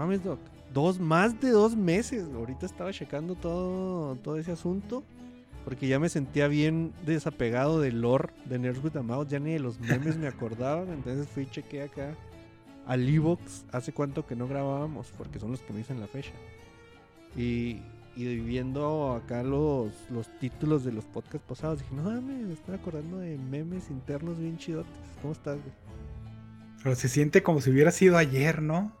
Mames, Doc. Dos, más de dos meses. Ahorita estaba checando todo, todo ese asunto. Porque ya me sentía bien desapegado del lore de Nerds with a. Ya ni de los memes me acordaba. Entonces fui y chequé acá al Evox. Hace cuánto que no grabábamos. Porque son los que me dicen la fecha. Y, y viendo acá los, los títulos de los podcasts pasados. Dije, no mames, me estoy acordando de memes internos bien chidotes. ¿Cómo estás, güey? Pero se siente como si hubiera sido ayer, ¿no?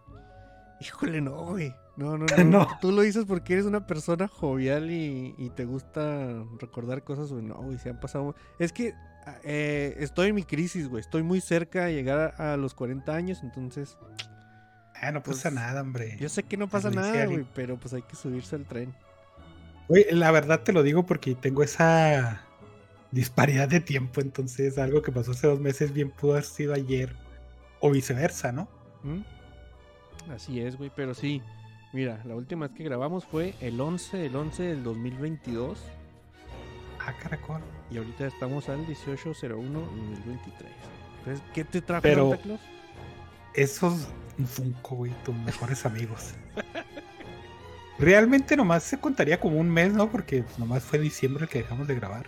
Híjole, no, güey. No, no, no, No. Tú lo dices porque eres una persona jovial y, y te gusta recordar cosas, güey. No, güey, se han pasado. Es que eh, estoy en mi crisis, güey. Estoy muy cerca de llegar a, a los 40 años, entonces. Ah, no pasa Pues, nada, hombre. Yo sé que no pasa nada, güey, pero pues hay que subirse al tren. Güey, la verdad te lo digo porque tengo esa disparidad de tiempo, entonces algo que pasó hace dos meses bien pudo haber sido ayer o viceversa, ¿no? ¿Mm? Así es, güey, pero sí. Mira, la última vez que grabamos fue el 11 del 11 del 2022 Ah, caracol. y ahorita estamos al 1801 2023. Entonces, ¿qué te trajo Pero- Santa Claus? Esos Funko, güey, tus mejores amigos. Realmente nomás se contaría como un mes, ¿no? Porque nomás fue diciembre el que dejamos de grabar.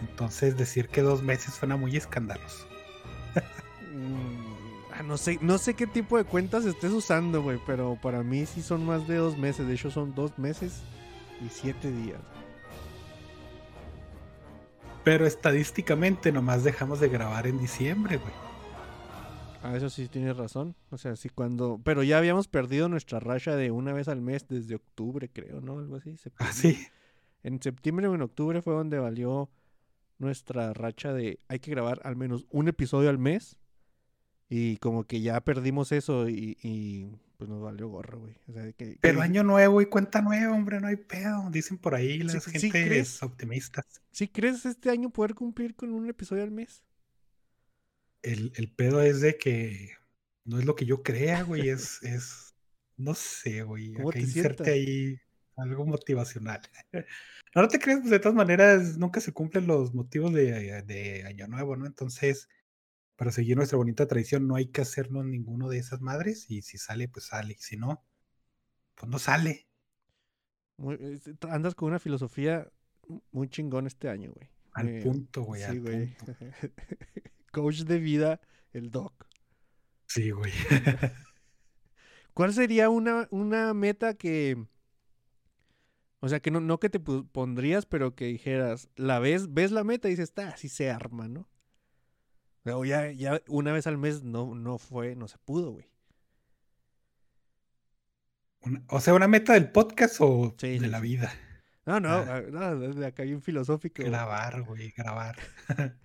Entonces decir que dos meses suena muy escandaloso. Mm, no sé, no sé qué tipo de cuentas estés usando, güey, pero para mí sí son más de dos meses. De hecho, son dos meses y siete días. Pero estadísticamente nomás dejamos de grabar en diciembre, güey. Ah, eso sí tienes razón. O sea, sí cuando... Pero ya habíamos perdido nuestra racha de una vez al mes desde octubre, creo, ¿no? Algo así. septiembre. Ah, sí. En septiembre o en octubre fue donde valió nuestra racha de hay que grabar al menos un episodio al mes. Y como que ya perdimos eso y, y, pues nos valió gorro, güey. O sea, que, Pero que- año nuevo y cuenta nueva, hombre, no hay pedo. Dicen por ahí las Sí, sí gentes crees. optimistas. ¿Sí crees este año poder cumplir con un episodio al mes? El, el pedo es de que no es lo que yo crea, güey, es, es, no sé, güey, ¿Cómo te inserte sientas? ahí algo motivacional. No, no te creas, pues de todas maneras nunca se cumplen los motivos de, de Año Nuevo, ¿no? Entonces, para seguir nuestra bonita tradición no hay que hacernos ninguno de esas madres y si sale, pues sale, y si no, pues no sale. Muy- andas con una filosofía muy chingón este año, güey. Al punto, güey, Sí, al güey. punto. Coach de vida, el doc. Sí, güey. ¿Cuál sería una, una meta que... O sea, que no, no que te pondrías, pero que dijeras, la ves, ves la meta y dices, está, así se arma, ¿no? O ya, ya una vez al mes no, no fue, no se pudo, güey. Una- o sea, una meta del podcast o Sí, de sí, la vida. No, no, Ah. no, desde acá bien filosófico. Grabar, güey, grabar.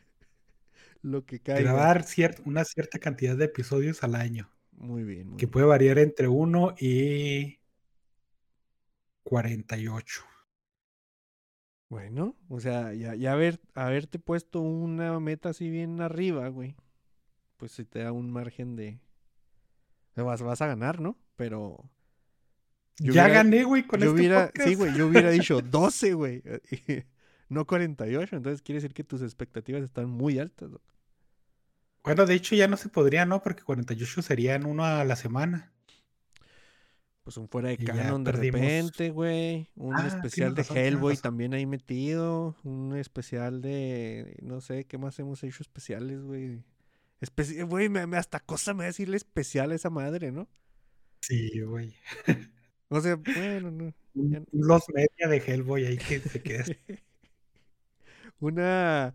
Lo que caiga. Grabar una cierta cantidad de episodios al año, Muy bien, muy que bien. puede variar entre 1 y 48. Bueno, o sea, ya, ya haber, haberte puesto una meta así bien arriba, güey. Pues si te da un margen de. vas, vas a ganar, ¿no? Pero. yo ya hubiera- gané, güey, con yo este hubiera, sí, güey, yo hubiera dicho 12, güey. No 48. Entonces quiere decir que tus expectativas están muy altas. doc. Bueno, de hecho ya no se podría, ¿no? Porque 48 serían uno a la semana. Pues un fuera de canon de repente, güey. Un Ah, especial de razón, Hellboy también ahí metido. Un especial de. No sé, ¿qué más hemos hecho especiales, güey? Especi- Güey, me- me- hasta cosa me va a decirle especial a esa madre, ¿no? Sí, güey. O sea, bueno, no. Los media de Hellboy ahí que se quede. Una.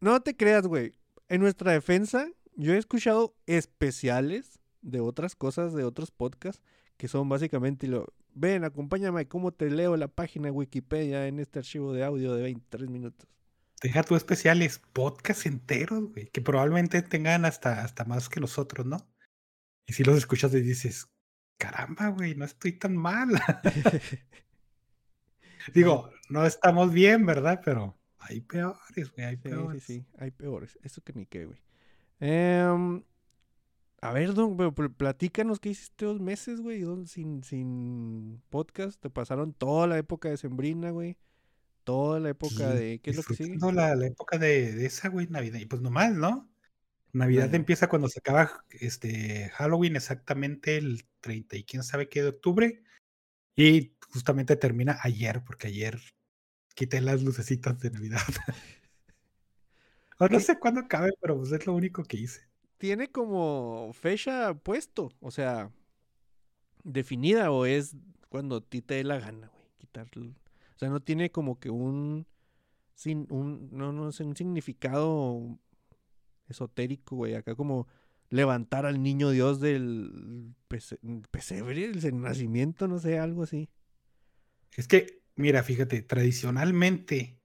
No te creas, güey. En nuestra defensa, yo he escuchado especiales de otras cosas, de otros podcasts, que son básicamente lo. Ven, acompáñame, ¿cómo te leo la página Wikipedia en este archivo de audio de 23 minutos? deja tú especiales, podcast enteros, güey, que probablemente tengan hasta, hasta más que nosotros, ¿no? Y si los escuchas y dices, caramba, güey, no estoy tan mal. Digo, no estamos bien, ¿verdad? Pero hay peores, güey, hay peores. sí, sí, hay peores. Eso que ni qué, güey. Em, a ver, don, pero platícanos qué hiciste dos meses, güey, don, sin, sin podcast. Te pasaron toda la época de Sembrina, güey. Toda la época Sí, de... ¿Qué es lo que sigue? La, la época de, de esa, güey, Navidad. Y pues nomás, ¿no? Navidad Bueno. empieza cuando se acaba este Halloween, exactamente el 30 y quién sabe qué de octubre. Y justamente termina ayer, porque ayer quité las lucecitas de Navidad. o no ¿Qué? sé cuándo acabe, pero pues es lo único que hice. ¿Tiene como fecha puesto? O sea, definida o es cuando a ti te dé la gana, güey, quitarlo. O sea, no tiene como que un... Sin, un no, no sé, un significado esotérico, güey. Acá como levantar al niño Dios del pese- pesebre, el nacimiento, no sé, algo así. Es que, mira, fíjate, tradicionalmente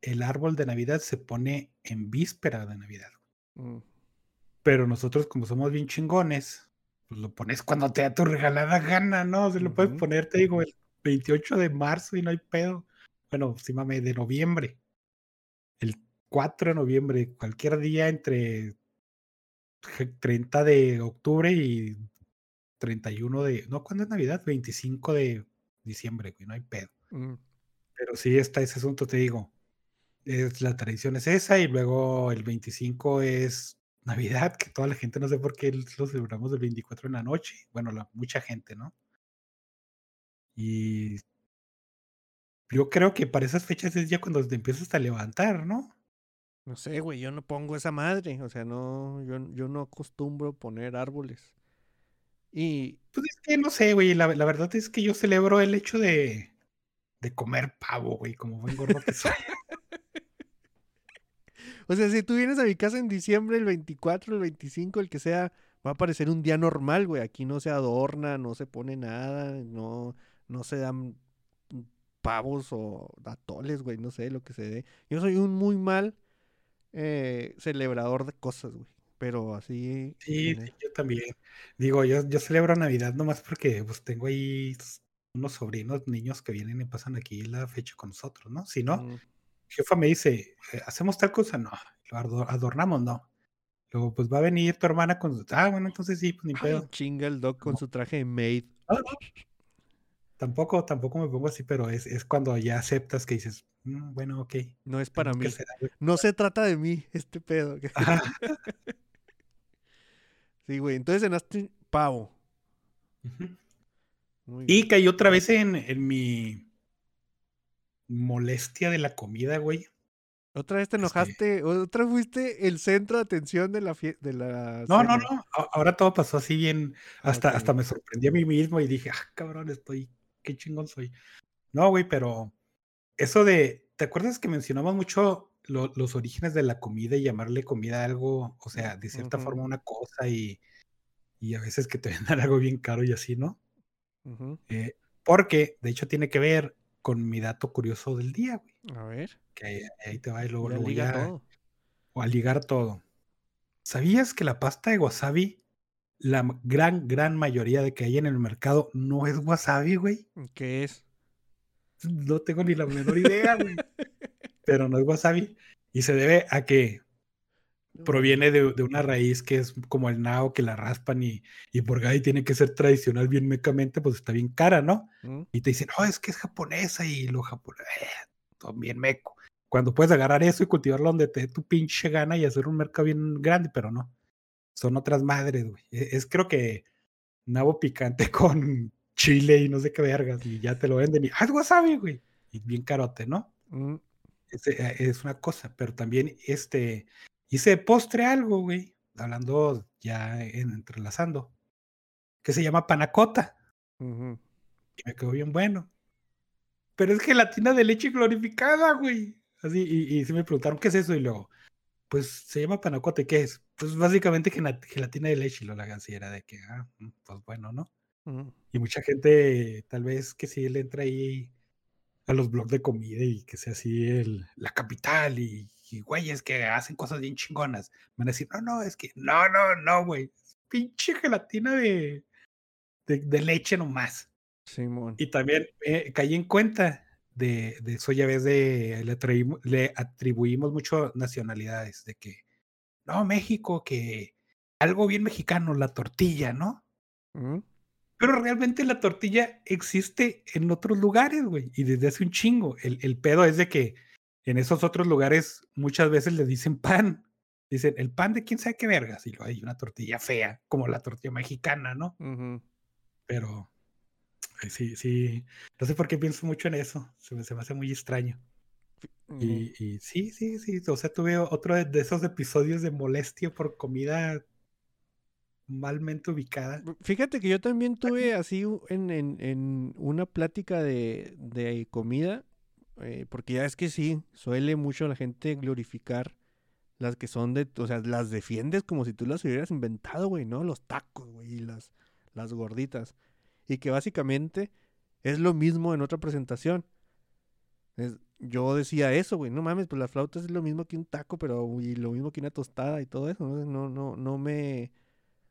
el árbol de Navidad se pone en víspera de Navidad. Mm, Pero nosotros, como somos bien chingones, pues lo pones cuando te da tu regalada gana, ¿no? Se lo puedes poner, te digo, el 28 de marzo y no hay pedo. Bueno, sí mame, de noviembre. El 4 de noviembre, cualquier día entre je- 30 de octubre y 31 de... No, ¿cuándo es Navidad? 25 de diciembre, güey, no hay pedo. mm. Pero sí está ese asunto, te digo. Es, la tradición es esa y luego el 25 es Navidad, que toda la gente no sé por qué lo celebramos el 24 en la noche. Bueno, la, mucha gente, ¿no? Y yo creo que para esas fechas es ya cuando te empiezas a levantar, ¿no? No sé, güey, yo no pongo esa madre. O sea, no, yo, yo no acostumbro poner árboles. Y, Pues es que no sé, güey, la, la verdad es que yo celebro el hecho de, de comer pavo, güey, como buen gordo que soy. O sea, si tú vienes a mi casa en diciembre, el 24, el 25, el que sea, va a parecer un día normal, güey. Aquí no se adorna, no se pone nada, no, no se dan pavos o atoles, güey, no sé lo que se dé. Yo soy un muy mal eh, celebrador de cosas, güey. Pero así. Sí, sí, e- yo también. Digo, yo, yo celebro Navidad nomás porque pues tengo ahí unos sobrinos, niños que vienen y pasan aquí la fecha con nosotros, ¿no? Si no, mm, jefa me dice, "Eh, ¿hacemos tal cosa? No, lo ado- adornamos, no. Luego, pues va a venir tu hermana con su... Ah, bueno, entonces sí, pues ni ay, pedo. chinga el doc con No. su traje de maid. Ah, no. Tampoco, tampoco me pongo así, pero es, es cuando ya aceptas que dices, "Mm, bueno, ok. No es para mí. hacer algo". No se trata de mí, este pedo. Sí, güey. Entonces cenaste pavo. Muy Y bien. caí otra vez en, en mi molestia de la comida, güey. Otra vez te Este enojaste, otra fuiste el centro de atención de la de la No, no, cena. no. Ahora todo pasó así bien. Hasta, hasta me sorprendí a mí mismo y dije, ah, cabrón, estoy, qué chingón soy. No, güey, pero eso de, ¿te acuerdas que mencionamos mucho lo- los orígenes de la comida y llamarle comida a algo, o sea, de cierta forma una cosa y, y a veces que te vendan algo bien caro y así, ¿no? Eh, porque, de hecho, tiene que ver con mi dato curioso del día, güey. A ver, Que ahí, ahí te va y luego, luego liga ya, todo. o a ligar todo. ¿Sabías que la pasta de wasabi, la gran, gran mayoría de que hay en el mercado no es wasabi, güey? ¿Qué es? No tengo ni la menor idea, güey. Pero no es wasabi. Y se debe a que proviene de, de una raíz que es como el nao que la raspan y, y por ahí tiene que ser tradicional bien mecamente, pues está bien cara, ¿no? Y te dicen, no, es que es japonesa y lo japonés, bien meco. Cuando puedes agarrar eso y cultivarlo donde te dé tu pinche gana y hacer un mercado bien grande, pero no. Son otras madres, güey. E- Es, creo que nabo picante con chile y no sé qué vergas y ya te lo venden y, ah, es wasabi, güey. Y bien carote, ¿no? Mm, Es, eh, es una cosa, pero también este, hice postre algo, güey, hablando ya en- entrelazando, que se llama panacota, ujú. y me quedó bien bueno. Pero es gelatina de leche glorificada, güey. Así, y, y se me preguntaron, ¿qué es eso? Y luego, pues se llama panacota, ¿y qué es? Pues básicamente gelatina de leche, y lo la así era de que, ah, mm, pues bueno, ¿no? Y mucha gente, tal vez que sí le entra ahí a los blogs de comida y que sea así el, la capital y, y güeyes que hacen cosas bien chingonas. Van a decir, no, no, es que, no, no, no, güey. Pinche gelatina de, de, de leche nomás. Simón. Y también eh, caí en cuenta de, de eso, ya ves, de, le, atribu- le atribuimos mucho nacionalidades, de que, no, México, que algo bien mexicano, la tortilla, ¿no? ¿Mm? Pero realmente la tortilla existe en otros lugares, güey, y desde hace un chingo. El, el pedo es de que en esos otros lugares muchas veces le dicen pan. Dicen, el pan de quién sabe qué vergas. Y luego hay una tortilla fea, como la tortilla mexicana, ¿no? Pero sí, sí. No sé por qué pienso mucho en eso. Se me, se me hace muy extraño. Y, y sí, sí, sí. O sea, tuve otro de de esos episodios de molestia por comida malmente ubicada. Fíjate que yo también tuve así en, en- en una plática de, de comida, eh, porque ya es que sí, suele mucho la gente glorificar las que son de, o sea, las defiendes como si tú las hubieras inventado, güey, ¿no? Los tacos, güey, y las, las gorditas. Y que básicamente es lo mismo en otra presentación. Es- yo decía eso, güey, no mames, pues la flauta es lo mismo que un taco, pero y lo mismo que una tostada y todo eso, ¿no? No, no, no me...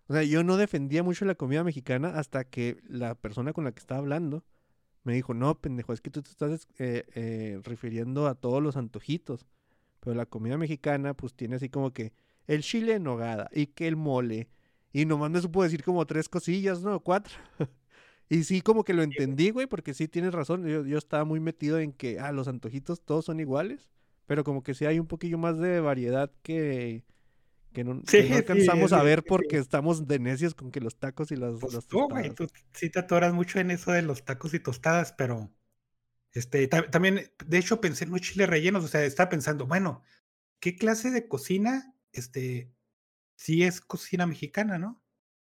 O sea, yo no defendía mucho la comida mexicana hasta que la persona con la que estaba hablando me dijo, no, pendejo, es que tú te estás eh, eh, refiriendo a todos los antojitos. Pero la comida mexicana, pues tiene así como que el chile en nogada y que el mole. Y nomás me supo decir como tres cosillas, ¿no? Cuatro. y sí, como que lo entendí, güey, porque sí tienes razón. Yo, yo estaba muy metido en que, ah, los antojitos todos son iguales. Pero como que sí hay un poquillo más de variedad que, que no, que Sí, no sí, alcanzamos a ver porque estamos de necios con que los tacos y las, Pues las tú, güey, tostadas. tú sí te atoras mucho en eso de los tacos y tostadas, pero este, ta- también, de hecho, pensé en los chiles rellenos, o sea, estaba pensando, bueno, ¿qué clase de cocina, este, sí es cocina mexicana, ¿no?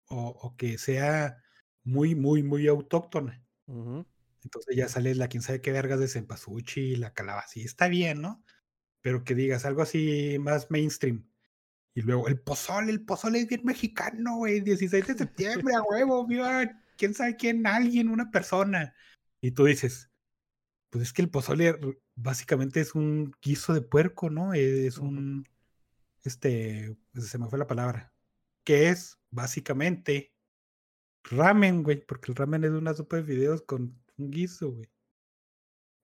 O, o que sea muy, muy, muy autóctona. Entonces ya sale la quién sabe qué vergas de cempasúchil, la calabaza, y está bien, ¿no? Pero que digas algo así más mainstream. Y luego el pozole, el pozole es bien mexicano, güey. 16 de septiembre, a huevo, viva quién sabe quién, alguien, una persona. Y tú dices, pues es que el pozole básicamente es un guiso de puerco, ¿no? Es Ujú. un, este, pues se me fue la palabra, que es básicamente ramen, güey, porque el ramen es una sopa de fideos con un guiso, güey.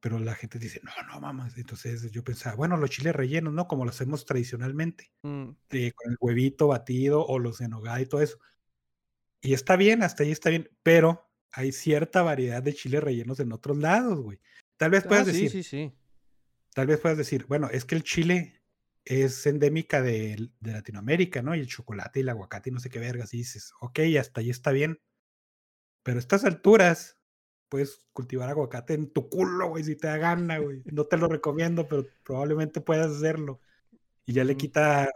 Pero la gente dice, no, no, mamas. Entonces yo pensaba, bueno, los chiles rellenos, ¿no? Como lo hacemos tradicionalmente Mm, de- con el huevito batido o los en nogada y todo eso. Y está bien, hasta ahí está bien, pero hay cierta variedad de chiles rellenos en otros lados, güey. Tal vez Ah, puedas sí, decir, sí, sí. tal vez puedas decir, bueno, es que el chile es endémica de, de Latinoamérica, ¿no? Y el chocolate y el aguacate y no sé qué vergas. Y dices, ok, hasta ahí está bien. Pero a estas alturas, puedes cultivar aguacate en tu culo, güey, si te da gana, güey. No te lo recomiendo, pero probablemente puedas hacerlo. Y ya le quita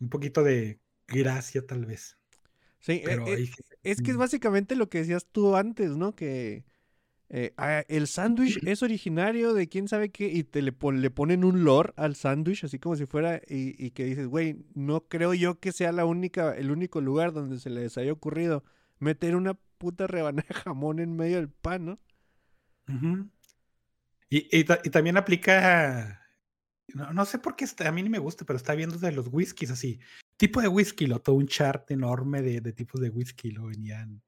un poquito de gracia, tal vez. Sí, e- Pero e- es que es básicamente lo que decías tú antes, ¿no? Que eh, ah, el sándwich es originario de quién sabe qué y te le, pon- le ponen un lore al sándwich, así como si fuera, y, y que dices, güey, no creo yo que sea la única, el único lugar donde se les haya ocurrido meter una puta rebanada de jamón en medio del pan, ¿no? ujú. y, y ta- y también aplica, no, no sé por qué está- a mí ni me gusta, pero está viendo de los whiskies así. Tipo de whisky, lo todo un chart enorme de, de tipos de whisky, lo venían.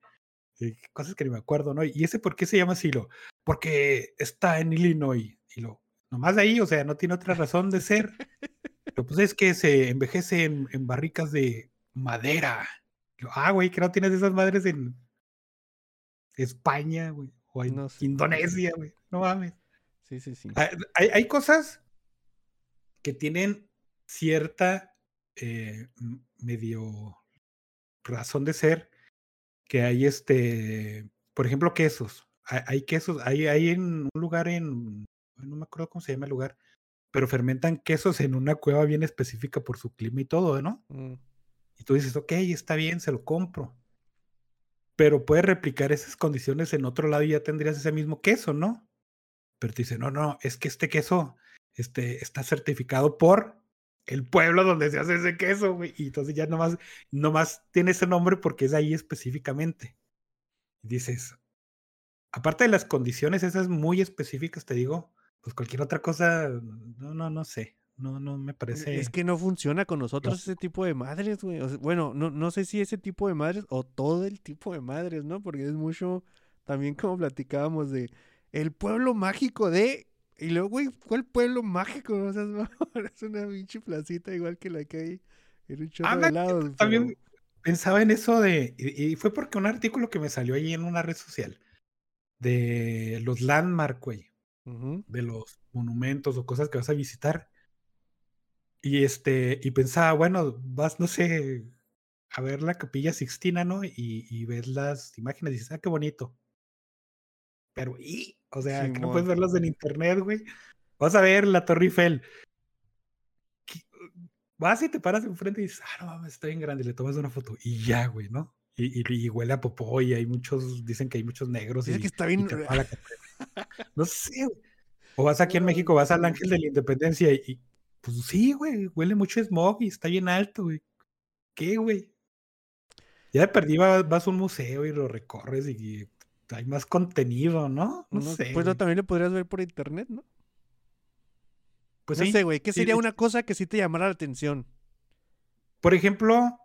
eh, cosas que ni me acuerdo, ¿no? Y ese por qué se llama así, lo, porque está en Illinois. Y lo, nomás de ahí, o sea, no tiene otra razón de ser. Pero pues es que se envejece en, en barricas de madera. Lo, ah, güey, que no tienes esas madres en España, güey. O No sé. Indonesia, güey. No mames. Sí, sí, sí. Hay, hay- hay cosas que tienen cierta eh, medio razón de ser. Que hay este, por ejemplo, quesos. Hay, hay quesos, hay, hay en un lugar en, no me acuerdo cómo se llama el lugar, pero fermentan quesos en una cueva bien específica por su clima y todo, ¿no? Mm, Y tú dices, ok, está bien, se lo compro. Pero puedes replicar esas condiciones en otro lado y ya tendrías ese mismo queso, ¿no? Pero te dice, no, no, es que este queso este, está certificado por el pueblo donde se hace ese queso, güey. Y entonces ya nomás, nomás tiene ese nombre porque es ahí específicamente. Dices, aparte de las condiciones esas muy específicas, te digo, pues cualquier otra cosa, no, no, no sé. No, no me parece. Es que no funciona con nosotros ese tipo de madres, güey. bueno, no, no sé si ese tipo de madres o todo el tipo de madres, ¿no? Porque es mucho, también como platicábamos de el pueblo mágico de... Y luego, güey, ¿cuál pueblo mágico? O sea, es una pinche placita igual que la que hay en un chorro de lados. También pensaba en eso de... Y, fue porque un artículo que me salió ahí en una red social de los landmark, güey. De los monumentos o cosas que vas a visitar y este, y pensaba, bueno, vas, no sé, a ver la capilla Sixtina, ¿no? Y, y ves las imágenes y dices, ah, qué bonito. Pero, ¿y? O sea, que no puedes verlas en internet, güey. Vas a ver la Torre Eiffel. Vas y te paras enfrente y dices, ah, no mames, está bien grande, le tomas una foto. Y ya, güey, ¿no? Y, y, huele a popó y hay muchos, dicen que hay muchos negros. Dice que está bien. no sé, güey. O vas aquí en México, vas al Ángel de la Independencia y, pues sí, güey, huele mucho smog y está bien alto, güey. ¿Qué, güey? Ya de perdí vas, a un museo y lo recorres y, hay más contenido, ¿no? No, sé. Pues también lo podrías ver por internet, ¿no? Pues no sé, güey. ¿Qué sería una cosa que sí te llamara la atención? Por ejemplo,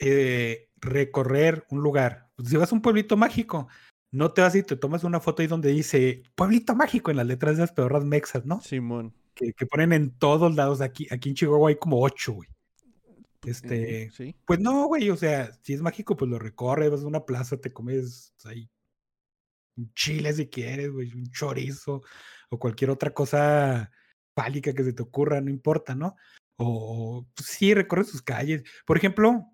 eh, recorrer un lugar. Si vas a un pueblito mágico, no te vas y te tomas una foto ahí donde dice pueblito mágico en las letras de las peorras mexas, ¿no? Simón que, ponen en todos lados. Aquí, aquí en Chihuahua hay como ocho, güey. Este, pues no, güey, o sea, si es mágico, pues lo recorres, vas a una plaza, te comes ahí un chile si quieres, güey, un chorizo o cualquier otra cosa pálica que se te ocurra, no importa, ¿no? O pues, sí, recorre sus calles. Por ejemplo,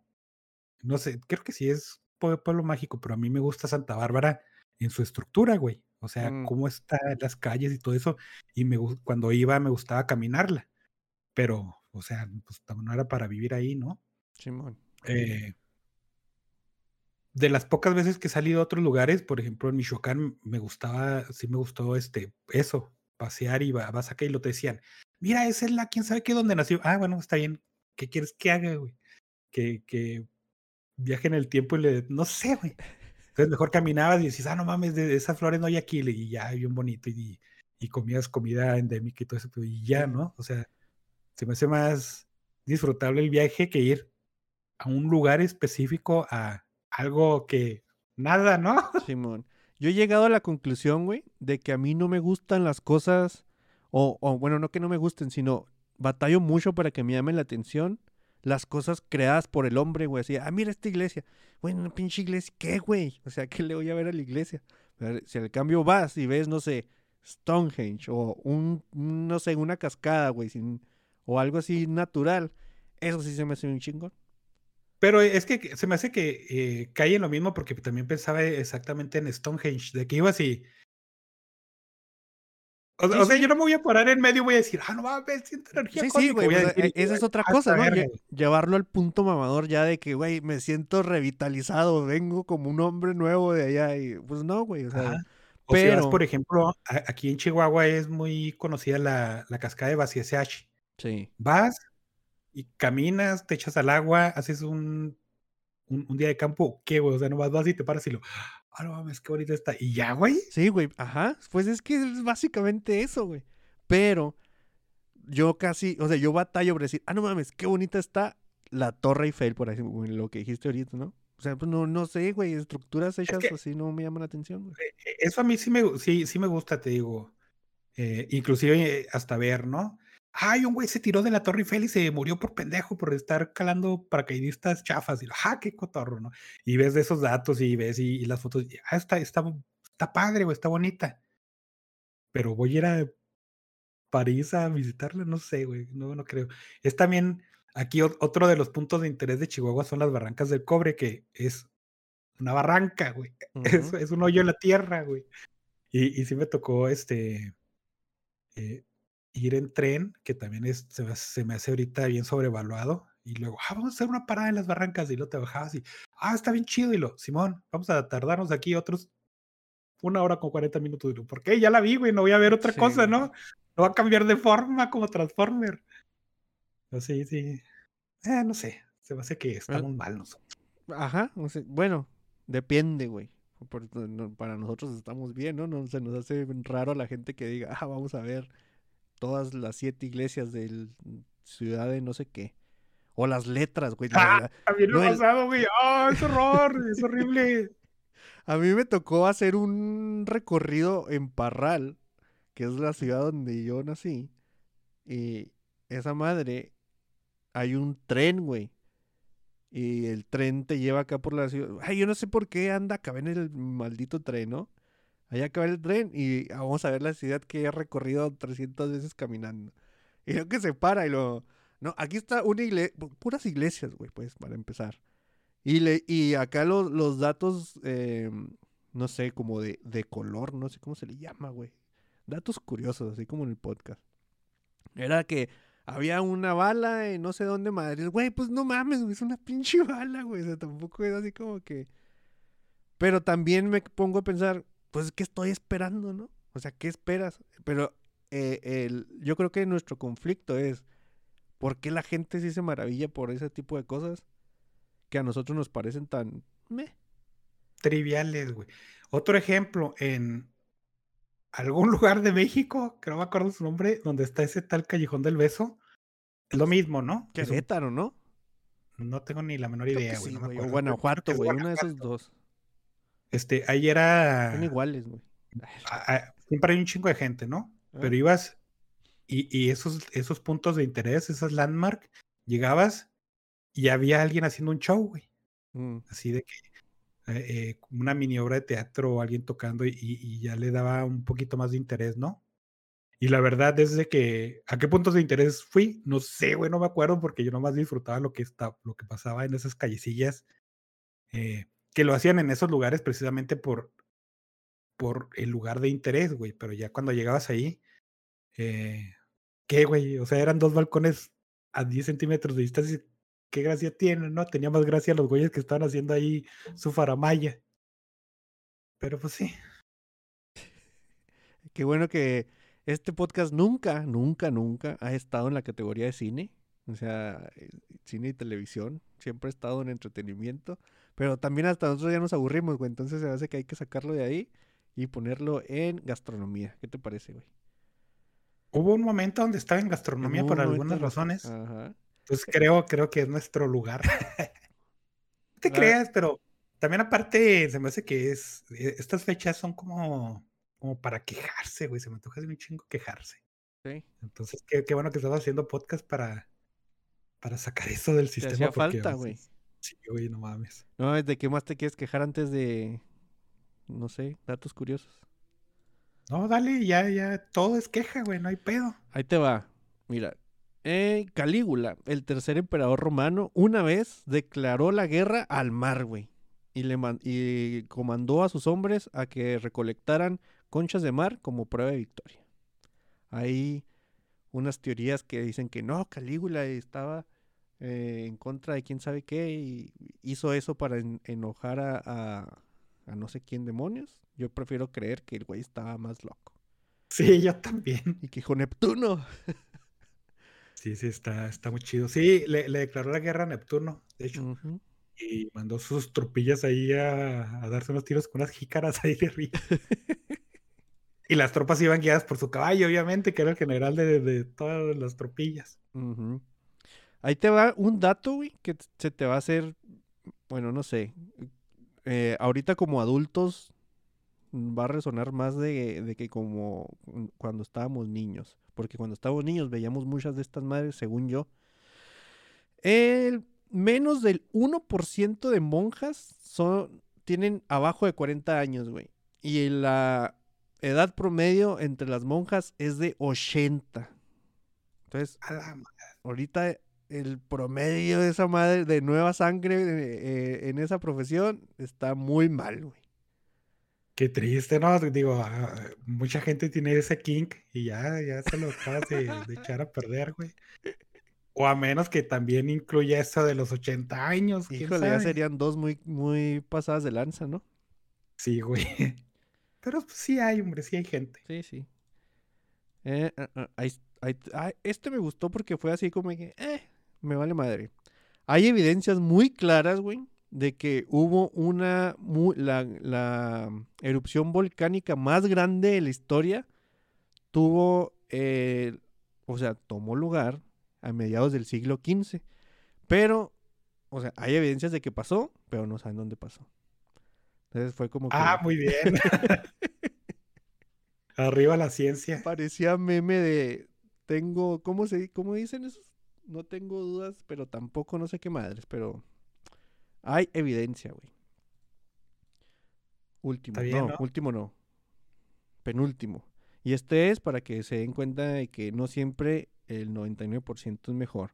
no sé, creo que sí es pueblo mágico, pero a mí me gusta Santa Bárbara en su estructura, güey. O sea, mm. cómo están las calles y todo eso. Y me, cuando iba me gustaba caminarla. Pero, o sea, pues no era para vivir ahí, ¿no? Simón. Eh, de las pocas veces que he salido a otros lugares, por ejemplo, en Michoacán, me gustaba, sí me gustó este, eso, pasear y vas acá y lo te decían, mira, esa es la, quién sabe qué, dónde nació. Ah, bueno, está bien. ¿Qué quieres que haga, güey? Que, que viaje en el tiempo y le, no sé, güey. Entonces mejor caminabas y decías, ah, no mames, de esas flores no hay aquí, y ya, bien bonito, y, y comías comida endémica y todo eso, y ya, ¿no? O sea, se me hace más disfrutable el viaje que ir a un lugar específico a algo que nada, ¿no? Simón. Yo he llegado a la conclusión, güey, de que a mí no me gustan las cosas, o, o bueno, no que no me gusten, sino batallo mucho para que me llamen la atención las cosas creadas por el hombre, güey. Así, ah, mira esta iglesia. Güey, una pinche iglesia. ¿Qué, güey? O sea, ¿qué le voy a ver a la iglesia? Si al cambio vas y ves, no sé, Stonehenge o un, no sé, una cascada, güey, o algo así natural, eso sí se me hace un chingón. Pero es que se me hace que eh, cae en lo mismo porque también pensaba exactamente en Stonehenge, de que ibas y o, sea, yo no me voy a parar en medio y voy a decir, ah, no va a ver, siento energía Sí, sí, güey. E, esa es otra cosa, ¿no? Llevarlo al punto mamador ya de que, güey, me siento revitalizado, vengo como un hombre nuevo de allá. Y pues no, güey. O sea, pero. por ejemplo, aquí en Chihuahua es muy conocida la, la cascada de SH. Sí. Vas y caminas, te echas al agua, haces un, un, un día de campo, ¿qué, güey? O sea, no vas, vas y te paras y lo, ah, no mames, qué bonita está. Y ya, güey. Sí, güey, ajá. Pues es que es básicamente eso, güey. Pero yo casi, o sea, yo batallo por decir, ah, no mames, qué bonita está la Torre Eiffel, por ejemplo, lo que dijiste ahorita, ¿no? O sea, pues no, no sé, güey, estructuras hechas así no me llaman la atención, güey. E, e, eso a mí sí me, sí, sí me gusta, te digo. Eh, inclusive hasta ver, ¿no? Ay, un güey se tiró de la Torre Eiffel y se murió por pendejo por estar calando paracaidistas chafas. Y, ah, qué cotorro, ¿no? Y ves de esos datos y ves y, las fotos, ah, está, está, está padre, güey, está bonita. Pero voy a ir a París a visitarla, no sé, güey, no, no creo. Es también, aquí otro de los puntos de interés de Chihuahua son las barrancas del cobre, que es una barranca, güey. es, un hoyo en la tierra, güey. Y, y sí me tocó, este, eh, ir en tren, que también es, se, me hace ahorita bien sobrevaluado, y luego, ah, vamos a hacer una parada en las barrancas, y luego te bajabas y, ah, está bien chido, y lo, Simón, vamos a tardarnos aquí otros una hora con 40 minutos, y lo, ¿por qué? Ya la vi, güey, no voy a ver otra cosa, ¿no? No va a cambiar de forma como Transformer. Sí, sí. Eh, no sé, se me hace que estamos mal nosotros. Ajá, bueno, depende, güey. para nosotros estamos bien, ¿no? No se nos hace raro a la gente que diga, ah, vamos a ver todas las siete iglesias de ciudad de no sé qué. O las letras, güey. Ah. También lo No, pasado, güey. ¡Ah, es horror! es horrible. A mí me tocó hacer un recorrido en Parral, que es la ciudad donde yo nací. Y esa madre, hay un tren, güey. Y el tren te lleva acá por la ciudad. Ay, yo no sé por qué anda acá en el maldito tren, ¿no? Allá acaba el tren y vamos a ver la ciudad que he recorrido 300 veces caminando. Y lo que se para y lo... No, aquí está una puras iglesias, güey, pues, para empezar. Y, le, y acá los, los datos, eh, no sé, como de, de color, no sé cómo se le llama, güey. Datos curiosos, así como en el podcast. Era que había una bala en no sé dónde madre. Güey, pues no mames, güey, es una pinche bala, güey. O sea, tampoco es así como que... Pero también me pongo a pensar, pues, ¿qué estoy esperando, no? O sea, ¿qué esperas? Pero eh, el, yo creo que nuestro conflicto es, ¿por qué la gente sí se maravilla por ese tipo de cosas que a nosotros nos parecen tan... meh? Triviales, güey. Otro ejemplo, en algún lugar de México, que no me acuerdo su nombre, donde está ese tal Callejón del Beso. Es lo mismo, ¿no? Querétaro, ¿no? no tengo ni la menor idea, güey. sí, no. O Guanajuato, güey, uno de esos Guanajuato. dos. Este, ahí era. Son iguales, güey. siempre hay un chingo de gente, ¿no? Ah. Pero ibas y, y esos, esos puntos de interés, esas landmark, llegabas y había alguien haciendo un show, güey. Mm, Así de que eh, eh, una mini obra de teatro o alguien tocando y ya le daba un poquito más de interés, ¿no? Y la verdad es de que a qué puntos de interés fui, no sé, güey, no me acuerdo porque yo nomás disfrutaba lo que, está, lo que pasaba en esas callecillas, eh, que lo hacían en esos lugares precisamente por, por el lugar de interés, güey, pero ya cuando llegabas ahí, eh, ¿qué, güey? O sea, eran dos balcones a 10 centímetros de distancia. ¿Qué gracia tienen, no? Tenía más gracia los güeyes que estaban haciendo ahí su faramaya. Pero pues sí. Qué bueno que este podcast nunca, nunca, nunca ha estado en la categoría de cine. O sea, eh, cine y televisión. Siempre ha estado en entretenimiento. Pero también hasta nosotros ya nos aburrimos, güey. Entonces se me hace que hay que sacarlo de ahí y ponerlo en gastronomía. ¿Qué te parece, güey? Hubo un momento donde estaba en gastronomía por algunas razones. Ajá. Pues creo, creo que es nuestro lugar. no te creas, pero también aparte se me hace que es. eh, Estas fechas son como, como para quejarse, güey. Se me antoja de un chingo quejarse. Sí. Entonces, qué, qué bueno que estamos haciendo podcast para, para sacar eso del Te sistema. hacía porque, falta, o sea, güey. Sí, güey, no mames. No, ¿de qué más te quieres quejar antes de, no sé, datos curiosos? No, dale, ya, ya, todo es queja, güey, no hay pedo. Ahí te va. Mira, eh, Calígula, el tercer emperador romano, una vez declaró la guerra al mar, güey. Y, le man- y comandó a sus hombres a que recolectaran conchas de mar como prueba de victoria. Hay unas teorías que dicen que no, Calígula estaba eh, en contra de quién sabe qué y hizo eso para en- enojar a, a- a no sé quién demonios. Yo prefiero creer que el güey estaba más loco. Sí, yo también. Y que dijo Neptuno. Sí, sí, está, está muy chido. Sí, le, le declaró la guerra a Neptuno, de hecho, y mandó sus tropillas ahí a, a darse unos tiros con unas jícaras ahí de arriba. y las tropas iban guiadas por su caballo, obviamente, que era el general de, de todas las tropillas. Ahí te va un dato, güey, que se te va a hacer, bueno, no sé. eh, ahorita como adultos mm, va a resonar más de, de que como cuando estábamos niños. Porque cuando estábamos niños veíamos muchas de estas madres, según yo. El menos del 1% de monjas son, tienen abajo de 40 años, güey. Y la edad promedio entre las monjas es de 80. Entonces, ahorita el promedio de esa madre de nueva sangre eh, eh, en esa profesión está muy mal, güey. Qué triste, ¿no? Digo, ah, mucha gente tiene ese kink y ya, ya se lo acabas de, de echar a perder, güey. O a menos que también incluya eso de los 80 años. ¿quién Híjole, ya serían dos muy, muy pasadas de lanza, ¿no? Sí, güey. Pero pues, sí hay, hombre, sí hay gente. Sí, sí. Eh, ah, este me gustó porque fue así como que, eh, me vale madre. Hay evidencias muy claras, güey, de que hubo una la erupción volcánica más grande de la historia tuvo eh, o sea tomó lugar a mediados del siglo XV pero o sea hay evidencias de que pasó pero no saben dónde pasó entonces fue como que Ah, muy bien. Arriba la ciencia. parecía meme de tengo cómo se cómo dicen esos no tengo dudas pero tampoco no sé qué madres pero hay evidencia güey. Último bien, no, ¿no? último no. Penúltimo. Y este es para que se den cuenta de que no siempre el 99% es mejor.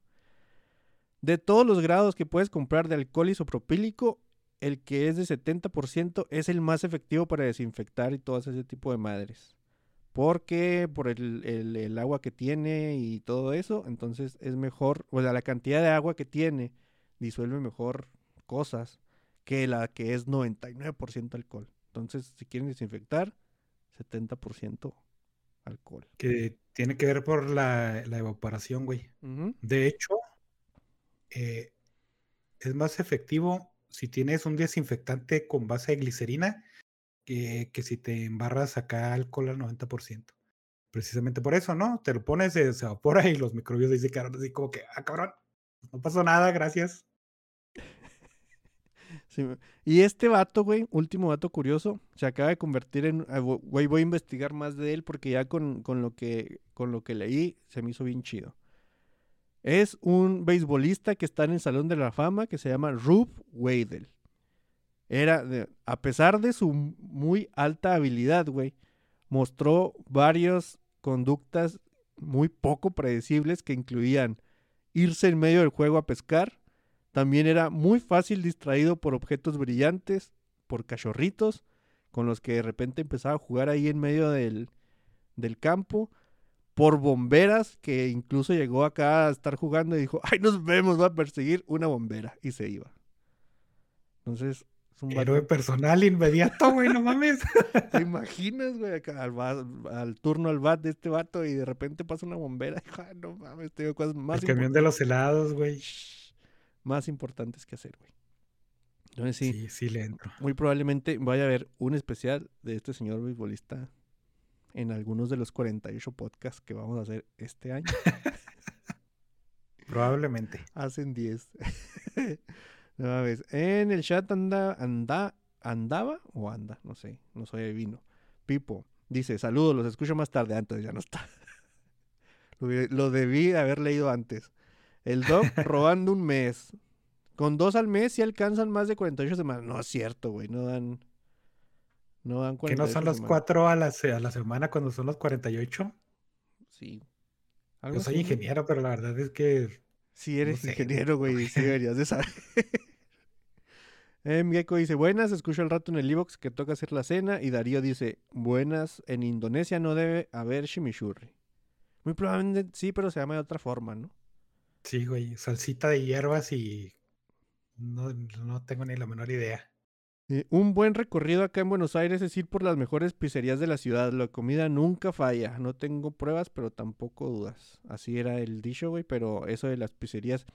De todos los grados que puedes comprar de alcohol isopropílico el que es de 70% es el más efectivo para desinfectar y todo ese tipo de madres porque por el, el- el agua que tiene y todo eso, entonces es mejor, o sea, la cantidad de agua que tiene disuelve mejor cosas que la que es 99% alcohol. Entonces, si quieren desinfectar, 70% alcohol. Que tiene que ver por la, la evaporación, güey. De hecho, eh, es más efectivo si tienes un desinfectante con base de glicerina que, si te embarras acá alcohol al 90%. Precisamente por eso, ¿no? Te lo pones, se, se evapora y los microbios se quedaron así como que, ah, cabrón, no pasó nada, gracias. Y este vato, güey, último vato curioso, se acaba de convertir en, ah, güey, voy a investigar más de él porque ya con, con lo que, con lo que leí se me hizo bien chido. Es un beisbolista que está en el Salón de la Fama que se llama Rube Weidel. Era, a pesar de su muy alta habilidad, güey, mostró varias conductas muy poco predecibles que incluían irse en medio del juego a pescar, también era muy fácil distraído por objetos brillantes, por cachorritos, con los que de repente empezaba a jugar ahí en medio del, del campo, por bomberas, que incluso llegó acá a estar jugando y dijo, ay, nos vemos, va a perseguir una bombera, y se iba. Entonces, es un Héroe personal inmediato, güey, no mames. ¿Te imaginas, güey, al, turno al bat de este vato y de repente pasa una bombera? Ay, no mames, tengo cosas más El camión de los helados, güey. Más importantes que hacer, güey. Entonces sí, Sí, sí le entro. muy probablemente vaya a haber un especial de este señor beisbolista en algunos de los 48 podcasts que vamos a hacer este año. Probablemente. Hacen 10. No mames. En el chat anda, anda, andaba o anda, no sé, no soy adivino. Pipo dice, saludos, los escucho más tarde, antes ya no está. lo, lo debí de haber leído antes. El Doc robando un mes. Con dos al mes sí alcanzan más de 48 semanas. No es cierto, güey, no dan... No dan Que no 48 son los cuatro a la, a la semana cuando son los 48. Sí. Yo soy ingeniero, pero la verdad es que Sí, eres sé, ingeniero, güey. Sí, deberías de saber. Em, Gecko dice, buenas, escucho al rato en el Evox que toca hacer la cena. Y Darío dice, buenas, en Indonesia no debe haber chimichurri. Muy probablemente sí, pero se llama de otra forma, ¿no? sí, güey, salsita de hierbas y no, no tengo ni la menor idea. Eh, un buen recorrido acá en Buenos Aires es ir por las mejores pizzerías de la ciudad. La comida nunca falla. No tengo pruebas, pero tampoco dudas. Así era el dicho, güey. Pero eso de las pizzerías.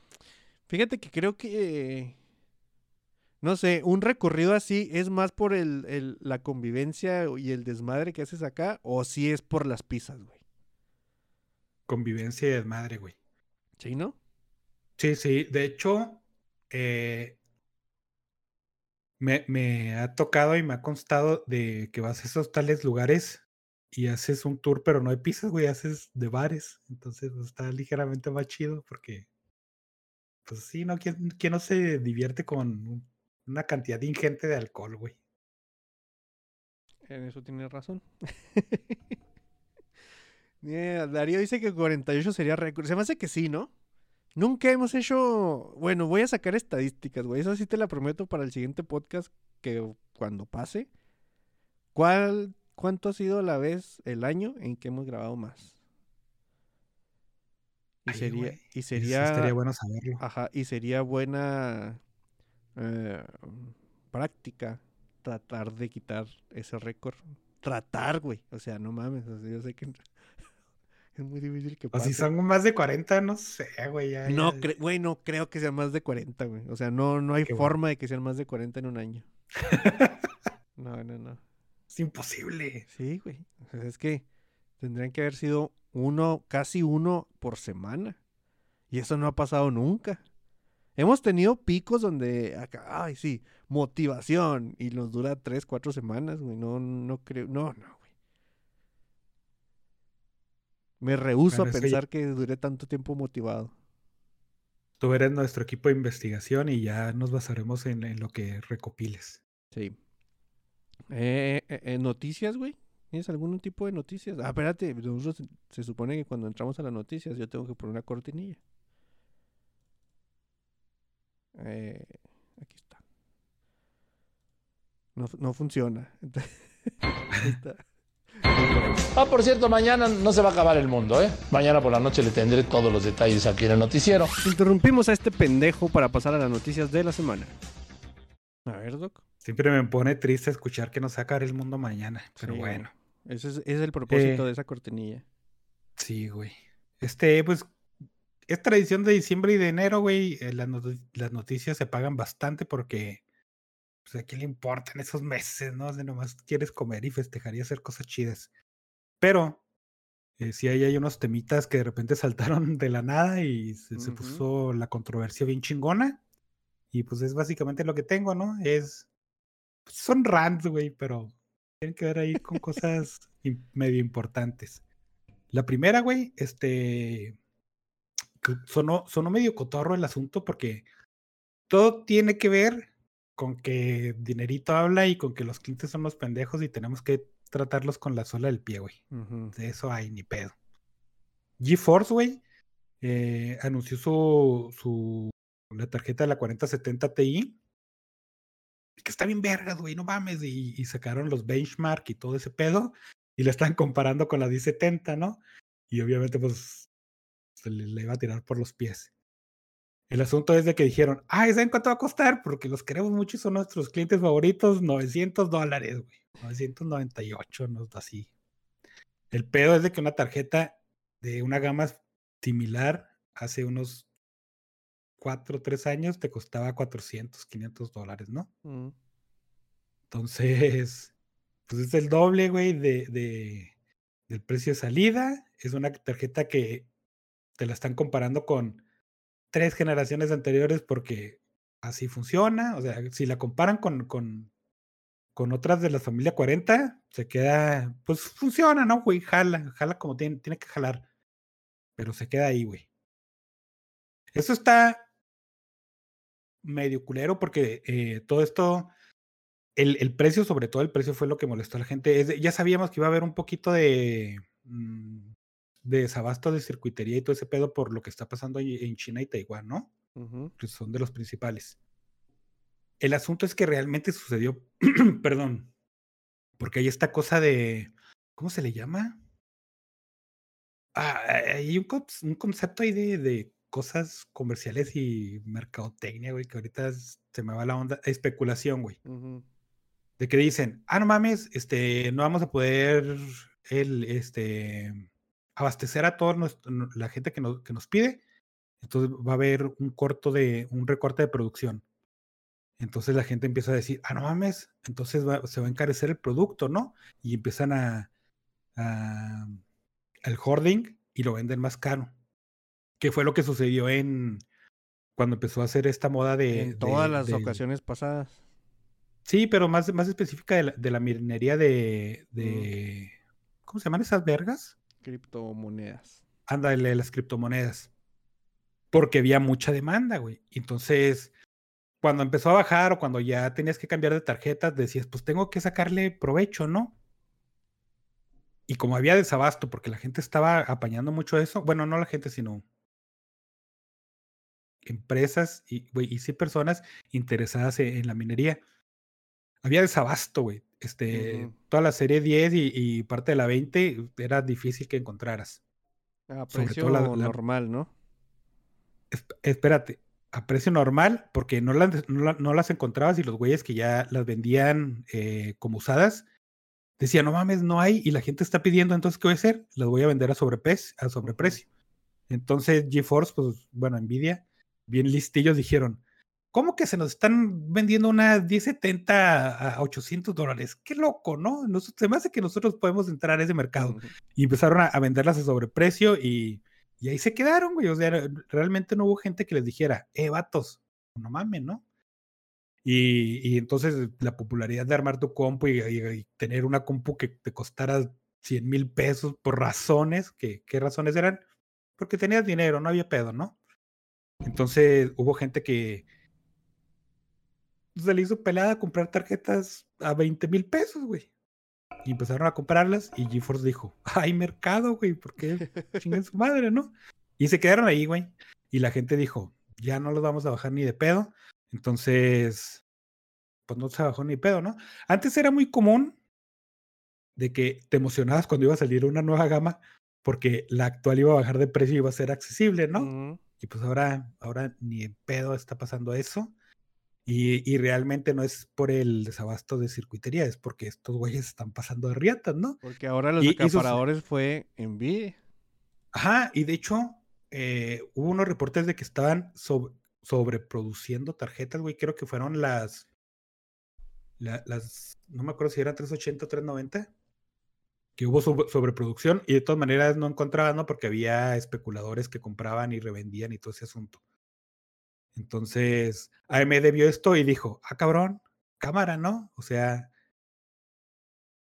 Fíjate que creo que. No sé, un recorrido así es más por el, el- la convivencia y el desmadre que haces acá. O si es por las pizzas, güey. Convivencia y desmadre, güey. ¿Sí, no? Sí, sí, de hecho, eh, me, me ha tocado y me ha constado de que vas a esos tales lugares y haces un tour, pero no hay pizzas, güey, haces de bares. Entonces está ligeramente más chido porque, pues sí, ¿no? ¿Quién, quién no se divierte con un- una cantidad ingente de alcohol, güey? En eso tienes razón. Yeah, Darío dice que 48 sería récord. Se me hace que sí, ¿no? Nunca hemos hecho. Bueno, voy a sacar estadísticas, güey. Eso sí te la prometo para el siguiente podcast que cuando pase. ¿Cuál, ¿Cuánto ha sido la vez, el año en que hemos grabado más? Y Ay, sería, güey, y eso sería, estaría bueno saberlo. ajá, y sería buena eh, práctica tratar de quitar ese récord. Tratar, güey. O sea, no mames. o sea, yo sé que Es muy difícil que O pase. si son más de 40, no sé, güey. ya- No, ya- cre- güey, no creo que sean más de 40, güey. O sea, no, no hay Qué bueno. forma de que sean más de 40 en un año. No, no, no. Es imposible. Sí, güey. O sea, es que tendrían que haber sido uno, casi uno por semana. Y eso no ha pasado nunca. Hemos tenido picos donde acá, ay, sí, motivación. Y nos dura tres, cuatro semanas, güey. No, no creo, no, no, güey. Me rehúso Bueno, a es que pensar que dure tanto tiempo motivado. Tú eres nuestro equipo de investigación y ya nos basaremos en, en lo que recopiles. Sí. Eh, eh, eh, noticias, güey. ¿Tienes algún tipo de noticias? Ah, espérate, nosotros se supone que cuando entramos a las noticias yo tengo que poner una cortinilla. Eh, aquí está. No, no funciona. Ahí está. Ah, por cierto, mañana no se va a acabar el mundo, ¿eh? Mañana por la noche le tendré todos los detalles aquí en el noticiero. Interrumpimos a este pendejo para pasar a las noticias de la semana. A ver, Doc. Siempre me pone triste escuchar que nos va a acabar el mundo mañana. Pero Sí, bueno. Ese es, ese es el propósito Eh, de esa cortinilla. Sí, güey. Este, pues, es tradición de diciembre y de enero, güey. eh, las, noti- las noticias se pagan bastante porque, pues, a quién le importan esos meses, ¿no? De nomás quieres comer y festejar y hacer cosas chidas. Pero, eh, sí ahí hay unos temitas que de repente saltaron de la nada y se, se Ujú. puso la controversia bien chingona. Y pues es básicamente lo que tengo, ¿no? Es, pues, son rants, güey, pero tienen que ver ahí con cosas medio importantes. La primera, güey, este. Sonó, sonó medio cotorro el asunto porque todo tiene que ver con que dinerito habla y con que los clientes son los pendejos y tenemos que tratarlos con la sola del pie, güey. De eso hay ni pedo. GeForce, güey, eh, anunció su, su la tarjeta de la 4070 Ti. Que está bien vergas, güey, no mames. Y, y sacaron los benchmark y todo ese pedo. Y la están comparando con la 1070, ¿no? Y obviamente, pues, se le, le iba a tirar por los pies. El asunto es de que dijeron, ah, ¿saben cuánto va a costar? Porque los queremos mucho y son nuestros clientes favoritos, 900 dólares, güey. 998, no así. El pedo es de que una tarjeta de una gama similar hace unos 4 o 3 años te costaba 400, 500 dólares, ¿no? Mm. Entonces, pues es el doble, güey, de, de- del precio de salida. Es una tarjeta que te la están comparando con tres generaciones anteriores porque así funciona. O sea, si la comparan con, con, con otras de la familia 40, se queda, pues funciona, ¿no, güey? Jala, jala como tiene, tiene que jalar. Pero se queda ahí, güey. Eso está medio culero porque eh, todo esto el, el precio, sobre todo el precio, fue lo que molestó a la gente. Ya sabíamos que iba a haber un poquito de, mm, de desabasto de circuitería y todo ese pedo por lo que está pasando en China y Taiwán, ¿no? Ujú. Que son de los principales. El asunto es que realmente sucedió, perdón, porque hay esta cosa de, ¿cómo se le llama? Ah, hay un, un concepto ahí de, de cosas comerciales y mercadotecnia, güey, que ahorita se me va la onda. Especulación, güey Ujú. de que dicen, ah, no mames, este, no vamos a poder el, este, abastecer a toda la gente que nos, que nos pide. Entonces va a haber un corto de, un recorte de producción. Entonces la gente empieza a decir, ah, no mames, entonces va- se va a encarecer el producto, ¿no? Y empiezan a, a el hoarding y lo venden más caro. Que fue lo que sucedió en cuando empezó a hacer esta moda de. en todas de- las ocasiones pasadas. Sí, pero más, más específica de la, de la minería de, de. ¿Cómo se llaman esas vergas? Criptomonedas. Ándale, las criptomonedas. Porque había mucha demanda, güey. Entonces, cuando empezó a bajar o cuando ya tenías que cambiar de tarjetas, decías, pues tengo que sacarle provecho, ¿no? Y como había desabasto, porque la gente estaba apañando mucho eso, bueno, no la gente, sino empresas y, güey, y sí personas interesadas e- en la minería. Había desabasto, güey. Este, toda la serie 10 y, y parte de la 20 era difícil que encontraras. A precio todo la- la- normal, ¿no? Esp- espérate, a precio normal, porque no las, no, la- no las encontrabas y los güeyes que ya las vendían eh, como usadas, decía, no mames, no hay y la gente está pidiendo, entonces, ¿qué voy a hacer? Las voy a vender a sobreprecio. A sobreprecio. Entonces, GeForce, pues, bueno, Nvidia, bien listillos, dijeron, ¿cómo que se nos están vendiendo una 1070 a 800 dólares? Qué loco, ¿no? Nos, se me hace que nosotros podemos entrar a ese mercado. Ujú. Y empezaron a, a venderlas a sobreprecio y, y ahí se quedaron, güey. O sea, re- realmente no hubo gente que les dijera, eh, vatos, no mames, ¿no? Y, y entonces la popularidad de armar tu compu y, y- y tener una compu que te costara 100 mil pesos por razones, que, ¿qué razones eran? Porque tenías dinero, no había pedo, ¿no? Entonces hubo gente que se le hizo pelada comprar tarjetas a 20 mil pesos, güey. Y empezaron a comprarlas y GeForce dijo, hay mercado, güey, ¿por qué chinguen su madre, no? Y se quedaron ahí, güey. Y la gente dijo, ya no los vamos a bajar ni de pedo. Entonces, pues no se bajó ni de pedo, ¿no? Antes era muy común de que te emocionabas cuando iba a salir una nueva gama porque la actual iba a bajar de precio y iba a ser accesible, ¿no? Y pues ahora, ahora ni en pedo está pasando eso. Y, y realmente no es por el desabasto de circuitería, es porque estos güeyes están pasando de riatas, ¿no? Porque ahora los Y- fue Nvidia. Ajá, y de hecho, eh, hubo unos reportes de que estaban sob- sobreproduciendo tarjetas, güey. Creo que fueron las, la- las, no me acuerdo si eran 380 o 390, que hubo sobre- sobreproducción y de todas maneras no encontraban, ¿no? Porque había especuladores que compraban y revendían y todo ese asunto. Entonces, AMD vio esto y dijo, ah, cabrón, cámara, ¿no? O sea,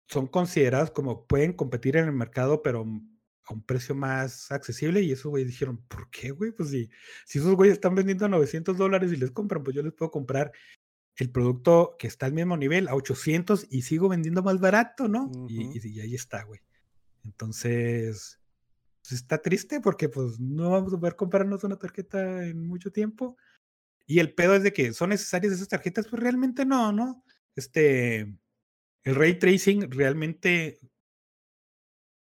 son considerados como pueden competir en el mercado, pero a un precio más accesible. Y esos güeyes dijeron, ¿por qué, güey? Pues si, si esos güeyes están vendiendo a 900 dólares y les compran, pues yo les puedo comprar el producto que está al mismo nivel a 800 y sigo vendiendo más barato, ¿no? Y- Ujú. y, y ahí está, güey. Entonces, pues está triste porque pues no vamos a poder comprarnos una tarjeta en mucho tiempo. Y el pedo es de que son necesarias esas tarjetas, pues realmente no, ¿no? Este, el ray tracing realmente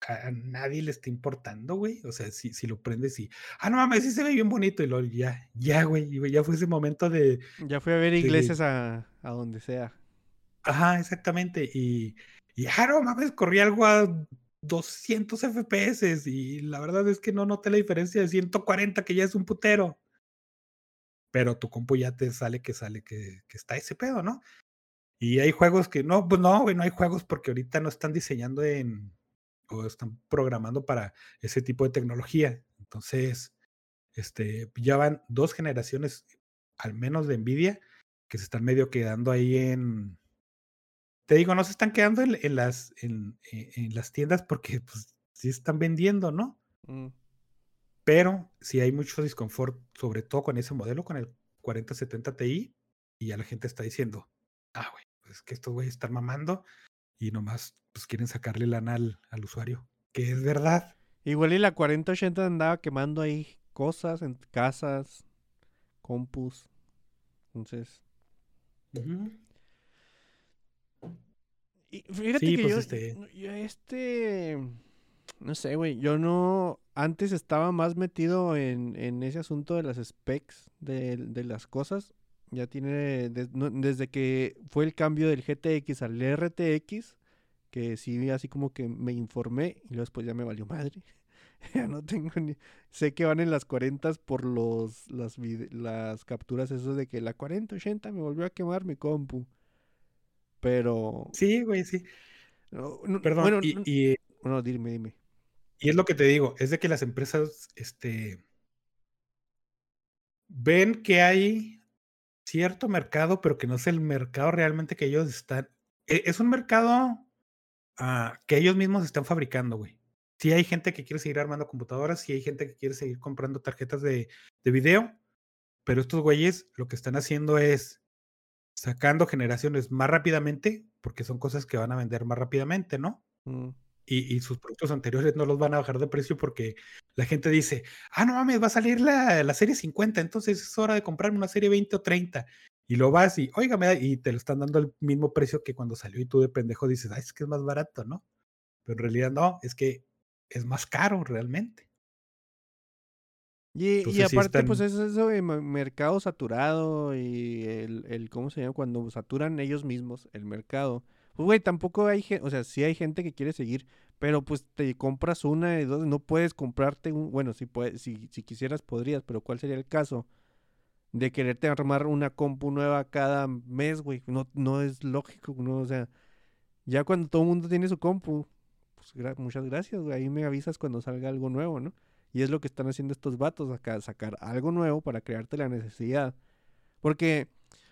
a nadie le está importando, güey. O sea, si, si lo prendes y, ah, no mames, sí se ve bien bonito. Y luego ya, ya, güey, ya fue ese momento de, Ya fui a ver Sí. iglesias a, a donde sea. ajá, exactamente. Y, y, ah, no mames, corrí algo a 200 FPS. Y la verdad es que no noté la diferencia de 140, que ya es un putero. Pero tu compu ya te sale que sale que, está ese pedo, ¿no? Y hay juegos que no, pues no, güey, no hay juegos porque ahorita no están diseñando en o están programando para ese tipo de tecnología. Entonces, este, ya van dos generaciones, al menos de Nvidia, que se están medio quedando ahí en. Te digo, no se están quedando en, las, en, en- en las tiendas porque pues sí están vendiendo, ¿no? Mm. Pero sí hay mucho disconfort, sobre todo con ese modelo, con el 4070 Ti, y ya la gente está diciendo, ah, güey, pues es que estos güeyes están mamando y nomás pues quieren sacarle lana al, al usuario, que es verdad. Igual y la 4080 andaba quemando ahí cosas en casas, compus. Entonces. Y fíjate Sí, que pues, yo, este- yo este. No sé, güey. Yo no. Antes estaba más metido en, en ese asunto de las specs de, de las cosas. Ya tiene. no- desde que fue el cambio del GTX al RTX. Que sí, así como que me informé. Y luego después ya me valió madre. ya no tengo ni. Sé que van en las 40 por los las, las capturas esos de que la 4080 me volvió a quemar mi compu. Pero. Sí, güey, sí. no- no- Perdón, bueno, y, no- y- bueno, dime, dime. Y es lo que te digo, es de que las empresas, este, ven que hay cierto mercado, pero que no es el mercado realmente que ellos están. e- Es un mercado ah, que ellos mismos están fabricando, güey. Sí hay gente que quiere seguir armando computadoras, sí hay gente que quiere seguir comprando tarjetas de, de video, pero estos güeyes lo que están haciendo es sacando generaciones más rápidamente, porque son cosas que van a vender más rápidamente, ¿no? Mm, y, y sus productos anteriores no los van a bajar de precio porque la gente dice, ah, no mames, va a salir la, la serie 50, entonces es hora de comprarme una serie 20 o 30. Y lo vas y, oiga, me da- y te lo están dando al mismo precio que cuando salió y tú de pendejo dices, ay, es que es más barato, ¿no? Pero en realidad no, es que es más caro realmente. Y, y sí aparte, pues es eso de mercado saturado y el, el, ¿cómo se llama? Cuando saturan ellos mismos el mercado, Pues, güey, tampoco hay gente, o sea, sí hay gente que quiere seguir, pero pues te compras una y dos, no puedes comprarte un, bueno, si, puedes, si, si quisieras podrías, pero ¿cuál sería el caso? De quererte armar una compu nueva cada mes, güey. No, no es lógico, ¿no? O sea, ya cuando todo el mundo tiene su compu, pues muchas gracias, güey. Ahí me avisas cuando salga algo nuevo, ¿no? Y es lo que están haciendo estos vatos acá, sacar algo nuevo para crearte la necesidad. Porque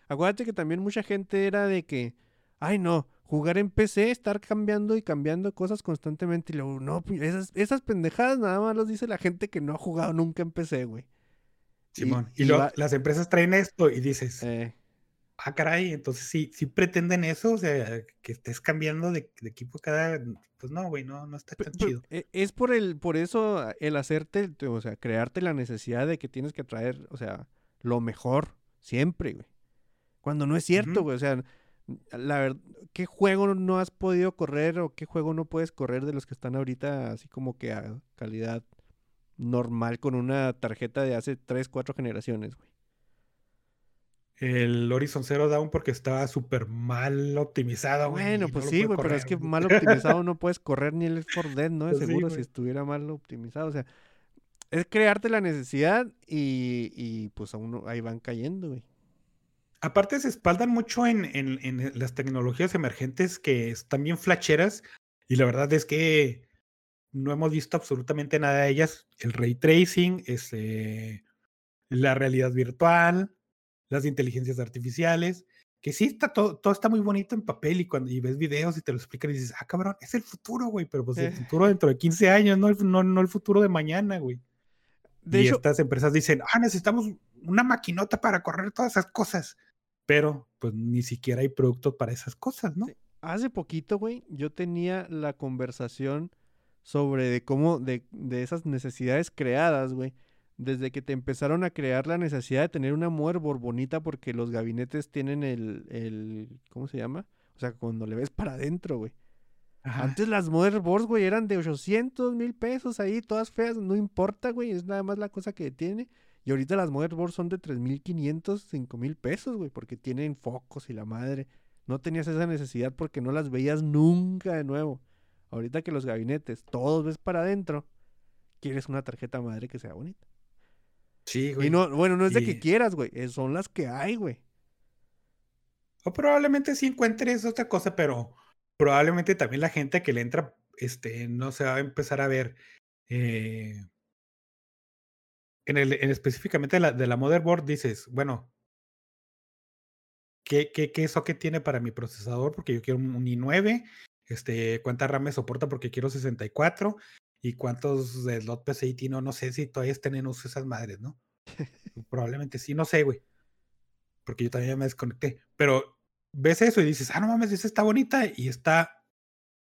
acuérdate que también mucha gente era de que, ay no, jugar en PC, estar cambiando y cambiando cosas constantemente. Y luego, no, pi- esas, esas pendejadas nada más los dice la gente que no ha jugado nunca en PC, güey. Simón. Y, y luego va- las empresas traen esto y dices, Eh, ah, caray, entonces sí, sí pretenden eso, o sea, que estés cambiando de, de equipo cada. Pues no, güey, no, no está tan chido. e- Es por el, por eso el hacerte, te- o sea, crearte la necesidad de que tienes que traer, o sea, lo mejor siempre, güey. Cuando no es cierto, güey. O sea, la verdad, ¿qué juego no has podido correr o qué juego no puedes correr de los que están ahorita así como que a calidad normal con una tarjeta de hace 3, 4 generaciones, güey? El Horizon Zero Dawn porque estaba súper mal optimizado, güey. Bueno, pues no sí, güey, pero es que mal optimizado no puedes correr ni el Left 4 Dead, ¿no? De Pues sí, seguro si estuviera mal optimizado. O sea, es crearte la necesidad y, y pues a uno ahí van cayendo, güey. Aparte se espaldan mucho en, en- en las tecnologías emergentes que están bien flacheras y la verdad es que no hemos visto absolutamente nada de ellas. El ray tracing, este, la realidad virtual, las inteligencias artificiales, que sí está todo, todo está muy bonito en papel y cuando y ves videos y te lo explican y dices, ah, cabrón, es el futuro, güey, pero pues Eh. el futuro dentro de 15 años, no el, no, no el futuro de mañana, güey. De y hecho, estas empresas dicen, ah, necesitamos una maquinota para correr todas esas cosas. Pero, pues, ni siquiera hay productos para esas cosas, ¿no? Hace poquito, güey, yo tenía la conversación sobre de cómo, de, de esas necesidades creadas, güey. Desde que te empezaron a crear la necesidad de tener una motherboard bonita porque los gabinetes tienen el, el, ¿cómo se llama? O sea, cuando le ves para adentro, güey. Ajá. Antes las motherboards, güey, eran de 800 mil pesos ahí, todas feas, no importa, güey, es nada más la cosa que tiene. Y ahorita las motherboards son de 3.500, 5.000 pesos, güey, porque tienen focos y la madre. No tenías esa necesidad porque no las veías nunca de nuevo. Ahorita que los gabinetes, todos ves para adentro, quieres una tarjeta madre que sea bonita. Sí, Y güey. no, bueno, no es de que Y- quieras, güey, son las que hay, güey. O probablemente sí encuentres otra cosa, pero probablemente también la gente que le entra, este, no se va a empezar a ver eh, en el, en específicamente de la, de la motherboard, dices, bueno, ¿qué, qué, qué socket tiene para mi procesador? Porque yo quiero un, un i9, este, ¿cuánta RAM me soporta? Porque quiero 64, y cuántos de slot PCI tiene, no sé si todavía estén en uso esas madres, ¿no? Probablemente sí, no sé, güey. Porque yo también ya me desconecté. Pero ves eso y dices, ah, no mames, esa está bonita y está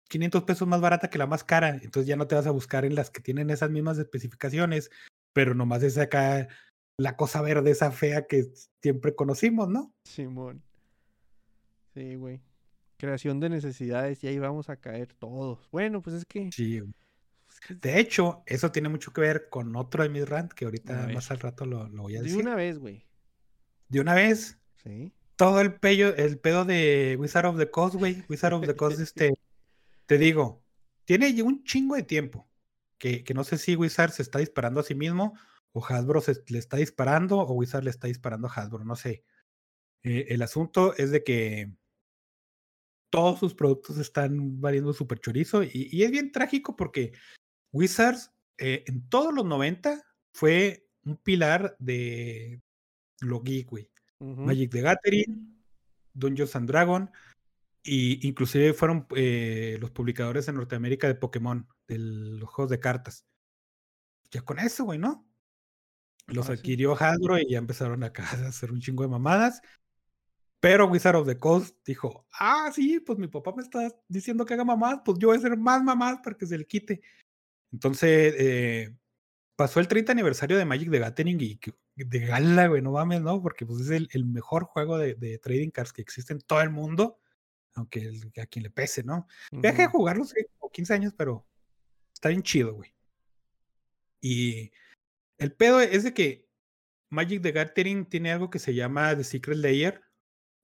500 pesos más barata que la más cara. Entonces ya no te vas a buscar en las que tienen esas mismas especificaciones, pero nomás es acá la cosa verde, esa fea que siempre conocimos, ¿no? Simón. Sí, güey. Creación de necesidades y ahí vamos a caer todos. Bueno, pues es que... Sí. De hecho, eso tiene mucho que ver con otro de mis rant que ahorita más al rato lo, lo voy a de decir. una vez, güey. De una vez, Sí. todo el pello, el pedo de Wizard of the Coast, güey. Wizard of the Coast, este, te digo, tiene un chingo de tiempo. Que, que no sé si Wizard se está disparando a sí mismo, o Hasbro se le está disparando, o Wizard le está disparando a Hasbro, no sé. Eh, el asunto es de que todos sus productos están valiendo súper chorizo, y, y es bien trágico porque Wizards eh, en todos los 90 fue un pilar de lo geek, güey. Magic the Gathering, Dungeons and Dragon, y inclusive fueron eh, los publicadores en Norteamérica de Pokémon, de los juegos de cartas. Ya con eso, güey, ¿no? Los Ah, sí. adquirió Hasbro y ya empezaron acá a hacer un chingo de mamadas. Pero Wizard of the Coast dijo, ah, sí, pues mi papá me está diciendo que haga mamadas, pues yo voy a hacer más mamadas para que se le quite. Entonces, eh, pasó el 30 aniversario de Magic the Gathering y de gala, güey, no mames, ¿no? Porque pues es el, el mejor juego de, de trading cards que existe en todo el mundo, aunque el- a quien le pese, ¿no? Dejé de Ujú. jugarlo hace como 15 años, pero está bien chido, güey. Y el pedo es de que Magic the Gathering tiene algo que se llama The Secret Layer,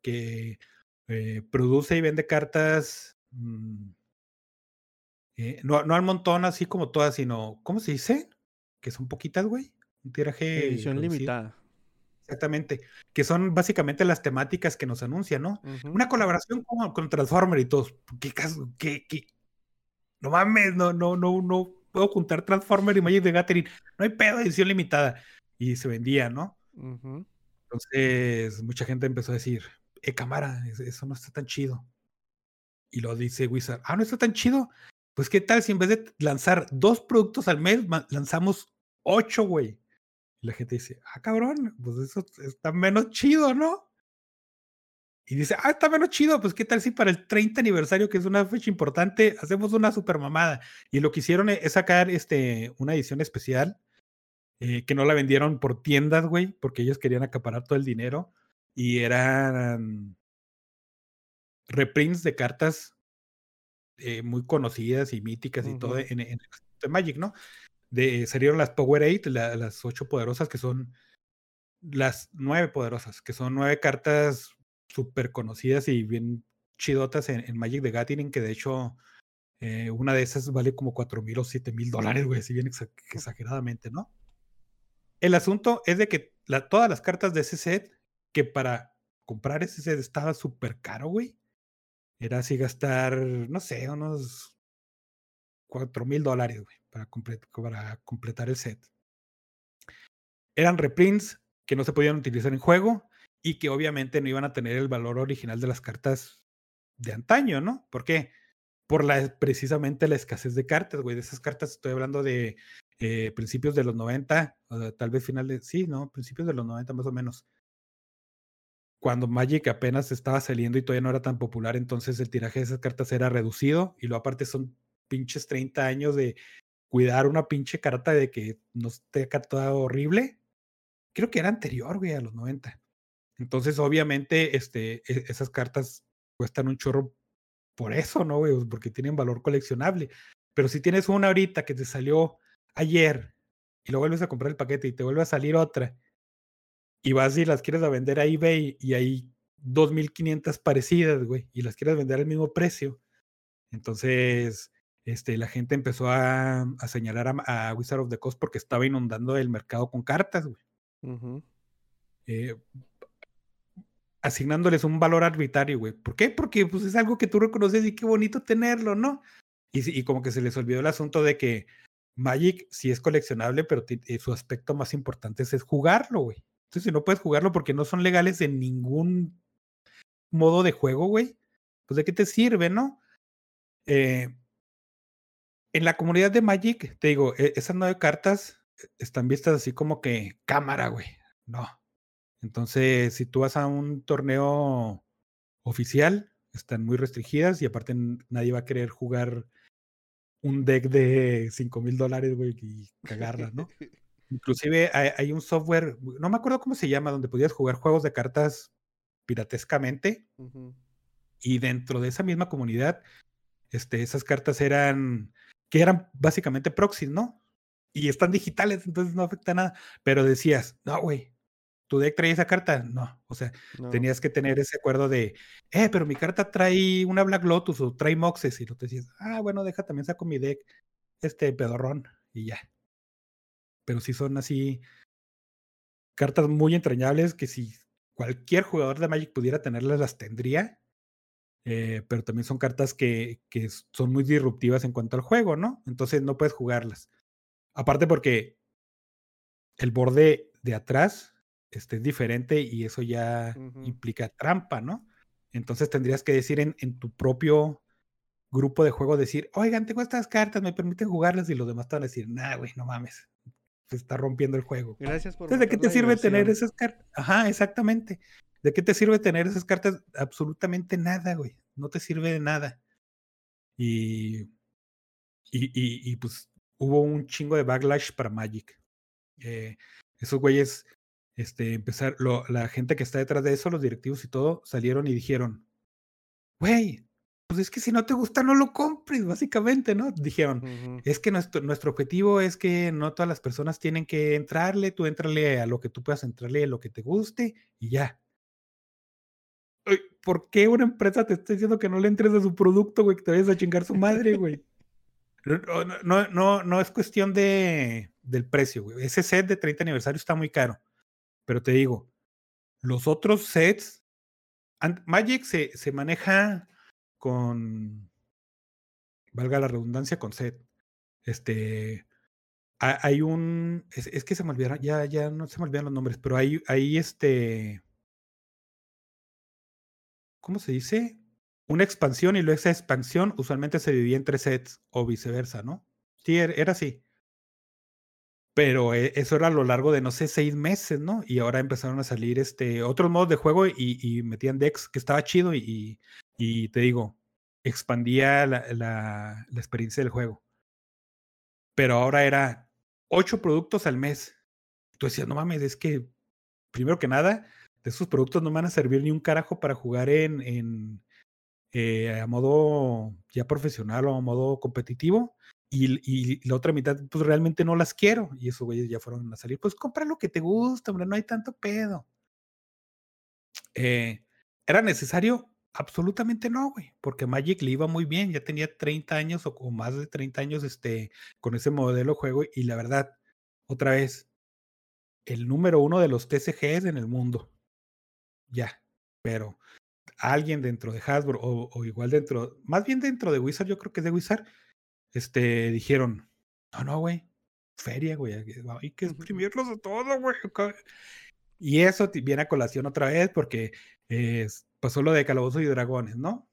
que eh, produce y vende cartas. mm, eh, no, no al montón, así como todas, sino, ¿cómo se dice? Que son poquitas, güey. Un tiraje. Edición reducido. limitada. Exactamente. Que son básicamente las temáticas que nos anuncian, ¿no? Una colaboración con, con Transformer y todos. ¿Qué caso? ¿Qué, qué? No mames, no, no, no, no puedo juntar Transformer y Magic the Gathering. No hay pedo, edición limitada. Y se vendía, ¿no? Entonces, mucha gente empezó a decir, eh, cámara, es- eso no está tan chido. Y lo dice Wizard, ah, no está tan chido. Pues, ¿qué tal si en vez de lanzar dos productos al mes, lanzamos ocho, güey? Y la gente dice, ah, cabrón, pues eso está menos chido, ¿no? Y dice, ah, está menos chido, pues qué tal si para el 30 aniversario, que es una fecha importante, hacemos una super mamada. Y lo que hicieron es sacar este, una edición especial eh, que no la vendieron por tiendas, güey, porque ellos querían acaparar todo el dinero. Y eran reprints de cartas eh, muy conocidas y míticas y todo en, en de Magic, ¿no? De, salieron las Power 8, la- las ocho poderosas, que son las nueve poderosas, que son nueve cartas súper conocidas y bien chidotas en, en Magic de Gathering, que de hecho eh, una de esas vale como cuatro mil o siete mil dólares, güey, así bien exa- exageradamente, ¿no? El asunto es de que la- todas las cartas de ese set, que para comprar ese set estaba súper caro, güey, era así gastar, no sé, unos cuatro mil dólares, güey, para, comple- para completar el set. Eran reprints que no se podían utilizar en juego y que obviamente no iban a tener el valor original de las cartas de antaño, ¿no? ¿Por qué? Por la, precisamente la escasez de cartas, güey. De esas cartas estoy hablando de eh, principios de los 90, o tal vez finales, sí, ¿no? Principios de los 90 más o menos. Cuando Magic apenas estaba saliendo y todavía no era tan popular, entonces el tiraje de esas cartas era reducido y luego aparte son pinches 30 años de cuidar una pinche carta de que no esté toda horrible. Creo que era anterior, güey, a los 90. Entonces, obviamente, este, e- esas cartas cuestan un chorro por eso, ¿no, güey? Porque tienen valor coleccionable. Pero si tienes una ahorita que te salió ayer y lo vuelves a comprar el paquete y te vuelve a salir otra y vas y las quieres a vender a eBay y hay 2.500 parecidas, güey, y las quieres vender al mismo precio. Entonces, este, la gente empezó a, a señalar a, a Wizard of the Coast porque estaba inundando el mercado con cartas, güey. Eh, asignándoles un valor arbitrario, güey. ¿Por qué? Porque pues, es algo que tú reconoces y qué bonito tenerlo, ¿no? Y, como que se les olvidó el asunto de que Magic sí es coleccionable, pero eh, su aspecto más importante es, jugarlo, güey. Entonces, si no puedes jugarlo porque no son legales en ningún modo de juego, güey, pues de qué te sirve, ¿no? Eh, en la comunidad de Magic, te digo, e- esas nueve cartas eh, están vistas así como que cámara, güey. No. Entonces, si tú vas a un torneo oficial, están muy restringidas y aparte nadie va a querer jugar un deck de 5 mil dólares, güey, y cagarla, ¿no? Inclusive hay, hay un software, no me acuerdo cómo se llama, donde podías jugar juegos de cartas piratescamente y dentro de esa misma comunidad, este, esas cartas eran, que eran básicamente proxies, ¿no? Y están digitales, entonces no afecta nada. Pero decías, no, güey, ¿tu deck trae esa carta? No, o sea, No. tenías que tener ese acuerdo de, eh, pero mi carta trae una Black Lotus o trae Moxes, y tú te decías, ah, bueno, deja, también saco mi deck, este pedorrón, y ya. Pero sí son así cartas muy entrañables que si cualquier jugador de Magic pudiera tenerlas, las tendría. eh, pero también son cartas que, que son muy disruptivas en cuanto al juego, ¿no? Entonces no puedes jugarlas. Aparte porque el borde de atrás este, es diferente y eso ya implica trampa, ¿no? Entonces tendrías que decir en, en tu propio grupo de juego, decir, oigan, tengo estas cartas, me permiten jugarlas y los demás te van a decir, nah, güey, no mames, se está rompiendo el juego. Gracias por Entonces, ¿de qué te sirve tener esas cartas? Ajá, exactamente. ¿De qué te sirve tener esas cartas? Absolutamente nada, güey. No te sirve de nada. Y, y, y, y, pues hubo un chingo de backlash para Magic. Eh, esos güeyes, este, empezar, lo- la gente que está detrás de eso, los directivos y todo, salieron y dijeron, güey, pues es que si no te gusta, no lo compres, básicamente, ¿no? Dijeron, es que nuestro, nuestro objetivo es que no todas las personas tienen que entrarle, tú entrale a lo que tú puedas entrarle, a lo que te guste y ya. ¿por qué una empresa te está diciendo que no le entres a su producto, güey? Que te vayas a chingar su madre, güey. No, no, no, no es cuestión de, del precio, güey. Ese set de 30 aniversario está muy caro. Pero te digo, los otros sets, Magic se, se maneja con, valga la redundancia, con set. Este, hay un, es, que se me olvidaron, ya, ya no se me olvidan los nombres, pero hay, hay este, ¿cómo se dice? Una expansión y luego esa expansión usualmente se dividía en tres sets o viceversa, ¿no? Sí, er, era así. Pero e, eso era a lo largo de, no sé, seis meses, ¿no? Y ahora empezaron a salir este, otros modos de juego y, metían decks que estaba chido y, y te digo, expandía la, la, experiencia del juego. Pero ahora era ocho productos al mes. Tú decías, no mames, es que, primero que nada, de esos productos no van a servir ni un carajo para jugar en, en eh, a modo ya profesional o a modo competitivo. Y, la otra mitad, pues realmente no las quiero. Y esos güeyes ya fueron a salir. Pues compra lo que te gusta, hombre, no hay tanto pedo. Eh, ¿Era necesario? Absolutamente no, güey, porque Magic le iba muy bien, ya tenía 30 años o, más de 30 años este, con ese modelo de juego y la verdad, otra vez, el número uno de los TCGs en el mundo. Ya, pero alguien dentro de Hasbro o, o, igual dentro, más bien dentro de Wizard, yo creo que de Wizard, este, dijeron, no, no, güey, feria, güey, hay que exprimirlos de todo, güey. Y eso viene a colación otra vez porque pasó lo de Calabozos y Dragones, ¿no?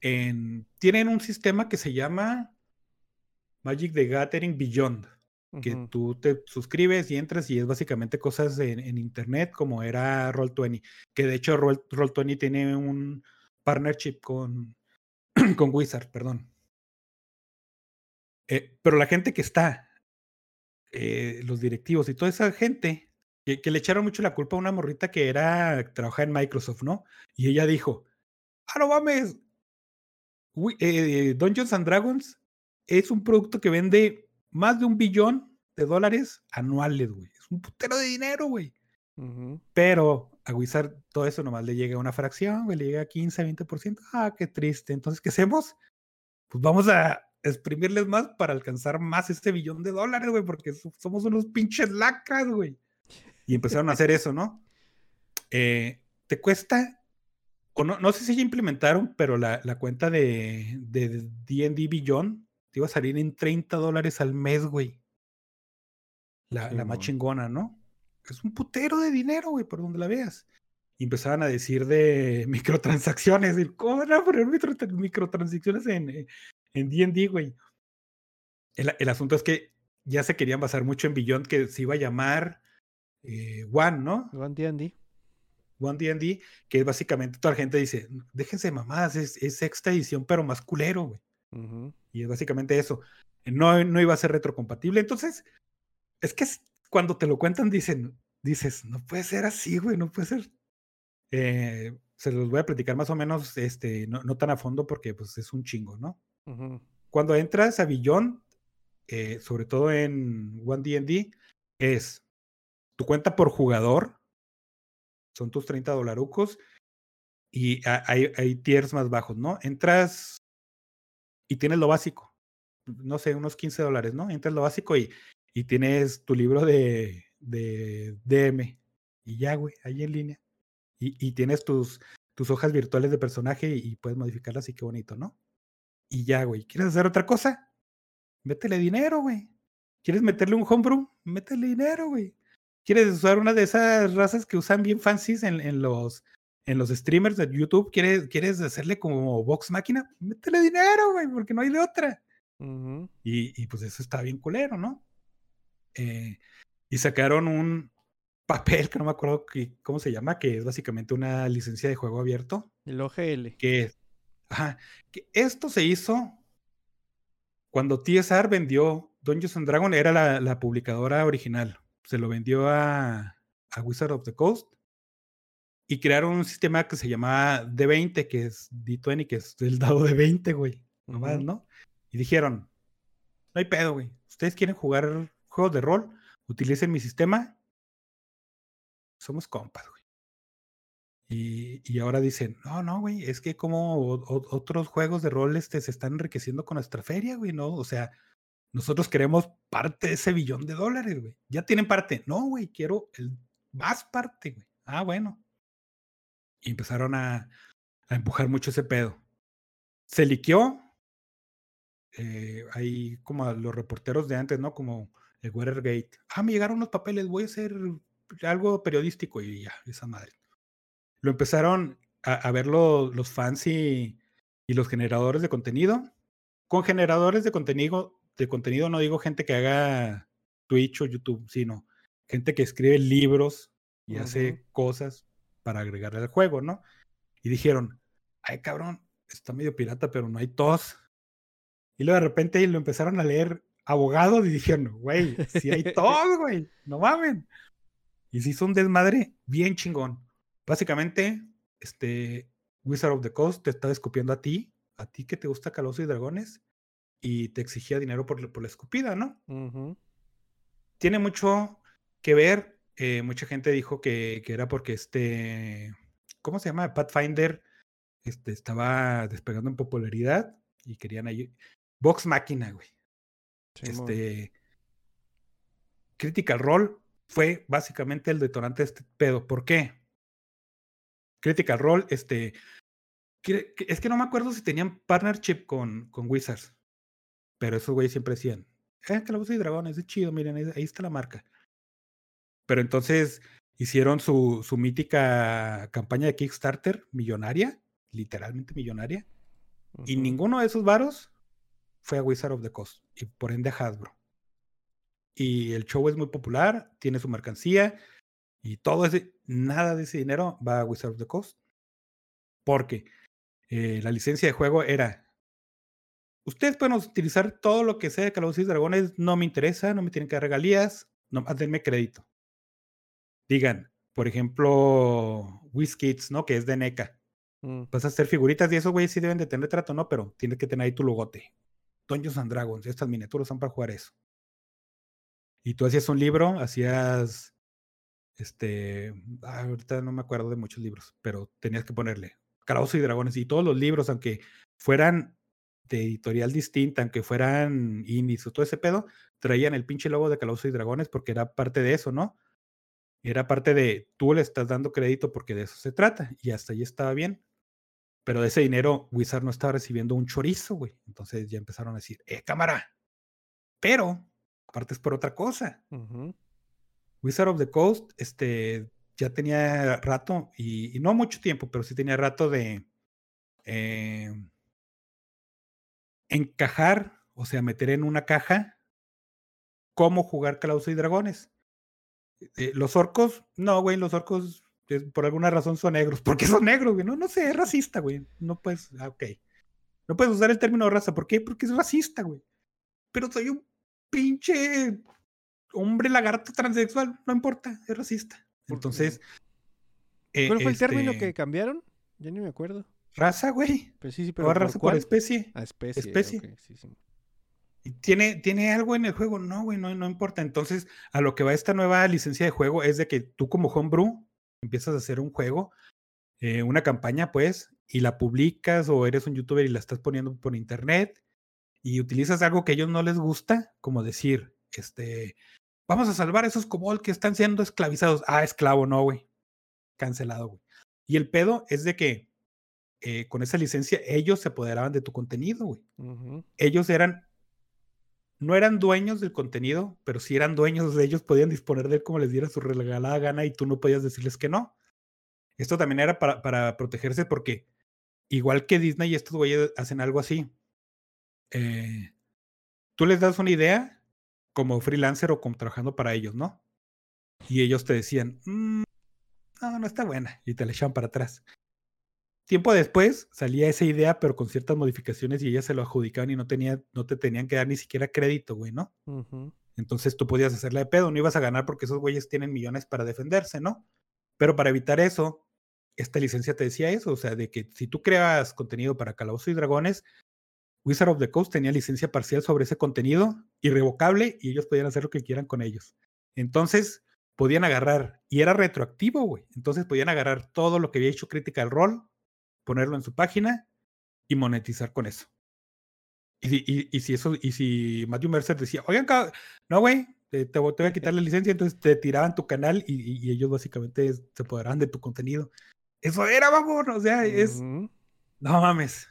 en, tienen un sistema que se llama Magic the Gathering Beyond, que tú te suscribes y entras y es básicamente cosas en, internet como era Roll20, que de hecho Roll20 tiene un partnership con, con Wizard, perdón. Eh, pero la gente que está, eh, los directivos y toda esa gente, que, le echaron mucho la culpa a una morrita que era, trabajaba en Microsoft, ¿no? Y ella dijo, ah, no mames, eh, Dungeons and Dragons es un producto que vende más de un billón de dólares anuales, güey. Es un putero de dinero, güey. Pero a Wizard todo eso nomás le llega a una fracción, güey, le llega a 15, 20%. Ah, qué triste. Entonces, ¿qué hacemos? Pues vamos a exprimirles más para alcanzar más este billón de dólares, güey, porque somos unos pinches lacras, güey. Y empezaron a hacer eso, ¿no? Eh, te cuesta, o no, no sé si ya implementaron, pero la, la cuenta de D&D Beyond te iba a salir en 30 dólares al mes, güey. La, la más chingona, ¿no? Es un putero de dinero, güey, por donde la veas. Y empezaban a decir de microtransacciones. ¿Cómo van a poner microtransacciones en D&D, güey? El, el, asunto es que ya se querían basar mucho en Beyond, que se iba a llamar eh, One, ¿no? One D&D. One D&D, que es básicamente toda la gente dice, déjense mamadas, es, es sexta edición, pero más culero, güey. Y es básicamente eso. No, no iba a ser retrocompatible. Entonces, es que cuando te lo cuentan, dicen, dices, no puede ser así, güey, no puede ser. Eh, se los voy a platicar más o menos, este, no, no, tan a fondo porque pues es un chingo, ¿no? Cuando entras a Billón, eh, sobre todo en One D&D, es tu cuenta por jugador, son tus 30 dolarucos, y hay, hay tiers más bajos, ¿no? Entras y tienes lo básico, no sé, unos 15 dólares, ¿no? Entras lo básico y, y tienes tu libro de, de DM, y ya, güey, ahí en línea. Y, y tienes tus, tus hojas virtuales de personaje y, puedes modificarlas y qué bonito, ¿no? Y ya, güey, ¿quieres hacer otra cosa? Métele dinero, güey. ¿Quieres meterle un homebrew? Métele dinero, güey. ¿Quieres usar una de esas razas que usan bien fancies en, en los, en los streamers de YouTube? ¿Quieres, ¿Quieres hacerle como box máquina? Métele dinero, güey, porque no hay de otra. y, y, pues eso está bien culero, ¿no? Eh, y sacaron un papel que no me acuerdo que, cómo se llama, que es básicamente una licencia de juego abierto. El OGL. Que, ajá, que esto se hizo cuando TSR vendió Dungeons and Dragons, era la, la publicadora original se lo vendió a, a Wizard of the Coast y crearon un sistema que se llamaba D20, que es D20, que es el dado de 20, güey. Nomás, ¿no? Y dijeron, no hay pedo, güey. Ustedes quieren jugar juegos de rol, utilicen mi sistema. Somos compas, güey. Y, ahora dicen, no, no, güey, es que como otros juegos de rol este, se están enriqueciendo con nuestra feria, güey, ¿no? O sea, nosotros queremos parte de ese billón de dólares, güey. Ya tienen parte. No, güey, quiero el más parte, güey. Ah, bueno. Y empezaron a, a empujar mucho ese pedo. Se liqueó. eh, ahí como a los reporteros de antes, ¿no? Como el Watergate. Ah, me llegaron los papeles, voy a hacer algo periodístico y ya, esa madre. Lo empezaron a, a ver lo- los fans y, y los generadores de contenido. Con generadores de contenido, de contenido no digo gente que haga Twitch o YouTube, sino gente que escribe libros y hace cosas para agregarle al juego, ¿no? Y dijeron, ay cabrón, está medio pirata, pero no hay tos. Y luego de repente lo empezaron a leer abogados y dijeron, güey, si hay tos, güey, no mamen. Y se hizo un desmadre bien chingón. Básicamente, este Wizard of the Coast te estaba escupiendo a ti, a ti que te gusta Calabozos y Dragones, y te exigía dinero por, la- por la escupida, ¿no? Tiene mucho que ver. eh, mucha gente dijo que, que era porque este, ¿cómo se llama? Pathfinder este, estaba despegando en popularidad y querían ahí. Vox Máquina, güey. Este. Critical Role fue básicamente el detonante de este pedo. ¿Por qué? Critical Role, este. Es que no me acuerdo si tenían partnership con, con Wizards. Pero esos güeyes siempre decían: Eh, Calabozos y Dragones, es chido, miren, ahí, ahí está la marca. Pero entonces hicieron su, su mítica campaña de Kickstarter millonaria, literalmente millonaria. Y ninguno de esos varos fue a Wizard of the Coast y por ende a Hasbro. Y el show es muy popular, tiene su mercancía y todo ese, nada de ese dinero va a Wizard of the Coast. Porque eh, la licencia de juego era, ustedes pueden utilizar todo lo que sea de Calabozos y Dragones, no me interesa, no me tienen que dar regalías, nomás denme crédito. Digan, por ejemplo, WizKids, ¿no? Que es de NECA Mm. vas a hacer figuritas y esos güeyes sí deben de tener trato, ¿no? Pero tienes que tener ahí tu logote. Dungeons and Dragons, estas miniaturas son para jugar eso. Y tú hacías un libro, hacías, este, ah, ahorita no me acuerdo de muchos libros, pero tenías que ponerle Calabozos y Dragones y todos los libros, aunque fueran de editorial distinta, aunque fueran indies o todo ese pedo, traían el pinche logo de Calabozos y Dragones porque era parte de eso, ¿no? Era parte de tú le estás dando crédito porque de eso se trata y hasta ahí estaba bien. Pero de ese dinero, Wizard no estaba recibiendo un chorizo, güey. Entonces ya empezaron a decir, eh, cámara. Pero, aparte por otra cosa. Ujú. Wizard of the Coast, este, ya tenía rato, y, no mucho tiempo, pero sí tenía rato de eh, encajar, o sea, meter en una caja cómo jugar Calabozos y Dragones. Eh, los orcos, no, güey, los orcos es- por alguna razón son negros. ¿Por qué son negros, güey? No, no sé, es racista, güey. No puedes, ah, ok. No puedes usar el término raza. ¿Por qué? Porque es racista, güey. Pero soy un pinche hombre lagarto transexual. No importa, es racista. ¿Por? Entonces. eh, ¿Cuál fue el término este, que cambiaron? Ya ni me acuerdo. Raza, güey. Pero sí, sí, pero O ¿por raza por cuál? especie. Ah, especie. especie. sí, sí. ¿Tiene, ¿Tiene algo en el juego? No, güey, no, no importa. Entonces, a lo que va esta nueva licencia de juego es de que tú como homebrew empiezas a hacer un juego, eh, una campaña, pues, y la publicas o eres un youtuber y la estás poniendo por internet y utilizas algo que a ellos no les gusta, como decir, este, vamos a salvar a esos kobold que están siendo esclavizados. Ah, esclavo, no, güey. Cancelado, güey. Y el pedo es de que eh, con esa licencia ellos se apoderaban de tu contenido, güey ellos eran, no eran dueños del contenido, pero sí eran dueños de ellos, podían disponer de él como les diera su regalada gana y tú no podías decirles que no. Esto también era para, para protegerse porque igual que Disney y estos güeyes hacen algo así, eh, tú les das una idea como freelancer o como trabajando para ellos, ¿no? Y ellos te decían, "Mm, no, no está buena, y te la echaban para atrás. Tiempo después salía esa idea, pero con ciertas modificaciones y ellas se lo adjudicaban y no, tenía, no te tenían que dar ni siquiera crédito, güey, ¿no? Entonces tú podías hacerla de pedo, no ibas a ganar porque esos güeyes tienen millones para defenderse, ¿no? Pero para evitar eso, esta licencia te decía eso, o sea, de que si tú creas contenido para Calabozos y Dragones, Wizard of the Coast tenía licencia parcial sobre ese contenido, irrevocable, y ellos podían hacer lo que quieran con ellos. Entonces, podían agarrar, y era retroactivo, güey. Entonces podían agarrar todo lo que había hecho Critical Role, ponerlo en su página y monetizar con eso. Y, si- y- y si eso, y si Matthew Mercer decía, oigan, no, güey, te, te voy a quitar la licencia, entonces te tiraban tu canal y, ellos básicamente se apoderaban de tu contenido. Eso era, vamos, o sea, es, no mames,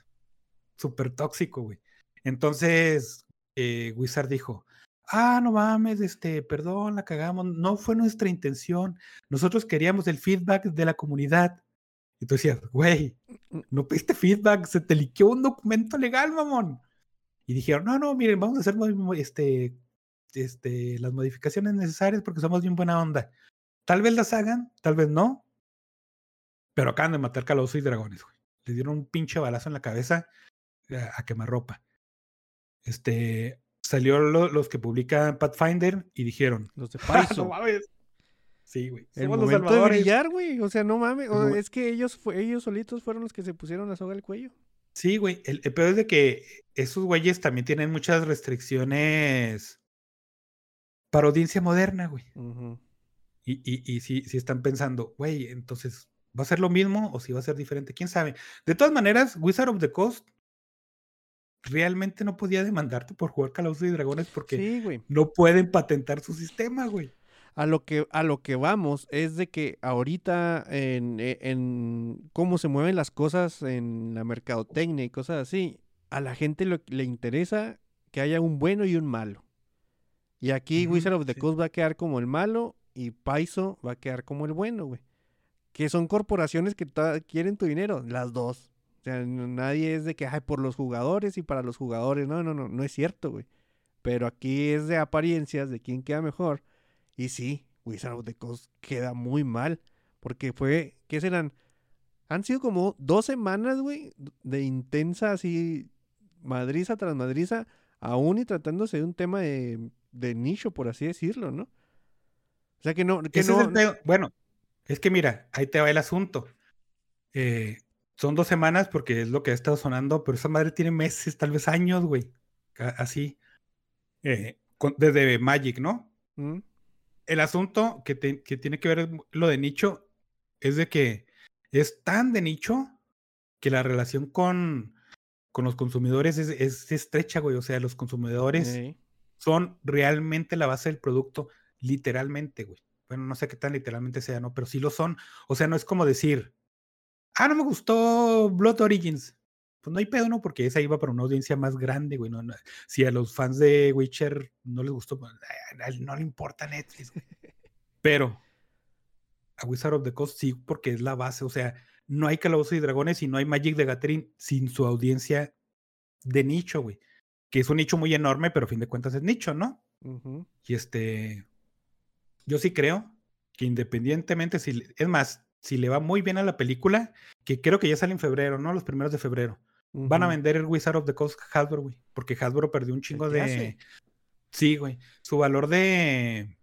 súper tóxico, güey. Entonces, eh, Wizard dijo, ah, no mames, este, perdón, la cagamos, no fue nuestra intención, nosotros queríamos el feedback de la comunidad. Y tú decías, güey, no pediste feedback, se te liqueó un documento legal, mamón. Y dijeron, no, no, miren, vamos a hacer este, este, las modificaciones necesarias porque somos bien buena onda. Tal vez las hagan, tal vez no. Pero acaban de matar calabozos y dragones, güey. Le dieron un pinche balazo en la cabeza a, a quemarropa. Este, salió lo- los que publican Pathfinder y dijeron, Los de "Ah, Paizo. no mames". Sí, güey. El Somos los momento de salvadores. brillar, güey. O sea, no mames. o- es que ellos, fue, ellos solitos fueron los que se pusieron la soga al cuello. Sí, güey. El, el peor es de que esos güeyes también tienen muchas restricciones para audiencia moderna, güey. Y, y, y si, si están pensando, güey, entonces, ¿va a ser lo mismo o si va a ser diferente? ¿Quién sabe? De todas maneras, Wizard of the Coast realmente no podía demandarte por jugar Calabozos y Dragones porque Sí, no pueden patentar su sistema, güey. A lo que, a lo que vamos es de que ahorita en, e- en cómo se mueven las cosas en la mercadotecnia y cosas así, a la gente lo- le interesa que haya un bueno y un malo. Y aquí Wizard of the sí. Coast va a quedar como el malo y Paizo va a quedar como el bueno, güey. Que son corporaciones que quieren tu dinero, las dos. O sea, no- nadie es de que, ay, por los jugadores y para los jugadores. No, no, no, no es cierto, güey. Pero aquí es de apariencias, de quién queda mejor. Y sí, Wizard of the Coast queda muy mal. Porque fue, ¿qué serán? Han sido como dos semanas, güey, de intensa así, madriza tras madriza, aún y tratándose de un tema de, de nicho, por así decirlo, ¿no? O sea que no, que Ese no, es el pedo. Bueno, es que mira, ahí te va el asunto. Eh, son dos semanas porque es lo que ha estado sonando, pero esa madre tiene meses, tal vez años, güey. Así. Eh, con- desde Magic, ¿no? ¿Mm? El asunto que, te- que tiene que ver lo de nicho es de que es tan de nicho que la relación con, con los consumidores es, es estrecha, güey. O sea, los consumidores son realmente la base del producto, literalmente, güey. Bueno, no sé qué tan literalmente sea, ¿no? Pero sí lo son. O sea, no es como decir, ah, no me gustó Blood Origins. Pues no hay pedo, ¿no? Porque esa iba para una audiencia más grande, güey. No, no- Si a los fans de Witcher no les gustó, pues, no le importa Netflix, güey. Pero a Wizard of the Coast sí, porque es la base. O sea, no hay Calabozos y Dragones y no hay Magic the Gathering sin su audiencia de nicho, güey. Que es un nicho muy enorme, pero a fin de cuentas es nicho, ¿no? Y este, yo sí creo que independientemente, si, es más, si le va muy bien a la película, que creo que ya sale en febrero, ¿no? Los primeros de febrero, van a vender el Wizard of the Coast Hasbro, güey, porque Hasbro perdió un chingo ¿qué de... hace? Sí, güey, su valor de,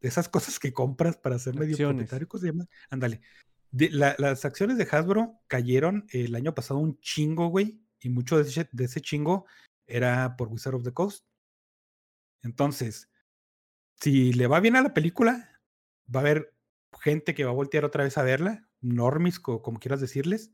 de esas cosas que compras para ser medio propietario, ¿cómo se llama? Ándale. La- las acciones de Hasbro cayeron el año pasado un chingo, güey, y mucho de ese, de ese chingo era por Wizard of the Coast. Entonces, si le va bien a la película, va a haber gente que va a voltear otra vez a verla, normis, co- como quieras decirles,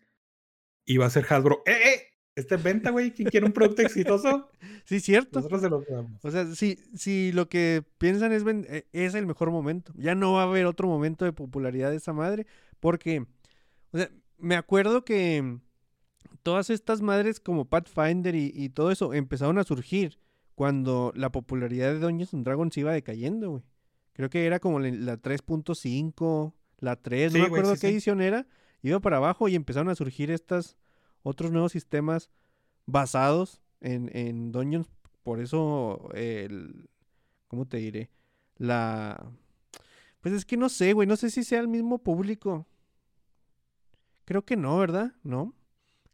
y va a ser Hasbro, ¡eh, eh! Esta es venta, güey, ¿quién quiere un producto exitoso? Sí, cierto. Nosotros se lo damos. O sea, si, si lo que piensan es, eh, es el mejor momento, ya no va a haber otro momento de popularidad de esa madre, porque, o sea, me acuerdo que todas estas madres como Pathfinder y, y todo eso empezaron a surgir cuando la popularidad de Dungeons and Dragons iba decayendo, güey. Creo que era como la, la 3.5, la 3, Sí, no me güey, acuerdo sí, qué edición era, iba para abajo y empezaron a surgir estos otros nuevos sistemas basados en, en Dungeons. Por eso, el, ¿cómo te diré? La... Pues es que no sé, güey, no sé si sea el mismo público. Creo que no, ¿verdad? ¿No?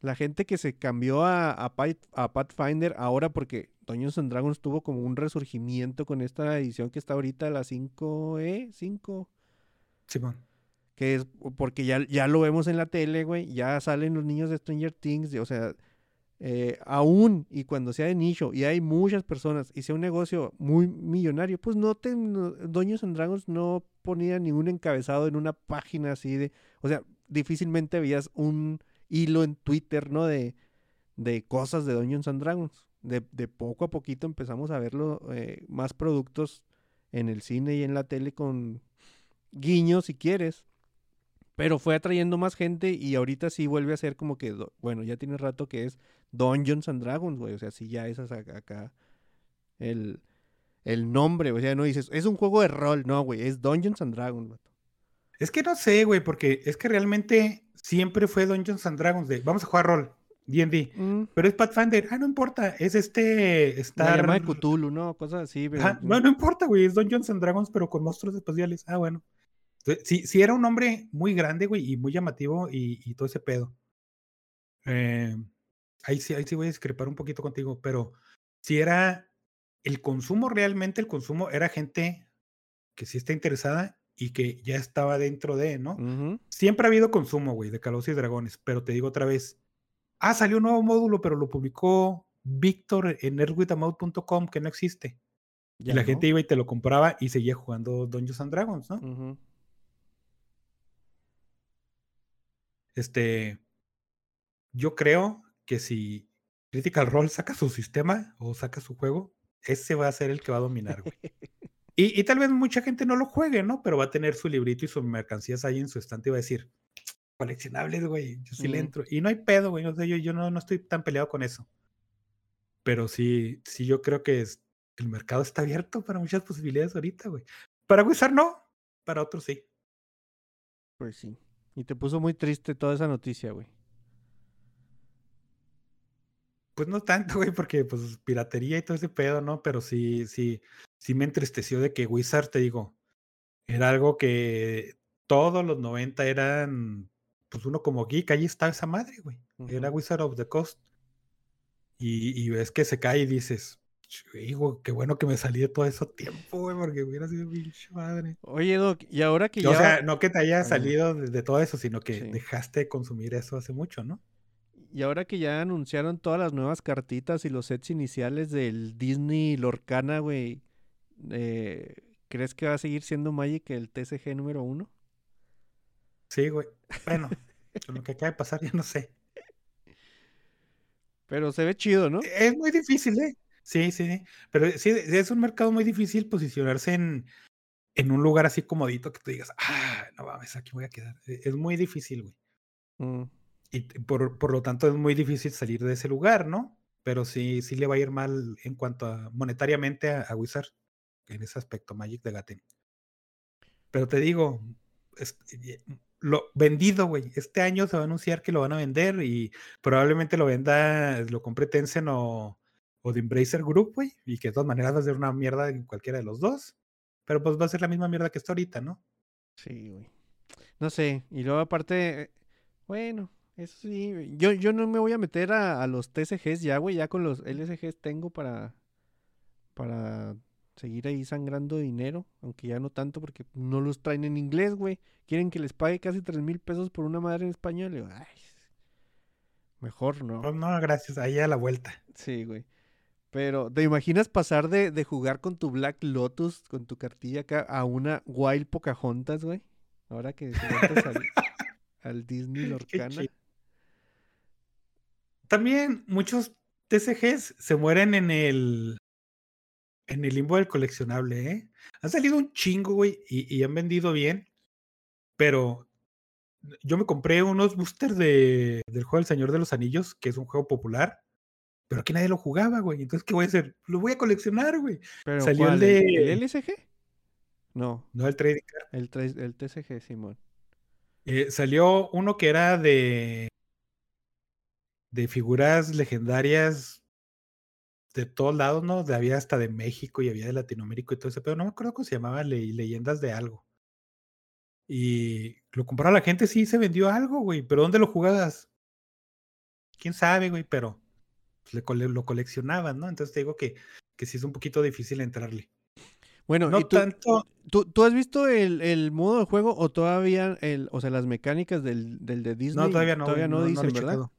La gente que se cambió a, a, Path- a Pathfinder ahora porque Dungeons and Dragons tuvo como un resurgimiento con esta edición que está ahorita, la 5E, 5, Simón. que es porque ya, ya lo vemos en la tele, güey, ya salen los niños de Stranger Things, o sea, eh, aún y cuando sea de nicho y hay muchas personas y sea un negocio muy millonario, pues no te, no, Dungeons and Dragons no ponía ningún encabezado en una página así de, o sea, difícilmente veías un hilo en Twitter, ¿no? De, de cosas de Dungeons and Dragons. De, de poco a poquito empezamos a verlo, eh, más productos en el cine y en la tele con guiños, si quieres. Pero fue atrayendo más gente y ahorita sí vuelve a ser como que, bueno, ya tiene rato que es Dungeons and Dragons, güey. O sea, sí ya es acá, el, el nombre, o sea, no dices, es un juego de rol, no, güey, es Dungeons and Dragons. Es que no sé, güey, porque es que realmente siempre fue Dungeons and Dragons de vamos a jugar rol, D&D. Mm, Pero es Pathfinder, ah, no importa, es este la Star... llama de Cthulhu, ¿no? Cosas así, pero... Ajá, no, no importa, güey, es Dungeons and Dragons, pero con monstruos espaciales. Ah, bueno. Entonces, sí, sí era un nombre muy grande, güey, y muy llamativo y, y todo ese pedo. Eh, ahí sí, ahí sí voy a discrepar un poquito contigo, pero si era el consumo realmente, el consumo era gente que sí está interesada y que ya estaba dentro de, ¿no? Siempre ha habido consumo, güey, de Calabozos y Dragones, pero te digo otra vez, ah, salió un nuevo módulo, pero lo publicó Víctor en nerdwithamout.com, que no existe. Ya y la no. gente iba y te lo compraba y seguía jugando Dungeons and Dragons, ¿no? Este, yo creo que si Critical Role saca su sistema o saca su juego, ese va a ser el que va a dominar, güey. Y, y tal vez mucha gente no lo juegue, ¿no? Pero va a tener su librito y sus mercancías ahí en su estante y va a decir, coleccionables, güey, yo sí le Mm. entro. Y no hay pedo, güey, o sea, yo, yo no, no estoy tan peleado con eso. Pero sí, sí yo creo que es, el mercado está abierto para muchas posibilidades ahorita, güey. Para Wizard no, para otros sí. Pues sí. Y te puso muy triste toda esa noticia, güey. Pues no tanto, güey, porque pues piratería y todo ese pedo, ¿no? Pero sí, sí, sí me entristeció de que Wizard, te digo, era algo que todos los 90 eran, pues uno como geek, ahí está esa madre, güey. Era. Wizard of the Coast. Y, y ves que se cae y dices, hijo, qué bueno que me salí de todo ese tiempo, güey, porque hubiera sido pinche madre. Oye, Doc, y ahora que O ya... sea, no que te haya salido de, de todo eso, sino que Sí. dejaste de consumir eso hace mucho, ¿no? Y ahora que ya anunciaron todas las nuevas cartitas y los sets iniciales del Disney Lorcana, güey, eh, ¿crees que va a seguir siendo Magic el TCG número uno? Sí, güey. Bueno, con lo que acaba de pasar, ya no sé. Pero se ve chido, ¿no? Es muy difícil, ¿eh? Sí, sí, sí. Pero sí, es un mercado muy difícil posicionarse en, en un lugar así comodito que tú digas, ah, no mames, aquí voy a quedar. E- Es muy difícil, güey. Mm, Y por, por lo tanto es muy difícil salir de ese lugar, ¿no? Pero sí, sí le va a ir mal en cuanto a monetariamente a, a Wizard en ese aspecto, Magic de Gaten. Pero te digo, es- lo vendido, güey. Este año se va a anunciar que lo van a vender y probablemente lo venda, lo compre Tencent o, o de Embracer Group, güey. Y que de todas maneras va a ser una mierda en cualquiera de los dos. Pero pues va a ser la misma mierda que está ahorita, ¿no? sí, güey. No sé. Y luego aparte, eh, bueno, eso sí. Yo, yo no me voy a meter a, a los TCGs ya, güey. Ya con los LSGs tengo para, para seguir ahí sangrando dinero. Aunque ya no tanto porque no los traen en inglés, güey. Quieren que les pague casi tres mil pesos por una madre en español. Digo, ay, mejor no. No, no, gracias. Ahí a la vuelta. Sí, güey. Pero, ¿te imaginas pasar de, de jugar con tu Black Lotus, con tu cartilla acá, a una Wild Pocahontas, güey? Ahora que metes al, al Disney Lorcana. También muchos TCGs se mueren en el en el limbo del coleccionable, ¿eh? Han salido un chingo, güey, y, y han vendido bien, pero yo me compré unos boosters de, del juego El Señor de los Anillos, que es un juego popular, pero aquí nadie lo jugaba, güey. Entonces, ¿qué voy a hacer? Lo voy a coleccionar, güey. Pero, salió el ¿cuál? ¿El, de- el LSG? No, No el trading card. el TCG, Simón. Eh, salió uno que era de de figuras legendarias de todos lados, ¿no? De- había hasta de México y había de Latinoamérica y todo ese, pero no me acuerdo cómo se llamaba, le- leyendas de algo. Y lo compró la gente, sí se vendió algo, güey, pero ¿dónde lo jugabas? ¿Quién sabe, güey? Pero pues, le lo coleccionaban, ¿no? Entonces te digo que, que sí es un poquito difícil entrarle. Bueno, No ¿y tú, tanto, tú, tú has visto el, el modo de juego o todavía, el, o sea, las mecánicas del, del de Disney? no, todavía no, Todavía no, dicen, ¿verdad? checado.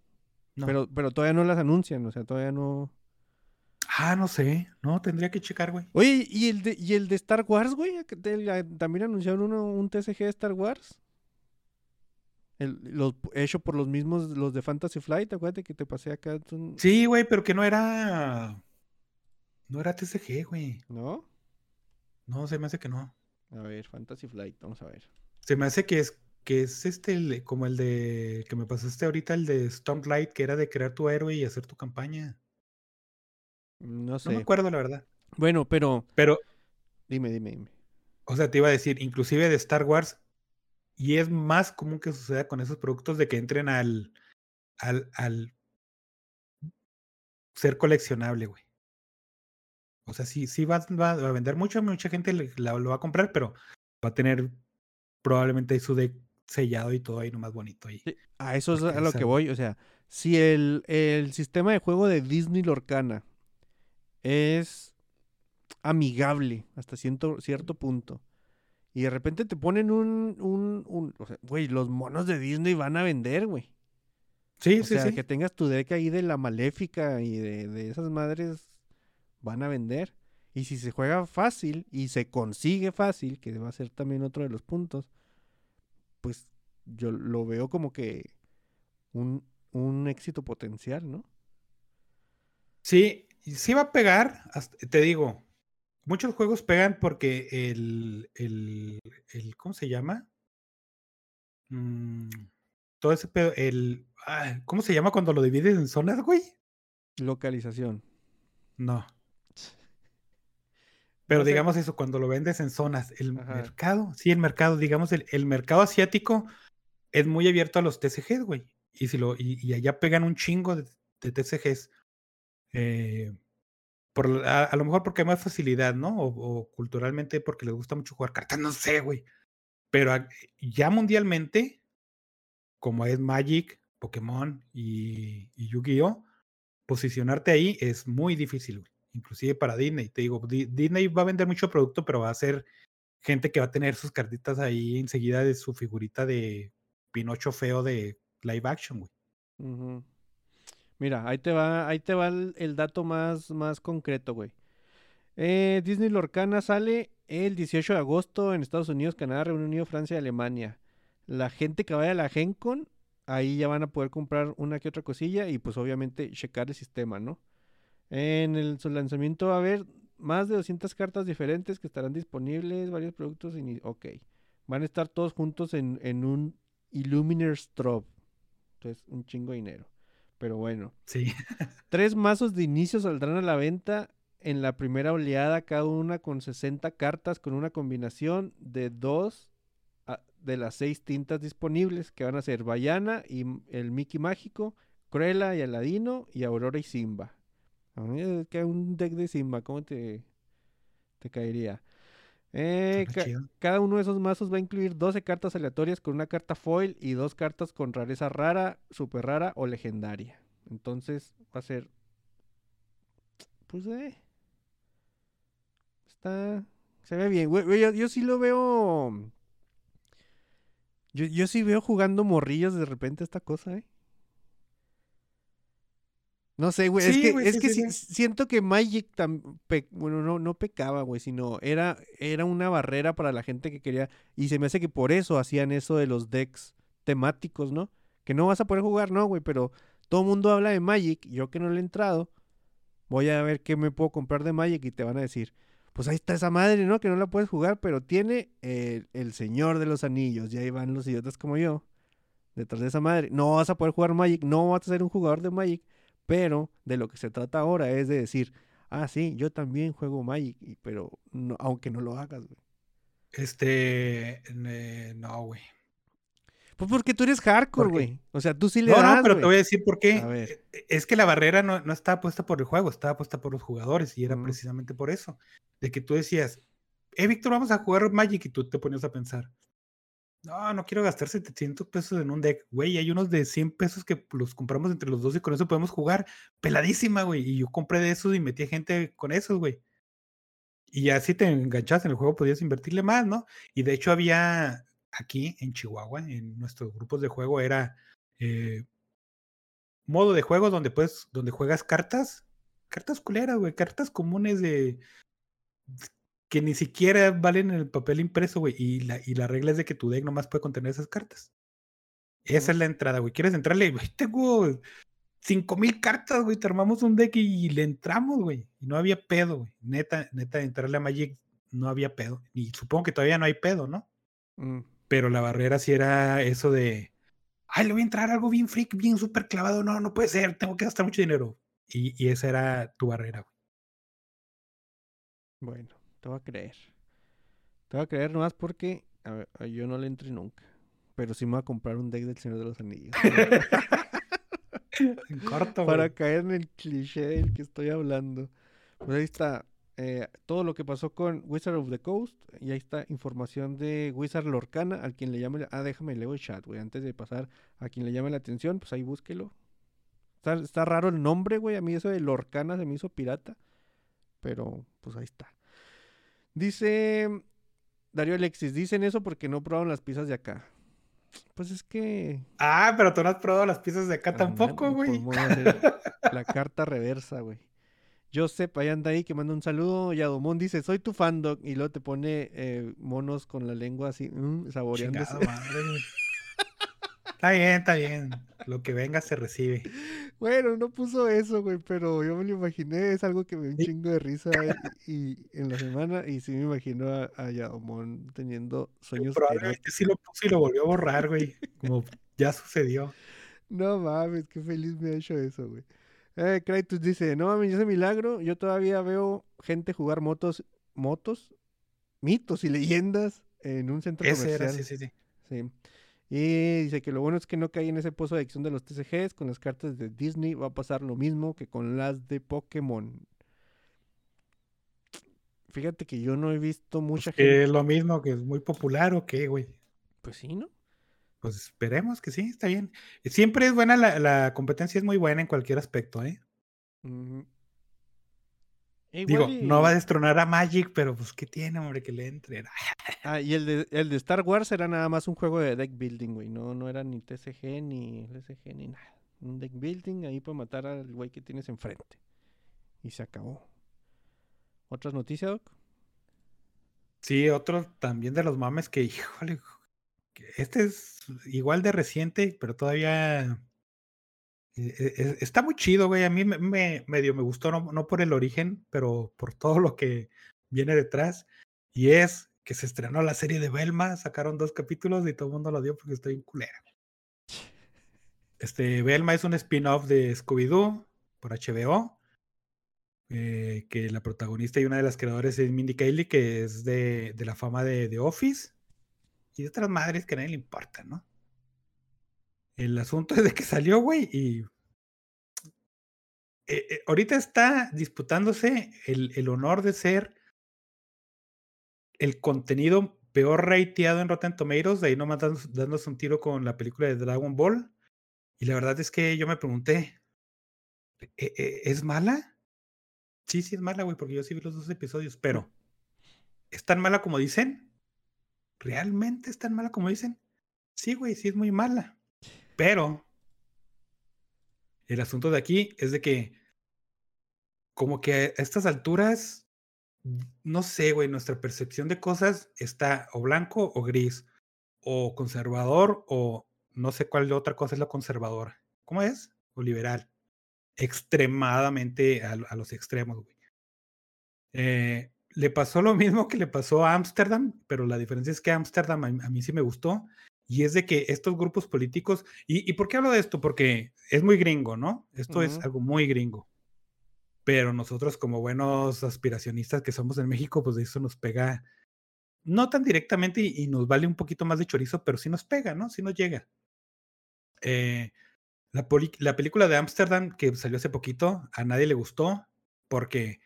No. Pero, pero todavía no las anuncian, o sea, todavía no... Ah, no sé. No, tendría que checar, güey. Oye, ¿y el de, y el de Star Wars, güey? ¿A que te- la- También anunciaron uno, un TCG de Star Wars. El, los, hecho por los mismos, los de Fantasy Flight, acuérdate que te pasé acá. Sí, güey, pero que no era. No era TCG, güey. ¿No? No, se me hace que no. A ver, Fantasy Flight, vamos a ver. Se me hace que es que es este el- como el de que me pasaste ahorita, el de Stormlight, que era de crear tu héroe y hacer tu campaña. No No sé. me acuerdo, la verdad. Bueno, pero Pero, dime, dime, dime. o sea, te iba a decir, inclusive de Star Wars, y es más común que suceda con esos productos de que entren al, al, al ser coleccionable, güey. O sea, sí, sí va, va a vender mucho, mucha gente le- la- lo va a comprar, pero va a tener probablemente su deck sellado y todo ahí nomás bonito ahí. Sí, a eso es a lo que voy. O sea, si el, el sistema de juego de Disney Lorcana es amigable hasta ciento- cierto punto. Y de repente te ponen un, un, un- o sea, güey, los monos de Disney van a vender, güey. Sí, O sí, sea, sí. que tengas tu deck ahí de la maléfica y de, de esas madres van a vender. Y si se juega fácil y se consigue fácil, que va a ser también otro de los puntos, pues yo lo veo como que un, un éxito potencial, ¿no? Sí, sí va a pegar, hasta- te digo, muchos juegos pegan porque el, el, el ¿cómo se llama? Mm, todo ese pedo, el, ¿cómo se llama cuando lo divides en zonas, güey? Localización. No. Pero digamos eso, cuando lo vendes en zonas, el Ajá. mercado, sí, el mercado, digamos, el, el mercado asiático es muy abierto a los TCGs, güey. Y si lo, y, y allá pegan un chingo de, de TCGs. eh, por, a, a lo mejor porque hay más facilidad, ¿no? O, o culturalmente porque les gusta mucho jugar cartas, no sé, güey. Pero a- ya mundialmente, como es Magic, Pokémon y, y Yu-Gi-Oh, posicionarte ahí es muy difícil, güey. Inclusive para Disney. Te digo, Di- Disney va a vender mucho producto, pero va a ser gente que va a tener sus cartitas ahí enseguida de su figurita de Pinocho feo de live action, güey. Mira, ahí te va, ahí te va el, dato más, más concreto, güey. Eh, Disney Lorcana sale el 18 de agosto en Estados Unidos, Canadá, Reino Unido, Francia y Alemania. La gente que vaya a la Gen Con, ahí ya van a poder comprar una que otra cosilla y pues obviamente checar el sistema, ¿no? En el su lanzamiento va a haber más de 200 cartas diferentes que estarán disponibles, varios productos. ini- Ok, van a estar todos juntos en, en un Illuminer Strobe. Entonces, un chingo de dinero. Pero bueno. Sí. Tres mazos de inicio saldrán a la venta en la primera oleada, cada una con 60 cartas, con una combinación de dos a- de las seis tintas disponibles, que van a ser Bayana y el Mickey Mágico, Cruella y Aladino, y Aurora y Simba. Queda un deck de Simba, ¿cómo te, te caería? Eh, Suena ca- chido. cada uno de esos mazos va a incluir 12 cartas aleatorias con una carta foil y dos cartas con rareza rara, super rara o legendaria. Entonces va a ser. Pues eh. Está. Se ve bien. yo, yo sí lo veo. Yo, yo sí veo jugando morrillos de repente esta cosa, ¿eh? No sé, güey. es que, güey, es sí, que sí, si- sí. siento que Magic tam- pe- bueno, no, no pecaba, güey, sino era, era una barrera para la gente que quería. Y se me hace que por eso hacían eso de los decks temáticos, ¿no? Que no vas a poder jugar, no, güey, pero todo el mundo habla de Magic. Yo que no le he entrado, voy a ver qué me puedo comprar de Magic y te van a decir, pues ahí está esa madre, ¿no? Que no la puedes jugar, pero tiene el, el Señor de los Anillos. Y ahí van los idiotas como yo, detrás de esa madre. No vas a poder jugar Magic, no vas a ser un jugador de Magic, pero de lo que se trata ahora es de decir, ah, sí, yo también juego Magic, pero no- aunque no lo hagas, güey. Este, eh, no, güey. Pues porque tú eres hardcore, güey. O sea, tú sí le No, das, no, pero te güey. voy a decir por qué. A ver. E- Es que la barrera no, no estaba puesta por el juego, estaba puesta por los jugadores y era precisamente por eso. De que tú decías, eh, Víctor, vamos a jugar Magic y tú te ponías a pensar, no, no quiero gastar 700 pesos en un deck, güey, hay unos de 100 pesos que los compramos entre los dos y con eso podemos jugar peladísima, güey. Y yo compré de esos y metí gente con esos, güey. Y ya si te enganchas en el juego podías invertirle más, ¿no? Y de hecho había aquí en Chihuahua, en nuestros grupos de juego, era eh, modo de juego donde puedes, donde juegas cartas cartas culeras, güey, cartas comunes de que ni siquiera valen en el papel impreso, güey, y la, y la regla es de que tu deck nomás puede contener esas cartas. Esa es la entrada, güey. ¿Quieres entrarle? Güey, tengo cinco mil cartas, güey. Te armamos un deck y, le entramos, güey. Y no había pedo, güey. Neta, neta, entrarle a Magic no había pedo. Y supongo que todavía no hay pedo, ¿no? Mm. Pero la barrera sí era eso de. Ay, le voy a entrar algo bien freak, bien súper clavado. No, no puede ser. Tengo que gastar mucho dinero. Y, y esa era tu barrera, güey. Bueno, te voy a creer. Te voy a creer nomás porque a yo no le entré nunca. Pero sí me voy a comprar un deck del Señor de los Anillos. En corto, para güey. caer en el cliché del que estoy hablando. Pues ahí está eh, todo lo que pasó con Wizard of the Coast. Y ahí está información de Wizard Lorcana. Al quien le llame. Ah, déjame leo el chat, güey. Antes de pasar a quien le llame la atención, pues ahí búsquelo. Está, está raro el nombre, güey. A mí eso de Lorcana se me hizo pirata. Pero, pues ahí está. Dice Darío Alexis, dicen eso porque no probaron las pizzas de acá. Pues es que. Ah, pero tú no has probado las piezas de acá tampoco, Ándale, güey. pues, hacer la carta reversa, güey. Joseph, ahí anda ahí que manda un saludo. Yadomón dice, soy tu fan, Doc", Y luego te pone eh, monos con la lengua así, mm, saboreándose. Chingada madre, güey. Está bien, está bien. Lo que venga se recibe. Bueno, no puso eso, güey, pero yo me lo imaginé. Es algo que me dio un chingo de risa y, y en la semana. Y sí me imagino a, a Yadomón teniendo sueños Probablemente sí lo puso y lo volvió a borrar, güey. Como ya sucedió. No mames, qué feliz me ha hecho eso, güey. Eh, Kratos dice, no mames, ese milagro, yo todavía veo gente jugar motos, motos, mitos y leyendas en un centro Ese comercial. era, sí, sí, sí. Sí. Y dice que lo bueno es que no cae en ese pozo de adicción de los TCGs. Con las cartas de Disney va a pasar lo mismo que con las de Pokémon. Fíjate que yo no he visto mucha Que gente. es lo mismo, que es muy popular o qué, güey. Pues sí, ¿no? Pues esperemos que sí, está bien. Siempre es buena, la, la competencia es muy buena en cualquier aspecto, ¿eh? Ujú. Digo, no va a destronar a Magic, pero pues ¿qué tiene, hombre, que le entre? Ah, y el de, el de Star Wars era nada más un juego de deck building, güey. No, no era ni TCG, ni LSG, ni nada. Un deck building ahí para matar al güey que tienes enfrente. Y se acabó. ¿Otras noticias, Doc? Sí, otro también de los mames que, híjole, que este es igual de reciente, pero todavía eh, eh, eh, está muy chido, güey. A mí me, me- medio me gustó, no, por el origen, pero por todo lo que viene detrás. Y es que se estrenó la serie de Velma, sacaron dos capítulos y todo el mundo lo dio porque estoy en culera. Este, Velma es un spin-off de Scooby-Doo por HBO. eh, que la protagonista y una de las creadoras es Mindy Kaling, que es de, la fama de Office y de otras madres que a nadie le importa, ¿no? El asunto es de que salió, güey, y eh, eh, ahorita está disputándose el, honor de ser el contenido peor rateado en Rotten Tomatoes, de ahí nomás dándose, un tiro con la película de Dragon Ball. Y la verdad es que yo me pregunté, ¿e- e- ¿es mala? Sí, sí es mala, güey, porque yo sí vi los dos episodios, pero ¿es tan mala como dicen? ¿Realmente es tan mala como dicen? Sí, güey, sí es muy mala. Pero el asunto de aquí es de que como que a estas alturas, no sé, güey, nuestra percepción de cosas está o blanco o gris, o conservador o no sé cuál otra cosa es la conservadora. ¿Cómo es? O liberal. Extremadamente a, a los extremos, güey. Eh, le pasó lo mismo que le pasó a Ámsterdam, pero la diferencia es que Ámsterdam a, a mí sí me gustó. Y es de que estos grupos políticos, y, y por qué hablo de esto? Porque es muy gringo, ¿no? Esto es algo muy gringo. Pero nosotros como buenos aspiracionistas que somos en México, pues eso nos pega, no tan directamente y, y nos vale un poquito más de chorizo, pero sí nos pega, ¿no? Sí nos llega. Eh, la, la película de Ámsterdam que salió hace poquito, a nadie le gustó porque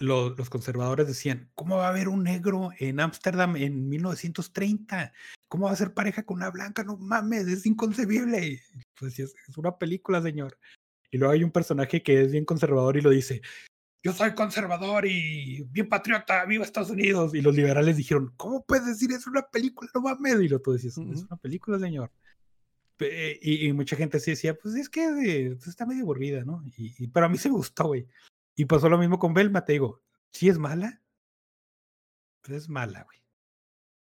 lo- los conservadores decían, ¿cómo va a haber un negro en Ámsterdam en 1930? ¿Cómo va a ser pareja con una blanca? No mames, es inconcebible. Pues es, es una película, señor. Y luego hay un personaje que es bien conservador y lo dice, yo soy conservador y bien patriota, viva Estados Unidos. Y los liberales dijeron, ¿cómo puedes decir? Es una película, no mames. Y lo tú decías, es una película, señor. Y, y mucha gente sí decía, pues es que eh, está medio aburrida, ¿no? Y, y- pero a mí se me gustó, güey. Y pasó lo mismo con Velma, te digo, sí es mala, pues es mala, güey.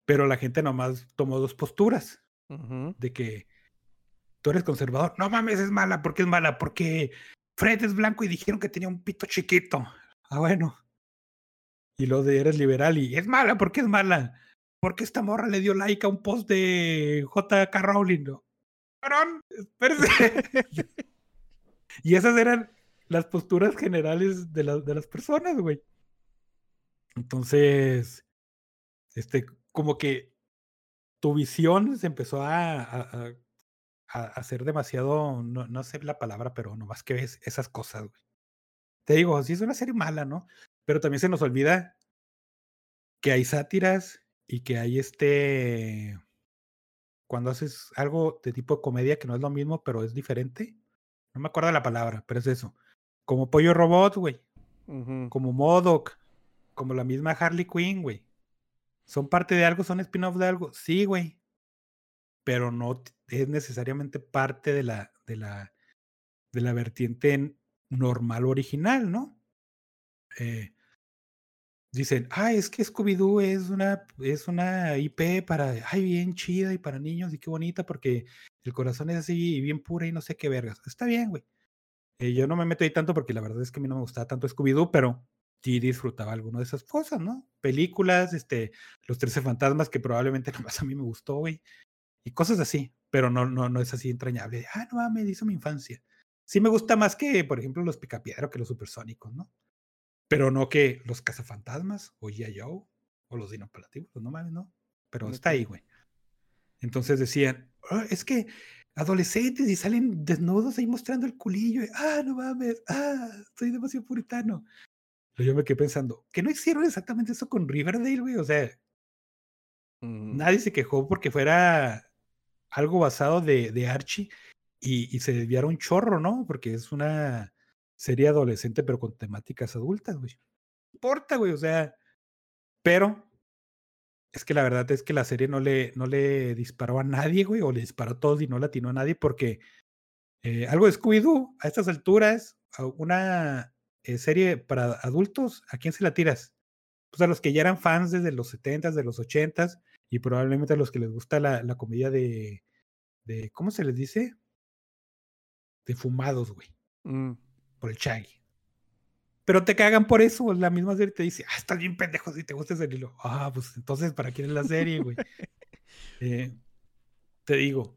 Pero la gente nomás tomó dos posturas, de que tú eres conservador. No mames, es mala, ¿por qué es mala? Porque Fred es blanco y dijeron que tenía un pito chiquito. Ah, bueno. Y lo de eres liberal y es mala, ¿por qué es mala? Porque esta morra le dio like a un post de J.K. Rowling. ¿no? Espérese. y esas eran las posturas generales de, la- de las personas, güey. Entonces, este, como que tu visión se empezó a, a, hacer demasiado, no, no sé la palabra, pero nomás que ves esas cosas, güey. Te digo, sí es una serie mala, ¿no? Pero también se nos olvida que hay sátiras y que hay este, cuando haces algo de tipo comedia que no es lo mismo, pero es diferente. No me acuerdo la palabra, pero es eso. Como Pollo Robot, güey. Como Modoc. Como la misma Harley Quinn, güey. ¿Son parte de algo? ¿Son spin-off de algo? Sí, güey. Pero no es necesariamente parte de la, de la, de la vertiente normal original, ¿no? Eh, dicen, ah, es que Scooby-Doo es una, es una IP para, ay, bien chida y para niños y qué bonita porque el corazón es así y bien pura y no sé qué vergas. Está bien, güey. Eh, yo no me meto ahí tanto porque la verdad es que a mí no me gustaba tanto Scooby-Doo, pero sí disfrutaba alguna de esas cosas, ¿no? Películas, este, Los Trece Fantasmas, que probablemente nomás a mí me gustó, güey. Y cosas así, pero no, no, no es así entrañable. de, Ah, no mames, hizo mi infancia. Sí me gusta más que, por ejemplo, los Picapiedra que los supersónicos, ¿no? Pero no que los cazafantasmas, o G.I. Joe, o los dinoplativos, no mames, no. Pero está ahí, güey. Entonces decían, "Ah, es que adolescentes y salen desnudos ahí mostrando el culillo. y, ah, no mames, ah, soy demasiado puritano. Pero yo me quedé pensando, que no hicieron exactamente eso con Riverdale, güey. O sea, Ujú. nadie se quejó porque fuera algo basado de, de Archie y, y se desviara un chorro, ¿no? Porque es una serie adolescente, pero con temáticas adultas, güey. No importa, güey, o sea, pero es que la verdad es que la serie no le, no le disparó a nadie, güey, o le disparó a todos y no latinó a nadie porque eh, algo de Scooby-Doo a estas alturas, a una eh, serie para adultos, ¿a quién se la tiras? Pues a los que ya eran fans desde los 70s, de los 80s y probablemente a los que les gusta la, la comedia de, de, ¿cómo se les dice? De fumados, güey, Mm. por el Shaggy. Pero te cagan por eso, la misma serie te dice, ah, estás bien pendejo si te gusta ese hilo. Ah, pues entonces, ¿para quién es la serie, güey? Eh, te digo,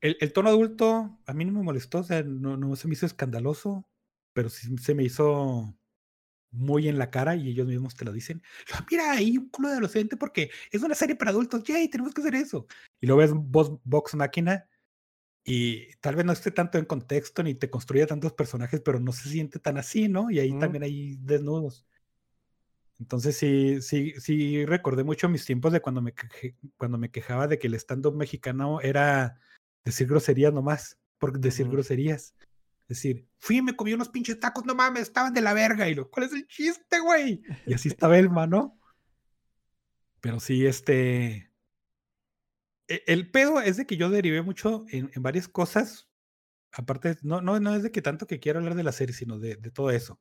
el, el tono adulto a mí no me molestó, o sea, no, no se me hizo escandaloso, pero sí se me hizo muy en la cara y ellos mismos te lo dicen. "Ah, Mira, hay un culo de adolescente porque es una serie para adultos, yay, tenemos que hacer eso. Y lo ves Vox Máquina y tal vez no esté tanto en contexto ni te construya tantos personajes, pero no se siente tan así, ¿no? Y ahí Mm. también hay desnudos. Entonces sí, sí, sí recordé mucho mis tiempos de cuando me, queje- cuando me quejaba de que el stand-up mexicano era decir groserías nomás, por decir Ujú. groserías. Es decir, fui y me comí unos pinches tacos, no mames, estaban de la verga. Y lo, ¿cuál es el chiste, güey? Y así estaba Elma, ¿no? Pero sí, este. E- El pedo es de que yo derivé mucho en, en varias cosas. Aparte, no, no, no es de que tanto que quiero hablar de la serie, sino de, de todo eso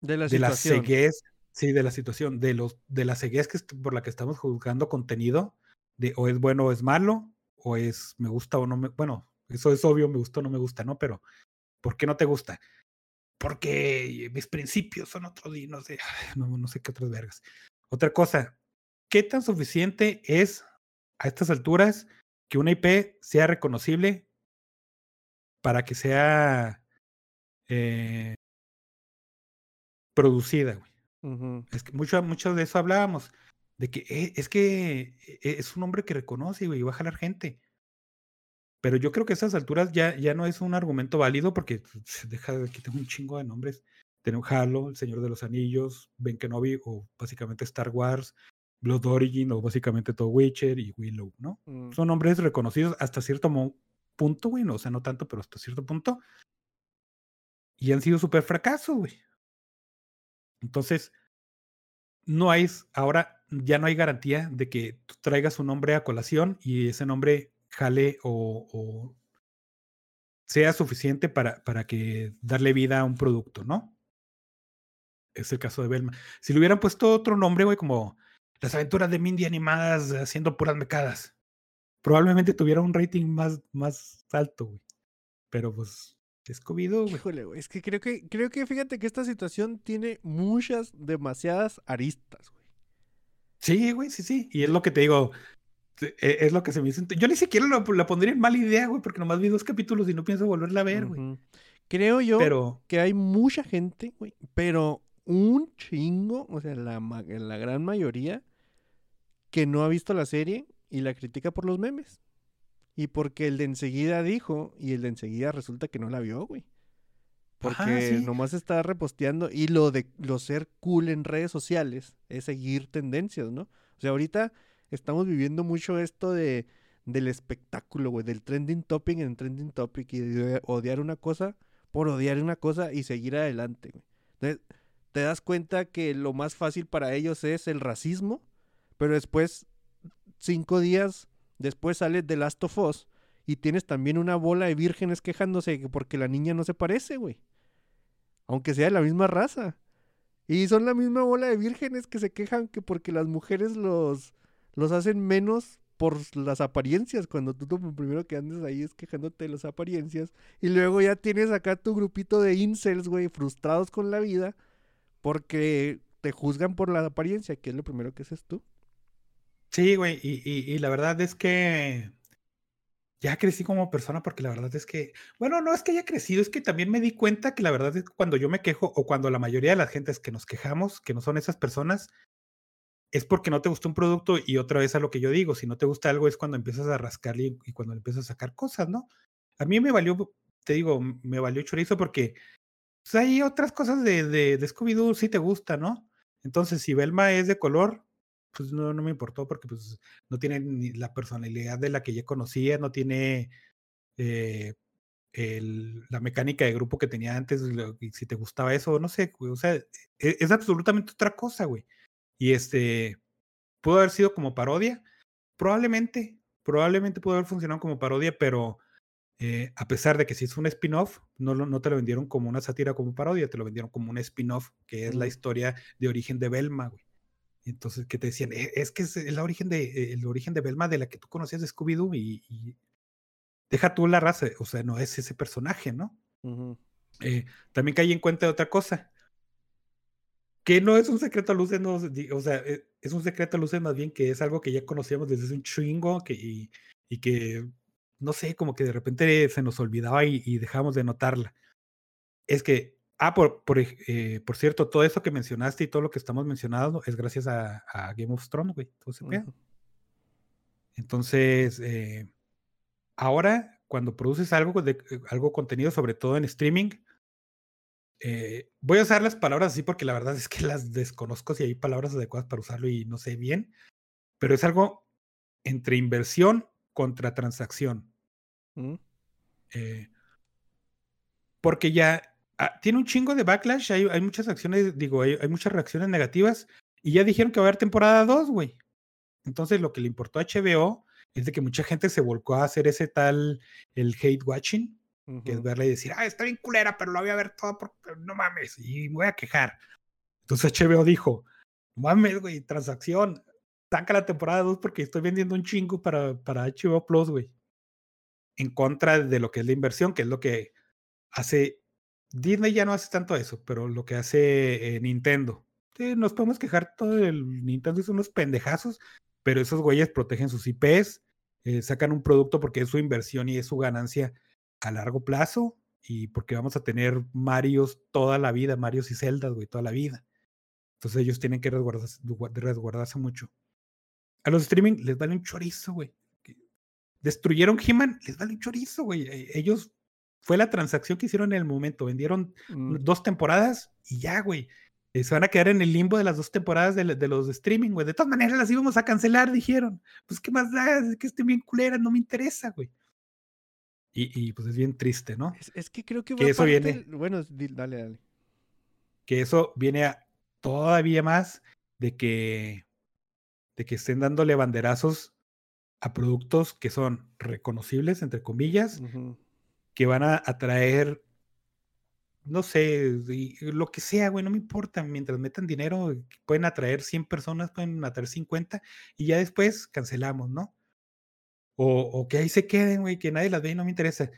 De la de la ceguez, sí, de la situación, de los, de la ceguez que por la que estamos juzgando contenido, de o es bueno o es malo, o es me gusta o no me, bueno, eso es obvio, me gusta o no me gusta, ¿no? Pero, ¿por qué no te gusta? Porque mis principios son otros y no sé, no, no sé qué otras vergas. Otra cosa, ¿qué tan suficiente es a estas alturas que una IP sea reconocible para que sea eh, producida, güey? Es que mucho, mucho de eso hablábamos, de que eh, es que eh, es un hombre que reconoce, güey, y va a jalar gente. Pero yo creo que a esas alturas ya, ya no es un argumento válido porque deja de que tengo un chingo de nombres. Tenemos Halo, El Señor de los Anillos, Ben Kenobi, o básicamente Star Wars, Blood Origin, o básicamente todo Witcher y Willow, ¿no? Mm. Son nombres reconocidos hasta cierto punto, güey, no, o sea, no tanto, pero hasta cierto punto. Y han sido súper fracasos, güey. Entonces, no hay, ahora ya no hay garantía de que tú traigas un nombre a colación y ese nombre jale o, o sea suficiente para, para que darle vida a un producto, ¿no? Es el caso de Belma. Si le hubieran puesto otro nombre, güey, como las aventuras de Mindy animadas haciendo puras mecadas, probablemente tuviera un rating más, más alto, güey. Pero pues, Scooby-Doo, güey. Híjole, güey. Es que creo que, creo que fíjate que esta situación tiene muchas, demasiadas aristas, güey. Sí, güey, sí, sí. Y es lo que te digo. e- Es lo que se me hizo. Yo ni siquiera lo- la pondría en mala idea, güey, porque nomás vi dos capítulos y no pienso volverla a ver, güey. Creo yo Pero, que hay mucha gente, güey, pero un chingo, o sea, la, la gran mayoría, que no ha visto la serie y la critica por los memes. Y porque el de enseguida dijo y el de enseguida resulta que no la vio, güey. Porque Ajá, sí. nomás está reposteando y lo de lo ser cool en redes sociales es seguir tendencias, ¿no? O sea, ahorita estamos viviendo mucho esto de del espectáculo, güey, del trending topic en trending topic y de odiar una cosa por odiar una cosa y seguir adelante, güey. Entonces, te das cuenta que lo más fácil para ellos es el racismo, pero después, cinco días después sale The Last of Us y tienes también una bola de vírgenes quejándose que porque la niña no se parece, güey. Aunque sea de la misma raza. Y son la misma bola de vírgenes que se quejan que porque las mujeres los, los hacen menos por las apariencias, cuando tú lo primero que andes ahí es quejándote de las apariencias, y luego ya tienes acá tu grupito de incels, güey, frustrados con la vida, porque te juzgan por la apariencia, que es lo primero que haces tú. sí, güey. Y, y, la verdad es que ya crecí como persona porque la verdad es que, bueno, no es que haya crecido, es que también me di cuenta que la verdad es que cuando yo me quejo o cuando la mayoría de las gentes que nos quejamos, que no son esas personas, es porque no te gustó un producto y otra vez a lo que yo digo, si no te gusta algo es cuando empiezas a rascarle y, y cuando empiezas a sacar cosas, ¿no? A mí me valió, te digo, me valió chorizo porque pues, hay otras cosas de, de, de Scooby-Doo sí te gusta, ¿no? Entonces, si Velma es de color, pues no, no me importó porque pues no tiene ni la personalidad de la que ya conocía, no tiene eh, la mecánica de grupo que tenía antes, y si te gustaba eso, no sé, güey, o sea, e- es, absolutamente otra cosa, güey. Y este, pudo haber sido como parodia, probablemente, probablemente pudo haber funcionado como parodia, pero eh, a pesar de que si es un spin-off, no, no te lo vendieron como una sátira, como parodia, te lo vendieron como un spin-off, que es la historia de origen de Velma, güey. Entonces, que te decían, "Eh, es que es el origen de, eh, el origen de Velma de la que tú conocías de Scooby-Doo y, y deja tú la raza, o sea, no es ese personaje, ¿no? Ujú. Eh, también caí en cuenta de otra cosa, que no es un secreto a luces, no, o sea, eh, es un secreto a luces más bien que es algo que ya conocíamos desde hace un chingo que, y, y que, no sé, como que de repente se nos olvidaba y, y dejamos de notarla. Es que, ah, por, por, eh, por cierto, todo eso que mencionaste y todo lo que estamos mencionando es gracias a, a Game of Thrones, güey, todo ese pedo. Ujú. Entonces, eh, ahora, cuando produces algo, de, eh, algo contenido, sobre todo en streaming, eh, voy a usar las palabras así porque la verdad es que las desconozco si hay palabras adecuadas para usarlo y no sé bien, pero es algo entre inversión contra transacción. Ujú. eh, porque ya ah, tiene un chingo de backlash, hay, hay muchas acciones, digo, hay, hay muchas reacciones negativas y ya dijeron que va a haber temporada 2, güey. Entonces lo que le importó a HBO es de que mucha gente se volcó a hacer ese tal, el hate watching, que es verla y decir, ah, está bien culera, pero la voy a ver toda porque no mames, y me voy a quejar. Entonces HBO dijo, mames, güey, transacción, saca la temporada 2 porque estoy vendiendo un chingo para, para HBO Plus, güey. En contra de lo que es la inversión, que es lo que hace, Disney ya no hace tanto eso, pero lo que hace eh, Nintendo. Nos podemos quejar todo el Nintendo son unos pendejazos, pero esos güeyes protegen sus IPs, eh, sacan un producto porque es su inversión y es su ganancia a largo plazo y porque vamos a tener Marios toda la vida, Marios y Zeldas, güey, toda la vida. Entonces ellos tienen que resguardarse mucho. A los streaming les vale un chorizo, güey. Destruyeron He-Man, les vale un chorizo, güey. E- Ellos, fue la transacción que hicieron en el momento, vendieron Mm. dos temporadas y ya, güey. Eh, Se van a quedar en el limbo de las dos temporadas de, los de streaming, güey. De todas maneras las íbamos a cancelar, dijeron. Pues, ¿qué más da? Es que estén bien culeras, no me interesa, güey. Y, y, pues es bien triste, ¿no? Es, es que creo que Que eso parte viene- Bueno, dale, dale. Que eso viene a todavía más de que, de que estén dándole banderazos a productos que son reconocibles, entre comillas, que van a atraer, no sé, y lo que sea, güey, no me importa, mientras metan dinero, eh, pueden atraer 100 personas, pueden atraer 50 y ya después cancelamos, ¿no? O, o que ahí se queden, güey, que nadie las ve y no me interesa.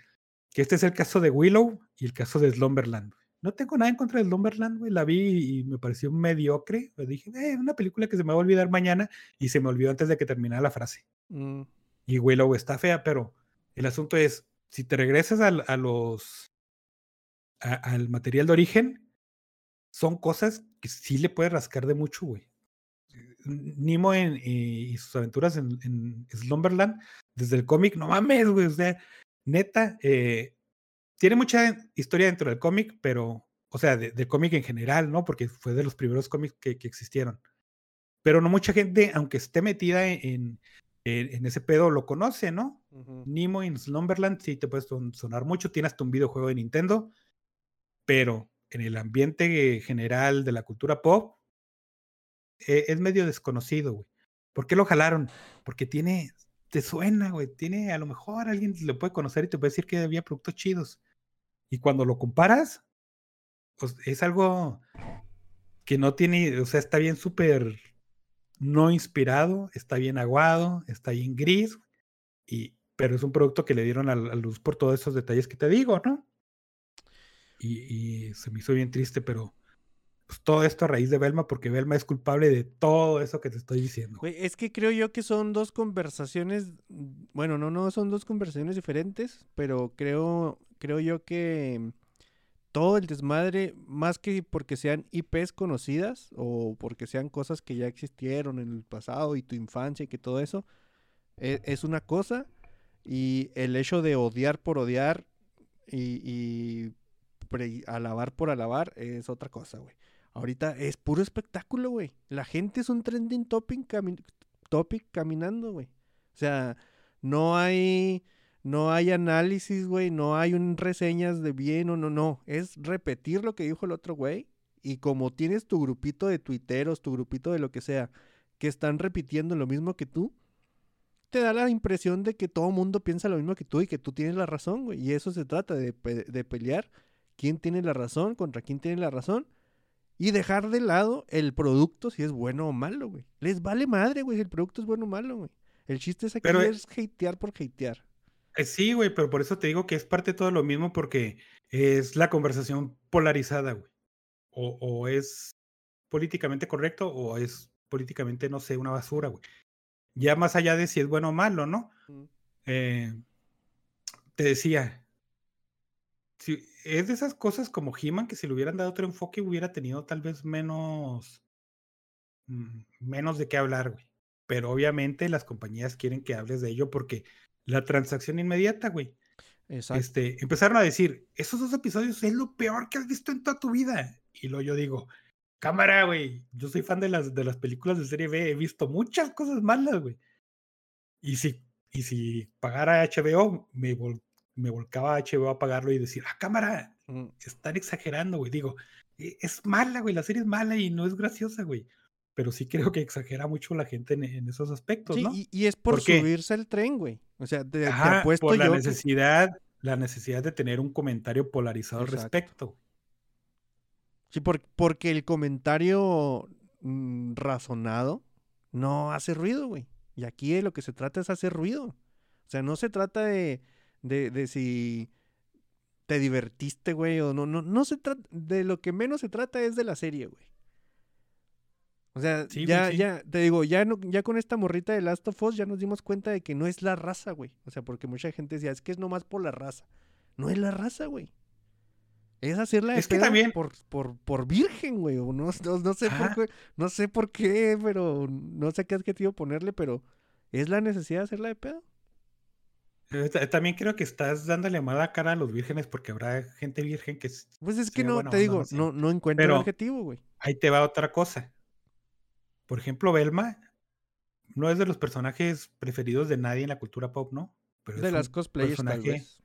Que este es el caso de Willow y el caso de Slumberland. No tengo nada en contra de Slumberland, güey, la vi y me pareció mediocre. Pues dije, eh, una película que se me va a olvidar mañana y se me olvidó antes de que terminara la frase Mm, y Willow está fea, pero el asunto es, si te regresas al, a los, a- al material de origen, son cosas que sí le puedes rascar de mucho, güey. N- Nemo en, y sus aventuras en, en Slumberland, desde el cómic, no mames, güey, o sea, neta, eh, tiene mucha historia dentro del cómic, pero, o sea, de- del cómic en general, ¿no? Porque fue de los primeros cómics que, que existieron. Pero no mucha gente, aunque esté metida en, en, en ese pedo, lo conoce, ¿no? Nemo en Slumberland sí te puede son- sonar mucho, tiene hasta un videojuego de Nintendo, pero en el ambiente general de la cultura pop eh, es medio desconocido, güey. ¿Por qué lo jalaron? Porque tiene, te suena, güey, tiene, a lo mejor alguien le puede conocer y te puede decir que había productos chidos. Y cuando lo comparas, pues, es algo que no tiene, o sea, está bien súper no inspirado, está bien aguado, está bien gris, y, pero es un producto que le dieron a, la luz por todos esos detalles que te digo, ¿no? Y, se me hizo bien triste, pero pues, todo esto a raíz de Belma, porque Belma es culpable de todo eso que te estoy diciendo. Es que creo yo que son dos conversaciones, mm, bueno, no, no, son dos conversaciones diferentes, pero creo, creo yo que todo el desmadre, más que porque sean IPs conocidas o porque sean cosas que ya existieron en el pasado y tu infancia y que todo eso, e- es, una cosa, y el hecho de odiar por odiar y, alabar por alabar es otra cosa, güey. Ahorita es puro espectáculo, güey. La gente es un trending topic, cami- topic caminando, güey. O sea, no hay, no hay análisis, güey. No hay un reseñas de bien o no, no. Es repetir lo que dijo el otro güey. Y como tienes tu grupito de tuiteros, tu grupito de lo que sea, que están repitiendo lo mismo que tú, te da la impresión de que todo mundo piensa lo mismo que tú y que tú tienes la razón, güey. Y eso se trata de, pe- de pelear quién tiene la razón, contra quién tiene la razón. Y dejar de lado el producto si es bueno o malo, güey. Les vale madre, güey, si el producto es bueno o malo, güey. El chiste es aquí Pero, eh, es hatear por hatear. Eh, Sí, güey, pero por eso te digo que es parte de todo lo mismo, porque es la conversación polarizada, güey. O, o es políticamente correcto o es políticamente, no sé, una basura, güey. Ya más allá de si es bueno o malo, ¿no? Mm. Eh, te decía, si, es de esas cosas como He-Man que si le hubieran dado otro enfoque hubiera tenido tal vez menos, mm, menos de qué hablar, güey. Pero obviamente las compañías quieren que hables de ello porque la transacción inmediata, güey. Exacto. Este, empezaron a decir, esos dos episodios es lo peor que has visto en toda tu vida. Y luego yo digo, cámara, güey, yo soy fan de las, de las películas de serie B, he visto muchas cosas malas, güey. Y si, y si pagara HBO, me, vol- me volcaba a HBO a pagarlo y decir, ah, cámara, Mm. están exagerando, güey. Digo, "E- es mala, güey, la serie es mala y no es graciosa, güey. Pero sí creo que exagera mucho la gente en, en esos aspectos, Sí, ¿no? y, y es por, subirse al tren, güey. O sea, te, te Ajá, apuesto por la yo que- necesidad, la necesidad de tener un comentario polarizado al respecto. Sí, por- porque el comentario mm, razonado no hace ruido, güey. Y aquí de lo que se trata es hacer ruido. O sea, no se trata de, de, de si te divertiste, güey, o no, no, no se trata, de lo que menos se trata es de la serie, güey. O sea, Sí, güey, ya, sí. ya, te digo, ya, no, ya con esta morrita de Last of Us ya nos dimos cuenta de que no es la raza, güey. O sea, porque mucha gente decía, es que es nomás por la raza. No es la raza, güey. Es hacerla de Es que pedo también- por, por, por virgen, güey. o No, no, no sé Ajá. por qué, no sé por qué, pero no sé qué adjetivo ponerle, pero es la necesidad de hacerla de pedo. Ta- También creo que estás dándole mala cara a los vírgenes porque habrá gente virgen que... Pues es que no, te digo, no no, no encuentro el adjetivo, güey. Ahí te va otra cosa. Por ejemplo, Belma no es de los personajes preferidos de nadie en la cultura pop, ¿no? Pero De es las cosplayers, tal personaje- vez.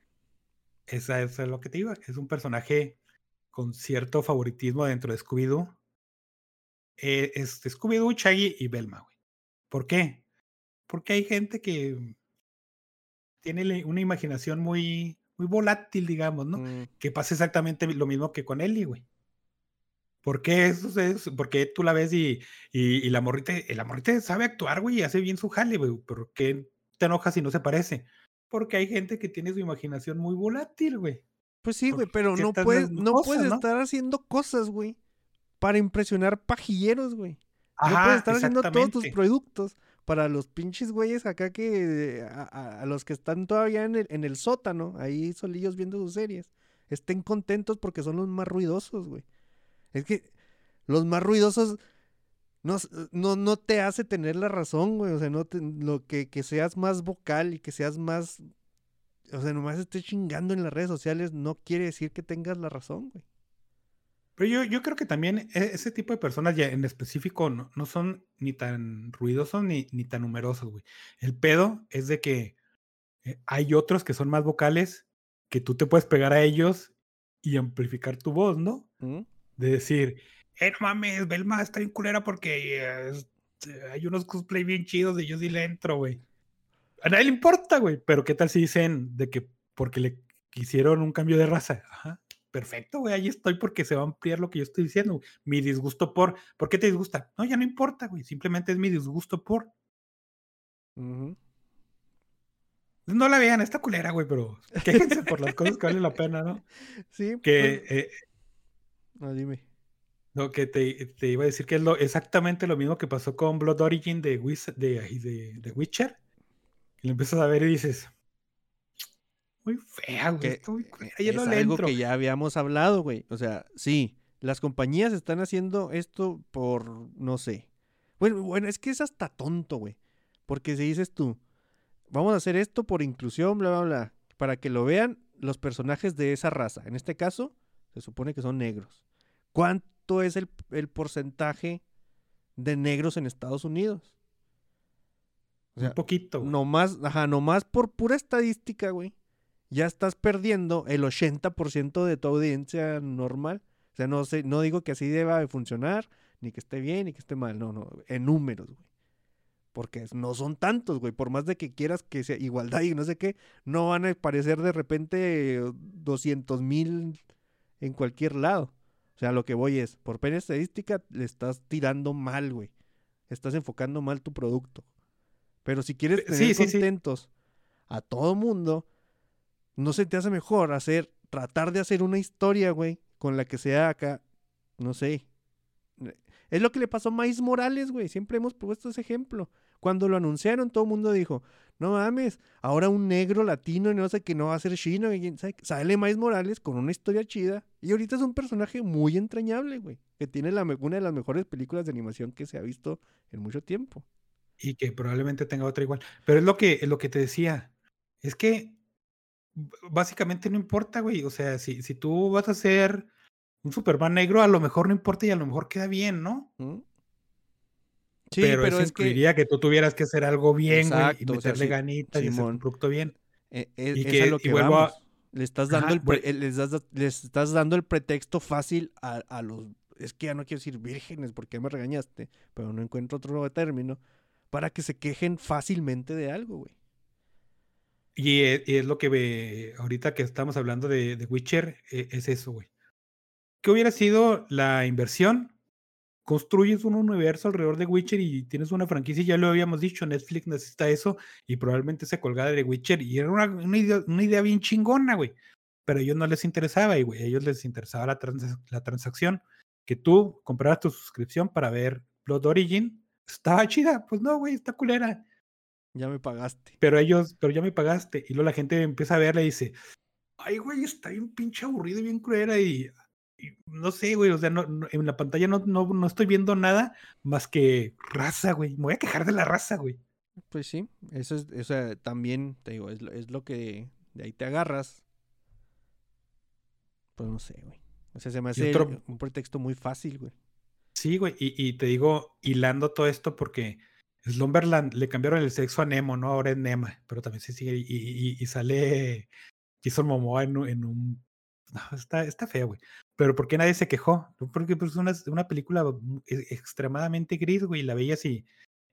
Esa, esa es lo que te iba. Es un personaje con cierto favoritismo dentro de Scooby-Doo. Eh, es Scooby-Doo, Shaggy y Belma, güey. ¿Por qué? porque hay gente que tiene una imaginación muy, muy volátil, digamos, ¿no? Mm, Que pasa exactamente lo mismo que con Ellie, güey. ¿Por qué eso es? Porque tú la ves y, y, y la morrita, la morrita sabe actuar, güey, y hace bien su jale, güey. ¿Por qué te enojas si no se parece? Porque hay gente que tiene su imaginación muy volátil, güey. Pues sí, güey, pero no puedes, no cosas, puedes ¿no? estar haciendo cosas, güey, para impresionar pajilleros, güey. no puedes estar haciendo todos tus productos para los pinches güeyes acá que a, a- a los que están todavía en el, en el sótano, ahí solillos viendo sus series, estén contentos porque son los más ruidosos, güey. Es que los más ruidosos no, no, no te hace tener la razón, güey. O sea, no te- lo que, que seas más vocal y que seas más. O sea, nomás estés chingando en las redes sociales no quiere decir que tengas la razón, güey. Pero yo, yo creo que también e- ese tipo de personas ya en específico no, no son ni tan ruidosos ni, ni tan numerosos, güey. El pedo es de que eh, hay otros que son más vocales que tú te puedes pegar a ellos y amplificar tu voz, ¿no? ¿Mm? De decir, eh, no mames, Belma está bien culera porque eh, es- eh, hay unos cosplay bien chidos y yo sí le entro, güey. A nadie le importa, güey. Pero ¿qué tal si dicen de que porque le hicieron un cambio de raza? Ajá. Perfecto, güey, ahí estoy porque se va a ampliar lo que yo estoy diciendo. Mi disgusto por. ¿Por qué te disgusta? No, ya no importa, güey. Simplemente es mi disgusto por. Ujú. No la vean, está culera, güey, pero quéjense por las cosas que valen la pena, ¿no? Sí, Que, pues, eh, no, dime. no, que te, te iba a decir que es lo, exactamente lo mismo que pasó con Blood Origin de, Wiz- de, de, de Witcher. Y lo empiezas a ver y dices, muy fea, güey, muy culera, es no algo entro. que ya habíamos hablado, güey. O sea, sí, las compañías están haciendo esto por, no sé. Bueno, bueno, es que es hasta tonto, güey. Porque si dices tú, vamos a hacer esto por inclusión, bla, bla, bla, para que lo vean los personajes de esa raza. En este caso, se supone que son negros. ¿Cuánto es el, el porcentaje de negros en Estados Unidos? O sea, un poquito, güey. Nomás, ajá, nomás por pura estadística, güey. Ya estás perdiendo el 80% de tu audiencia normal. O sea, no sé, no digo que así deba de funcionar, ni que esté bien, ni que esté mal. No, no, en números, güey. Porque no son tantos, güey. Por más de que quieras que sea igualdad y no sé qué, no van a aparecer de repente 200 mil en cualquier lado. O sea, lo que voy es, por pena estadística, le estás tirando mal, güey. Estás enfocando mal tu producto. Pero si quieres tener sí, sí, sí. contentos a todo mundo, no se te hace mejor hacer, tratar de hacer una historia, güey, con la que sea acá, no sé. Es lo que le pasó a Maíz Morales, güey. Siempre hemos puesto ese ejemplo. Cuando lo anunciaron, todo el mundo dijo, no mames, ahora un negro latino y no sé qué no va a ser chino. y quién sabe qué". Sale Maíz Morales con una historia chida. Y ahorita es un personaje muy entrañable, güey. Que tiene la una de las mejores películas de animación que se ha visto en mucho tiempo. Y que probablemente tenga otra igual. Pero es lo que, es lo que te decía. Es que básicamente no importa, güey. O sea, si, si tú vas a hacer un Superman negro, a lo mejor no importa y a lo mejor queda bien, ¿no? ¿Mm? Sí, pero, pero, eso es que incluiría que... tú tuvieras que hacer algo bien, güey, y Exacto, o sea, meterle sí, ganitas y hacer un producto bien. eh, es, y es que- a lo y que vuelvo a- vamos. Le estás dando Ajá, el pre- eh, les, das- les estás dando el pretexto fácil a, a los es que ya no quiero decir vírgenes porque me regañaste, pero no encuentro otro término para que se quejen fácilmente de algo, güey. Y e- y es, lo que ve, ahorita que estamos hablando de, de Witcher, e- es eso, güey. ¿Qué hubiera sido la inversión? Construyes un universo alrededor de Witcher y tienes una franquicia, ya lo habíamos dicho, Netflix necesita eso y probablemente se colgada de Witcher y era una, una idea, una idea bien chingona, güey. Pero a ellos no les interesaba y, güey, a ellos les interesaba la, trans- la transacción, que tú compraras tu suscripción para ver Blood Origin. Estaba chida, pues no, güey, está culera. Ya me pagaste. Pero ellos, pero ya me pagaste. Y luego la gente empieza a verla y dice, ay, güey, está bien pinche aburrido y bien cruera. Y, y no sé, güey, o sea, no, no- en la pantalla no, no, no estoy viendo nada más que raza, güey. Me voy a quejar de la raza, güey. Pues sí, eso es, o sea, también te digo, es, lo- es lo que de ahí te agarras. Pues no sé, güey. O sea, se me hace otro- un pretexto muy fácil, güey. Sí, güey, y, y te digo, hilando todo esto porque Slumberland le cambiaron el sexo a Nemo, ¿no? Ahora es Nema, pero también se sigue y, y- y sale Jason Momoa en, en un... No, está, está feo, güey. Pero ¿por qué nadie se quejó? Porque pues, una, una película mu- e- extremadamente gris, güey, la veías y,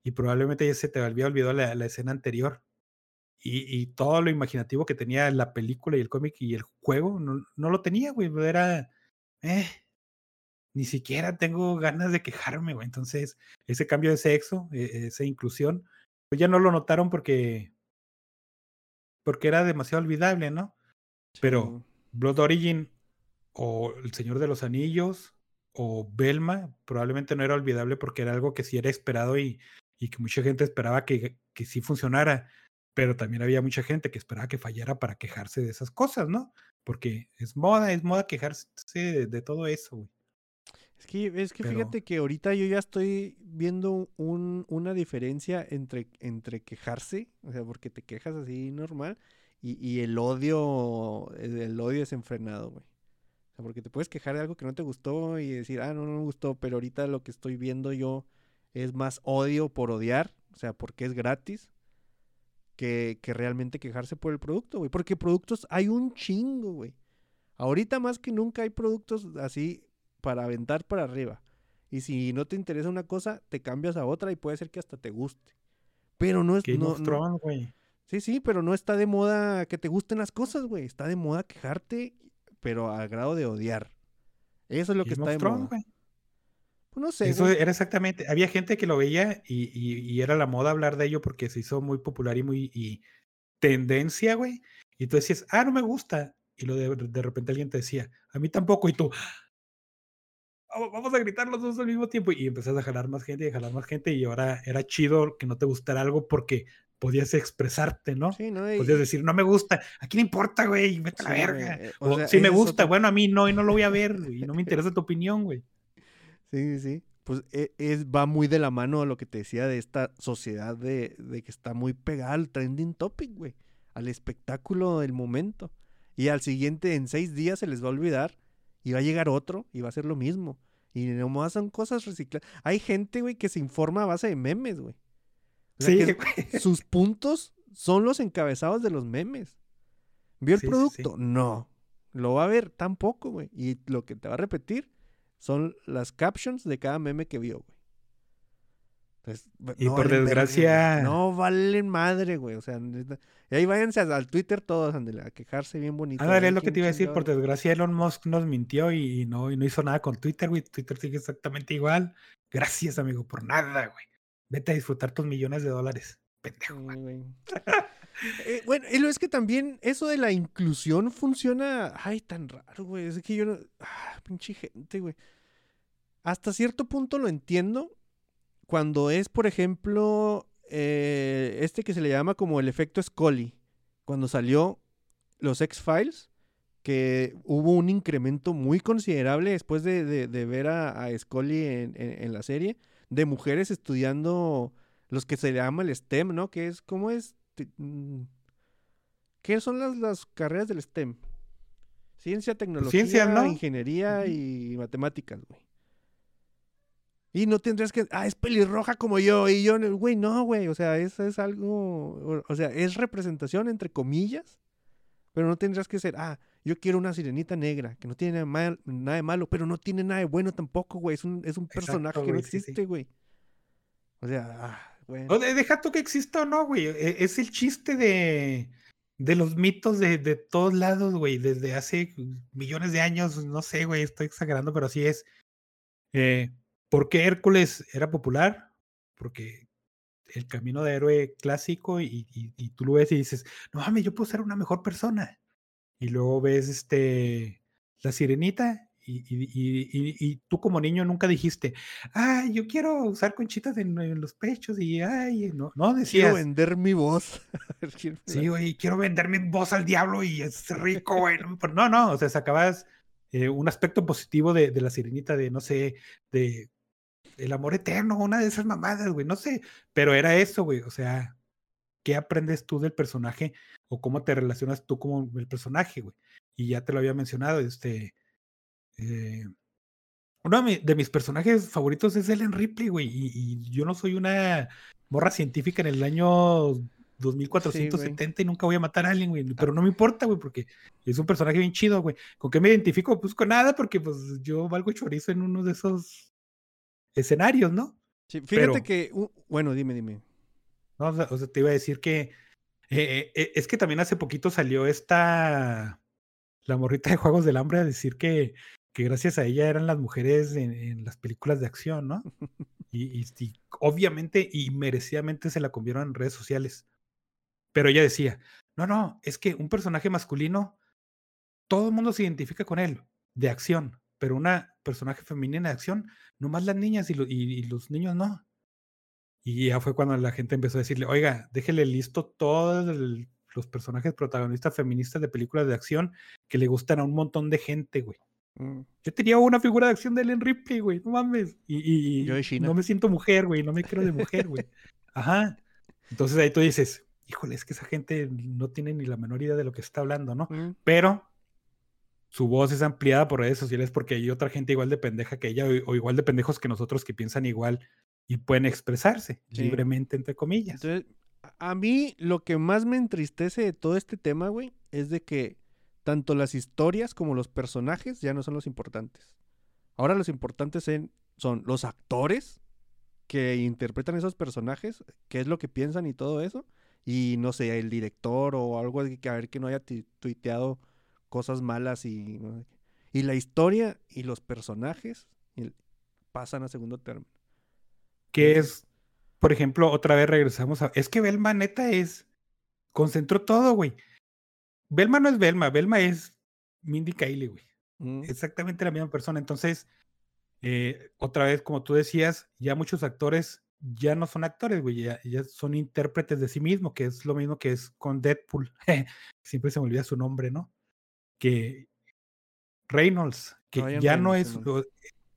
y probablemente ya se te había olvidado la, la escena anterior. Y, y, todo lo imaginativo que tenía la película y el cómic y el juego, no, no lo tenía, güey. Era, eh, ni siquiera tengo ganas de quejarme, güey. Entonces, ese cambio de sexo, e, esa inclusión, pues ya no lo notaron porque, porque era demasiado olvidable, ¿no? Pero Blood Origin o El Señor de los Anillos o Belma probablemente no era olvidable porque era algo que sí era esperado y, y que mucha gente esperaba que, que sí funcionara, pero también había mucha gente que esperaba que fallara para quejarse de esas cosas, ¿no? Porque es moda, es moda quejarse de, de todo eso, güey. Es que, es que fíjate que ahorita yo ya estoy viendo un, una diferencia entre, entre quejarse, o sea, porque te quejas así normal, y, y el odio, el, odio desenfrenado, güey. O sea, porque te puedes quejar de algo que no te gustó y decir, ah, no, no me gustó, pero ahorita lo que estoy viendo yo es más odio por odiar, o sea, porque es gratis, que, que realmente quejarse por el producto, güey. Porque productos hay un chingo, güey. Ahorita más que nunca hay productos así para aventar para arriba. Y si no te interesa una cosa, te cambias a otra y puede ser que hasta te guste. Pero no es... Game no, of no- Thrones, güey. Sí, sí, pero no está de moda que te gusten las cosas, güey. Está de moda quejarte, pero al grado de odiar. Eso es lo que está de moda. Pues no sé, Eso güey. era exactamente. Había gente que lo veía y, y- y era la moda hablar de ello porque se hizo muy popular y muy y tendencia, güey. Y tú decías, ah, no me gusta. Y lo de, de repente alguien te decía, a mí tampoco. Y tú, "Vamos- vamos a gritar los dos al mismo tiempo. Y empezás a jalar más gente y a jalar más gente. Y ahora era chido que no te gustara algo porque podías expresarte, ¿no? Sí, ¿no? Y- Podías decir, no me gusta. ¿A quién importa, güey? Vete a la Sí, verga. eh, o O, sea, sí me gusta. Bueno, a mí no, y no lo voy a ver. güey, Y no me interesa tu opinión, güey. Sí, sí, sí. Pues e- es, va muy de la mano a lo que te decía de esta sociedad de, de que está muy pegada al trending topic, güey. Al espectáculo del momento. Y al siguiente, en seis días, se les va a olvidar. Y va a llegar otro y va a ser lo mismo. Y nomás son cosas recicladas. Hay gente, güey, que se informa a base de memes, güey. O sea, Sí, que sus puntos son los encabezados de los memes. ¿Vio el Sí, sí, sí. producto? No. Lo va a ver tampoco, güey. Y lo que te va a repetir son las captions de cada meme que vio, güey. Entonces, Y por valen desgracia- no valen madre, güey. O sea, y ahí váyanse al Twitter todos, ándale, a quejarse bien bonito. Ándale, a ver es lo que te iba a decir. Por desgracia, Elon Musk nos mintió y, y no, y no hizo nada con Twitter, güey. Twitter sigue exactamente igual. Gracias, amigo, por nada, güey. Vete a disfrutar tus millones de dólares. Pendejo. Eh, bueno, y lo es que también eso de la inclusión funciona. Ay, tan raro, güey. Es que yo no. Ah, pinche gente, güey. Hasta cierto punto lo entiendo. Cuando es, por ejemplo, eh, este que se le llama como el efecto Scully. Cuando salió los X-Files, que hubo un incremento muy considerable después de, de- de ver a, a Scully en, en- en la serie, de mujeres estudiando los que se le llama el STEM, ¿no? Que es, ¿cómo es? Mm, ¿Qué son las, las carreras del STEM? Ciencia, tecnología, ciencia, ¿no? ingeniería y matemáticas, güey. Y no tendrías que, ah, es pelirroja como yo, y yo, güey, no, güey, o sea, eso es algo, o, o sea, es representación entre comillas, pero no tendrías que ser, ah, yo quiero una sirenita negra, que no tiene nada, mal- nada de malo, pero no tiene nada de bueno tampoco, güey, es un, es un Exacto, personaje que no güey, sí, sí. existe, güey. O sea, ah, güey. O de- deja tú que exista o no, güey. e- Es el chiste de, de los mitos de, de todos lados, güey. Desde hace millones de años, no sé, güey, estoy exagerando, pero así es. Eh, ¿Por qué Hércules era popular? Porque el camino de héroe clásico y, y- y tú lo ves y dices, no mames, yo puedo ser una mejor persona. Y luego ves este la sirenita y, y- tú como niño nunca dijiste, ay, yo quiero usar conchitas en, en los pechos y ay, no, no Quiero decías. vender mi voz. Sí, güey, quiero vender mi voz al diablo y es rico, güey. No, no, o sea, sacabas eh, un aspecto positivo de, de la sirenita, de no sé, de el amor eterno, una de esas mamadas, güey, no sé, pero era eso, güey, o sea, ¿qué aprendes tú del personaje o cómo te relacionas tú como el personaje, güey? Y ya te lo había mencionado, este, eh, uno de, mi- de mis personajes favoritos es Ellen Ripley, güey, y, y yo no soy una morra científica en el año 2470 y nunca voy a matar a alguien, güey, pero no me importa, güey, porque es un personaje bien chido, güey. ¿Con qué me identifico? Pues con nada, porque pues yo valgo chorizo en uno de esos escenarios, ¿no? Sí, fíjate Pero- que. uh, bueno, dime, dime. No, o sea, o sea, te iba a decir que eh, eh, es que también hace poquito salió esta la morrita de Juegos del Hambre a decir que, que gracias a ella eran las mujeres en, en las películas de acción, ¿no? Y, y- y obviamente y merecidamente se la comieron en redes sociales. Pero ella decía, no, no, es que un personaje masculino, todo el mundo se identifica con él, de acción, pero una personaje femenina de acción, nomás las niñas y, lo- y- y los niños no. Y ya fue cuando la gente empezó a decirle, oiga, déjele listo todos los personajes protagonistas feministas de películas de acción que le gustan a un montón de gente, güey. Mm, Yo tenía una figura de acción de Ellen Ripley, güey, no mames. Y, y- Yo no me siento mujer, güey, no me quiero de mujer, güey. Ajá. Entonces ahí tú dices, híjole, es que esa gente no tiene ni la menor idea de lo que está hablando, ¿no? mm. Pero su voz es ampliada por redes sociales porque hay otra gente igual de pendeja que ella o, o igual de pendejos que nosotros que piensan igual y pueden expresarse Sí. libremente, entre comillas. Entonces, a- mí lo que más me entristece de todo este tema, güey, es de que tanto las historias como los personajes ya no son los importantes. Ahora los importantes en- son los actores que interpretan esos personajes, qué es lo que piensan y todo eso, y no sé, el director o algo que a ver que no haya tuiteado cosas malas y, no y la historia y los personajes y- pasan a segundo término. que es, por ejemplo, otra vez regresamos a... Es que Belma neta es... Concentró todo, güey. Belma no es Belma, Belma es Mindy Kaling, güey. Mm, Exactamente la misma persona. Entonces, eh, otra vez, como tú decías, ya muchos actores ya no son actores, güey, ya, ya son intérpretes de sí mismos, que es lo mismo que es con Deadpool. Siempre se me olvida su nombre, ¿no? Que Reynolds, que Ryan ya no es,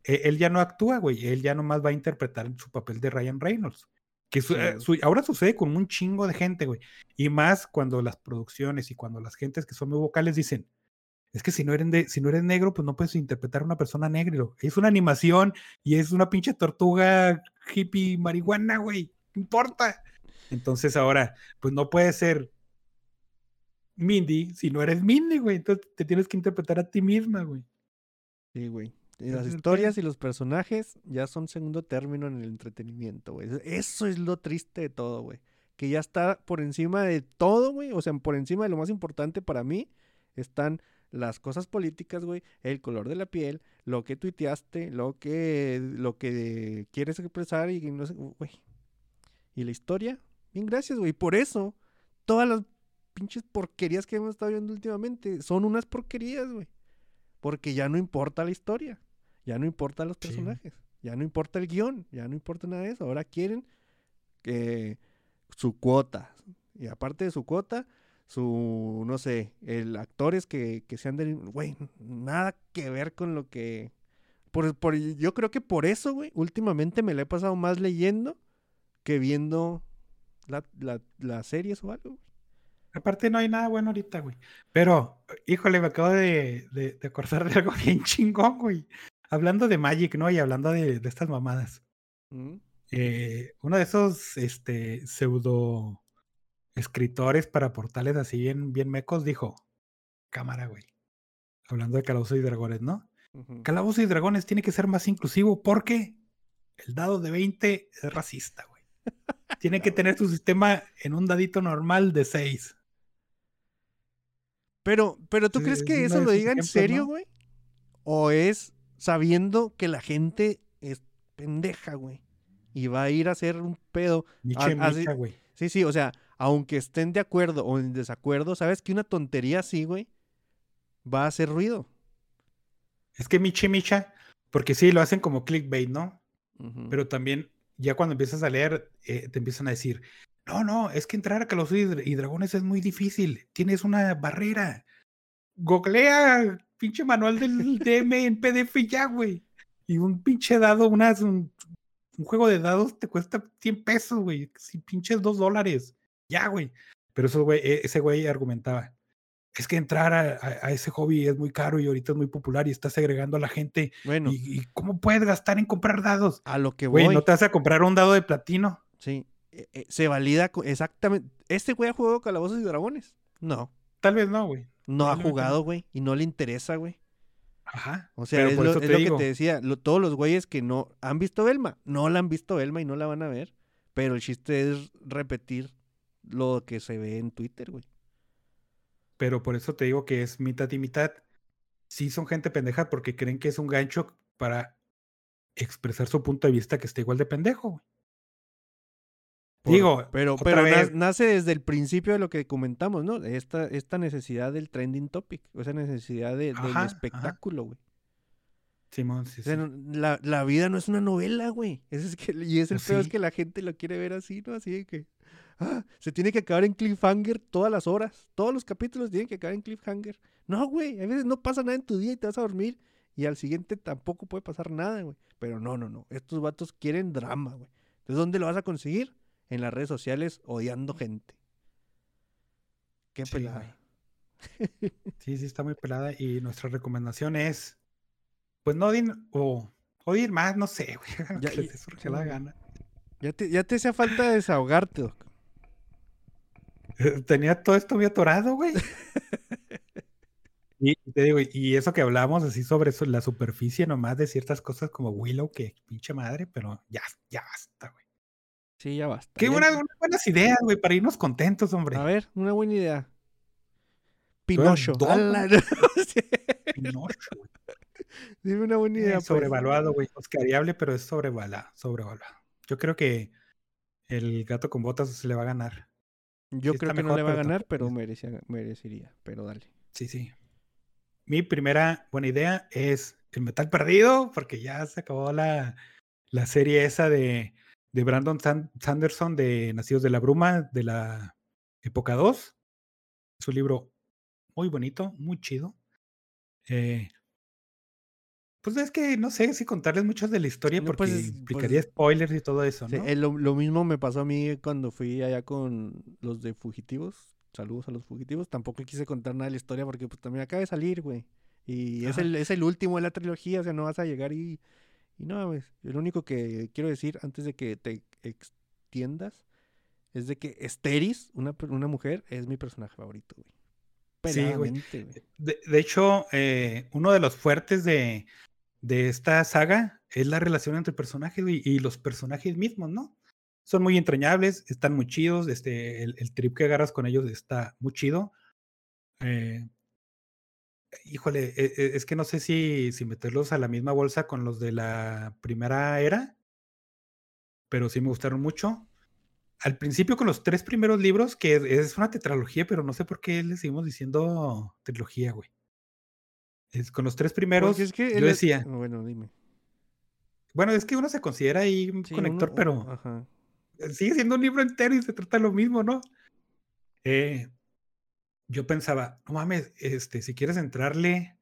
e- él ya no actúa, güey, él ya nomás va a interpretar su papel de Ryan Reynolds. Que su- Sí, eh, su- ahora sucede con un chingo de gente, güey. Y más cuando las producciones y cuando las gentes que son muy vocales dicen, es que si no eres, de- si no eres negro, pues no puedes interpretar a una persona negro. Es una animación y es una pinche tortuga hippie marihuana, güey. No importa. Entonces ahora, pues no puede ser Mindy si no eres Mindy, güey. Entonces te tienes que interpretar a ti misma, güey. Sí, güey. Las historias pedo. y los personajes ya son segundo término en el entretenimiento, güey. Eso es lo triste de todo, güey. Que ya está por encima de todo, güey. O sea, por encima de lo más importante para mí están las cosas políticas, güey. El color de la piel, lo que tuiteaste, lo que, lo que quieres expresar y no sé, güey. Y la historia, bien, gracias, güey. Por eso, todas las pinches porquerías que hemos estado viendo últimamente son unas porquerías, güey. Porque ya no importa la historia, ya no importan los Sí. personajes, ya no importa el guion, ya no importa nada de eso. Ahora quieren que su cuota, y aparte de su cuota, su, no sé, el actores que, que sean del... Güey, nada que ver con lo que... Por, por- yo creo que por eso, güey, últimamente me la he pasado más leyendo que viendo la, la, las series o algo. güey. Aparte no hay nada bueno ahorita, güey. Pero, híjole, me acabo de, de, de acordar de algo bien chingón, güey. Hablando de Magic, ¿no? Y hablando de, de estas mamadas. Mm, eh, uno de esos este, pseudo escritores para portales así bien, bien mecos dijo, cámara, güey. Hablando de Calabozos y Dragones, ¿no? ujú. Calabozos y Dragones tiene que ser más inclusivo porque el dado de 20 es racista, güey. Tiene que tener su sistema en un dadito normal de 6. Pero, pero ¿tú Sí, crees es que eso lo diga en serio, ¿no? güey? ¿O es sabiendo que la gente es pendeja, güey? Y va a ir a hacer un pedo. Miche, micha, güey. Sí, sí, o sea, aunque estén de acuerdo o en desacuerdo, sabes que una tontería así, güey, va a hacer ruido. Es que miche, micha, porque sí, lo hacen como clickbait, ¿no? Pero también ya cuando empiezas a leer, eh, te empiezan a decir, no, no, es que entrar a Calabozos y, Dra- y Dragones es muy difícil, tienes una barrera. Googlea pinche manual del DM en PDF ya, güey. Y un pinche dado, unas, un, un juego de dados te cuesta 100 pesos, güey. Si pinches 2 dólares. Ya, güey. Pero eso, güey, e- ese güey argumentaba. Es que entrar a, a- a ese hobby es muy caro y ahorita es muy popular y está segregando a la gente. bueno, ¿Y, y cómo puedes gastar en comprar dados? a lo que voy, Güey, ¿no te vas a comprar un dado de platino? sí, eh, eh, se valida exactamente. ¿Este güey ha jugado Calabozos y Dragones? No, Tal vez no, güey. no ha no. jugado, güey, y no le interesa, güey. Ajá. O sea, es, lo, es que te decía. lo- todos los güeyes que no han visto Velma, no la han visto Velma y no la van a ver. Pero el chiste es repetir lo que se ve en Twitter, güey. pero por eso te digo que es mitad y mitad. Sí son gente pendeja porque creen que es un gancho para expresar su punto de vista que está igual de pendejo. güey. Por- Digo, pero, pero vez- nace desde el principio de lo que comentamos, ¿no? Esta, esta necesidad del trending topic, esa necesidad de- del Ajá, espectáculo, güey. Simón, sí, O sea, sí. no- la, la vida no es una novela, güey. Ese es que, y es el peor es que la gente lo quiere ver así, ¿no? Así de que ah, se tiene que acabar en cliffhanger todas las horas. Todos los capítulos tienen que acabar en cliffhanger. No, güey, a veces no pasa nada en tu día y te vas a dormir y al siguiente tampoco puede pasar nada, güey. Pero no, no, no. Estos vatos quieren drama, güey. Entonces, ¿dónde lo vas a conseguir? En las redes sociales odiando gente. Qué Sí, pelada. Sí, sí, está muy pelada. Y nuestra recomendación es, pues no odien, o oír más, no sé, güey. Ya- que les ya- gana. Te, ya te hacía falta desahogarte, Doc. Tenía todo esto muy atorado, güey. Y y te digo, y eso que hablamos así sobre eso, la superficie nomás de ciertas cosas como Willow, que pinche madre, pero ya, ya basta, güey. Sí, ya basta. Qué buenas, unas buenas ideas, güey, para irnos contentos, hombre. A ver, una buena idea. Pinocho. Sí, Pinocho, güey. Dime una buena idea. pues. sobrevaluado, güey. Oscariable, pero es sobrevaluado, sobrevaluado. Yo creo que el gato con botas se le va a ganar. Yo sí creo que no le va a ganar, pero merecía- merecería. Pero dale. Sí, sí. Mi primera buena idea es el metal perdido, porque ya se acabó la, la serie esa de, de Brandon San- Sanderson de Nacidos de la Bruma de la época 2. Es un libro muy bonito, muy chido. Eh, pues es que no sé si contarles muchos de la historia No, porque pues, es- implicaría pues, spoilers y todo eso, ¿no? eh, lo, lo mismo me pasó a mí cuando fui allá con los de Fugitivos. Saludos a los Fugitivos. Tampoco quise contar nada de la historia porque pues también acaba de salir, güey. Y es el, es el último de la trilogía, o sea, no vas a llegar y... Y no, mames. Lo único que quiero decir antes de que te extiendas es de que Esteris, una, mujer, es mi personaje favorito, güey. Sí, güey. De, de hecho, eh, uno de los fuertes de, de esta saga es la relación entre personajes y, y los personajes mismos, ¿no? Son muy entrañables, están muy chidos, este, el, el trip que agarras con ellos está muy chido. Eh, híjole, e- e- es que no sé si, si meterlos a la misma bolsa con los de la primera era, pero sí me gustaron mucho. Al principio con los tres primeros libros, que es- es una tetralogía, pero no sé por qué le seguimos diciendo trilogía, güey. Es, con los tres primeros, Porque es que yo decía, Bueno, dime. bueno, es que uno se considera ahí un Sí, conector, uno- pero Ajá. sigue siendo un libro entero y se trata lo mismo, ¿no? Eh, yo pensaba, no mames, este, si quieres entrarle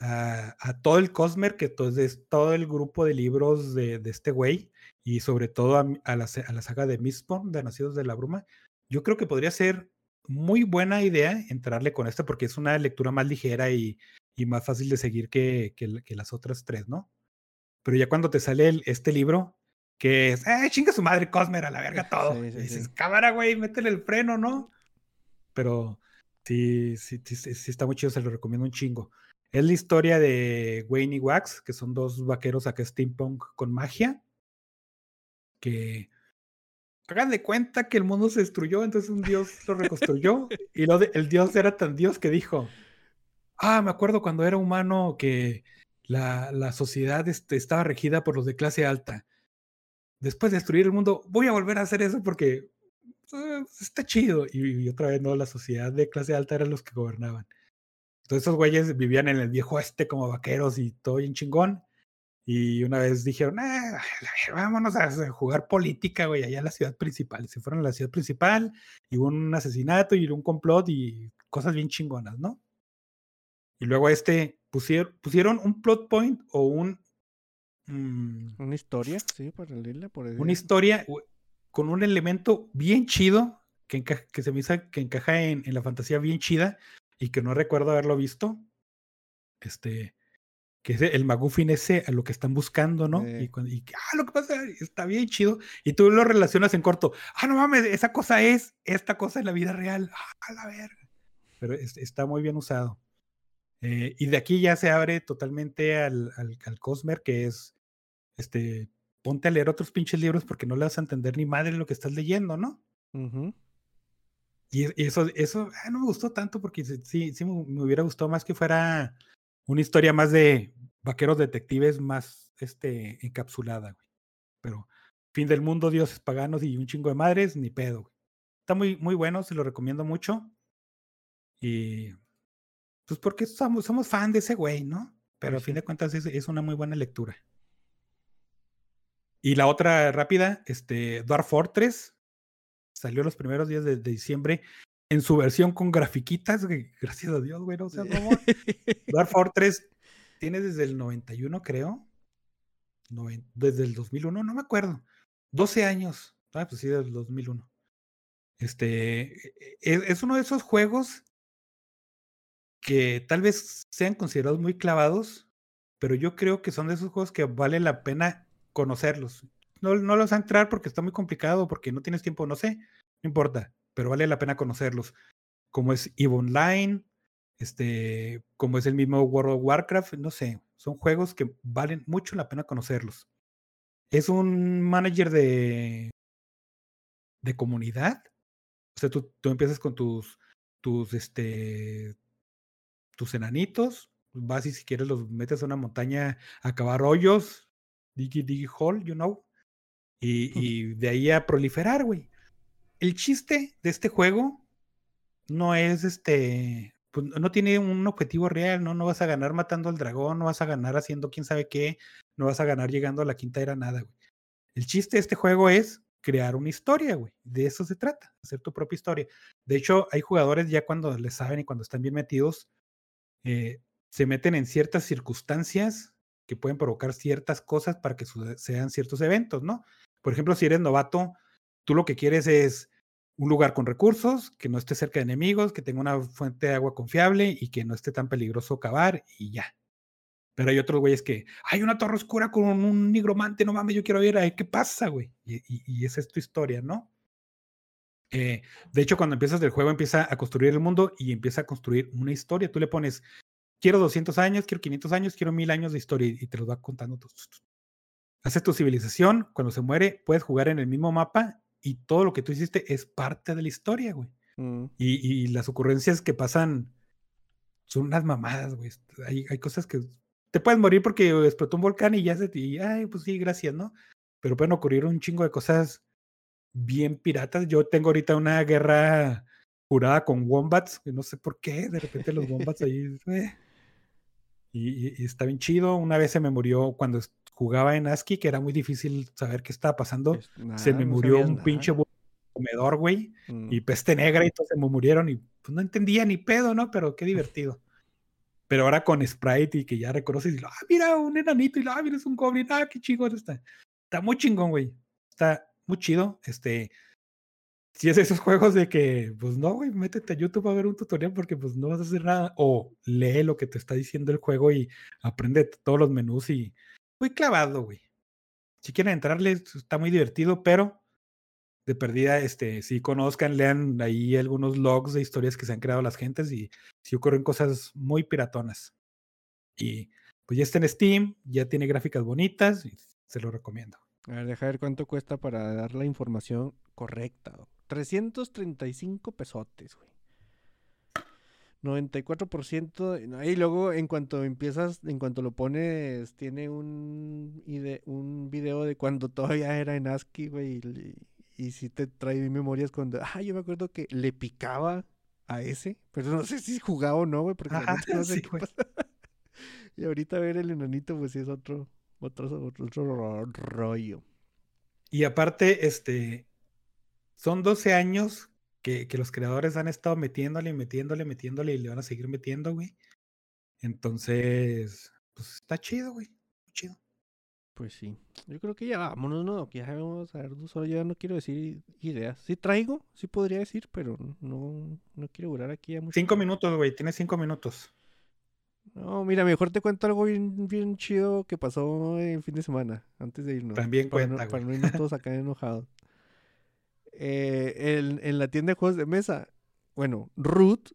a, a todo el Cosmer, que to- es todo el grupo de libros de, de este güey, y sobre todo a, la, a la saga de Mistborn, de Nacidos de la Bruma, yo creo que podría ser muy buena idea entrarle con esto porque es una lectura más ligera y, y más fácil de seguir que, que la- que las otras tres, ¿no? Pero ya cuando te sale el- este libro, que es, ¡eh, chinga su madre, Cosmer, a la verga todo! Sí, y sí, dices, sí. cámara, güey, métele el freno, ¿no? Pero sí, sí, sí, sí, está muy chido, se lo recomiendo un chingo. Es la historia de Wayne y Wax, que son dos vaqueros acá steampunk con magia, que hagan de cuenta que el mundo se destruyó, entonces un dios lo reconstruyó, y lo de- el dios era tan dios que dijo, ah, me acuerdo cuando era humano que la, la sociedad este, estaba regida por los de clase alta. Después de destruir el mundo, voy a volver a hacer eso porque está chido. Y, y otra vez, no, la sociedad de clase alta eran los que gobernaban. Entonces esos güeyes vivían en el viejo este como vaqueros y todo bien chingón. Y una vez dijeron, "Ah, vámonos a jugar política, güey, allá en la ciudad principal. Se fueron a la ciudad principal y hubo un asesinato y un complot y cosas bien chingonas, ¿no? Y luego a este pusieron, pusieron un plot point o un, mm, Una historia, sí, paralela, por una decir. historia con un elemento bien chido que, se me hizo que encaja en, en la fantasía bien chida y que no recuerdo haberlo visto. Este, que es el McGuffin ese a lo que están buscando, ¿no? Eh. Y, cuando- y, ah, lo que pasa está bien chido. Y tú lo relacionas en corto. Ah, no mames, esa cosa es esta cosa en la vida real. Ah, a la verga. Pero es- está muy bien usado. Eh, y de aquí ya se abre totalmente al, al, al Cosmer, que es, este, ponte a leer otros pinches libros porque no le vas a entender ni madre lo que estás leyendo, ¿no? Y, y eso, eso ah, no me gustó tanto porque sí, sí, me, hubiera gustado más que fuera una historia más de vaqueros detectives más este, encapsulada, güey. Pero fin del mundo, dioses paganos y un chingo de madres, ni pedo, güey. Está muy, muy bueno, se lo recomiendo mucho. Y pues porque somos, somos fan de ese güey, ¿no? Pero a fin de cuentas es, es una muy buena lectura. Y la otra rápida, este, Dwarf Fortress, salió los primeros días de, de diciembre en su versión con grafiquitas, gracias a Dios, güey, no seas mamón. Dwarf Fortress tiene desde el 91, creo. Noven- desde el 2001, no me acuerdo. 12 años. Ah, pues sí, del 2001. Este, e- e- es uno de esos juegos que tal vez sean considerados muy clavados, pero yo creo que son de esos juegos que vale la pena conocerlos. No, no los vas a entrar porque está muy complicado, porque no tienes tiempo, no sé, no importa, pero vale la pena conocerlos. Como es EVE Online, este, como es el mismo World of Warcraft, no sé, son juegos que valen mucho la pena conocerlos. Es un manager de, de comunidad. O sea, tú, tú empiezas con tus, tus, este, tus enanitos, vas y si quieres los metes a una montaña a cavar hoyos, digi digi hole, you know, y, y de ahí a proliferar, güey. El chiste de este juego no es este, pues no tiene un objetivo real, ¿no? No vas a ganar matando al dragón, no vas a ganar haciendo quién sabe qué, no vas a ganar llegando a la quinta era nada, güey. El chiste de este juego es crear una historia, güey. De eso se trata, hacer tu propia historia. De hecho, hay jugadores ya cuando le saben y cuando están bien metidos, eh, se meten en ciertas circunstancias que pueden provocar ciertas cosas para que sean ciertos eventos, ¿no? Por ejemplo, si eres novato, tú lo que quieres es un lugar con recursos, que no esté cerca de enemigos, que tenga una fuente de agua confiable y que no esté tan peligroso cavar y ya. Pero hay otros güeyes que hay una torre oscura con un nigromante, no mames, yo quiero ver ahí qué pasa, güey. Y, esa es tu historia, ¿no? Eh, de hecho, cuando empiezas el juego, empieza a construir el mundo y empieza a construir una historia. Tú le pones, quiero 200 años, quiero 500 años, quiero 1000 años de historia y te los va contando. Haces tu civilización, cuando se muere, puedes jugar en el mismo mapa y todo lo que tú hiciste es parte de la historia, güey. Mm. Y, y las ocurrencias que pasan son unas mamadas, güey. Hay, hay cosas que te pueden morir porque explotó un volcán y ya se te. y, ay, pues sí, gracias, ¿no? Pero pueden ocurrir un chingo de cosas bien piratas. Yo tengo ahorita una guerra jurada con wombats, que no sé por qué, de repente los wombats ahí. eh, Y, y- está bien chido. Una vez se me murió cuando jugaba en ASCII, que era muy difícil saber qué estaba pasando. Se me no murió un nada. pinche comedor, güey Mm. y peste negra y todos se me murieron y pues no entendía ni pedo, ¿no? Pero qué divertido. Pero ahora con Sprite y que ya reconoces y ah, mira, un enanito y ah, mira, es un goblin, ah, qué chingón está. Está muy chingón, güey. Está muy chido. Este, si es esos juegos de que, pues no, güey, métete a YouTube a ver un tutorial porque pues no vas a hacer nada. O lee lo que te está diciendo el juego y aprende todos los menús y muy clavado, güey. Si quieren entrarle, está muy divertido, pero de perdida, este, si conozcan, lean ahí algunos logs de historias que se han creado las gentes y si ocurren cosas muy piratonas. Y pues ya está en Steam, ya tiene gráficas bonitas y se lo recomiendo. A ver, deja ver cuánto cuesta para dar la información correcta. doc. 335 pesotes, güey. 94%. de- no, Y luego, en cuanto empiezas, en cuanto lo pones, tiene un, un video de cuando todavía era en ASCII, güey. Y, y si te trae memorias cuando. Ah, yo me acuerdo que le picaba a ese, pero no sé si jugaba o no, güey, porque Ajá, no sé sí, qué pasa. Y ahorita ver el enanito, pues sí es otro, otro, otro, otro ro- rollo. Y aparte, este, son 12 años que, que los creadores han estado metiéndole, metiéndole, metiéndole y le van a seguir metiendo, güey. Entonces, pues está chido, güey. Chido. Pues sí. Yo creo que ya vámonos, ¿no? Que ya vamos a ver, solo ya no quiero decir ideas. Sí traigo, sí podría decir, pero no, no quiero durar aquí ya mucho. Cinco minutos, güey. Tienes cinco minutos. No, mira, mejor te cuento algo bien, bien chido que pasó el fin de semana, antes de irnos. También para cuenta, no, para no irnos todos acá enojados. Eh, en la tienda de juegos de mesa, bueno, Ruth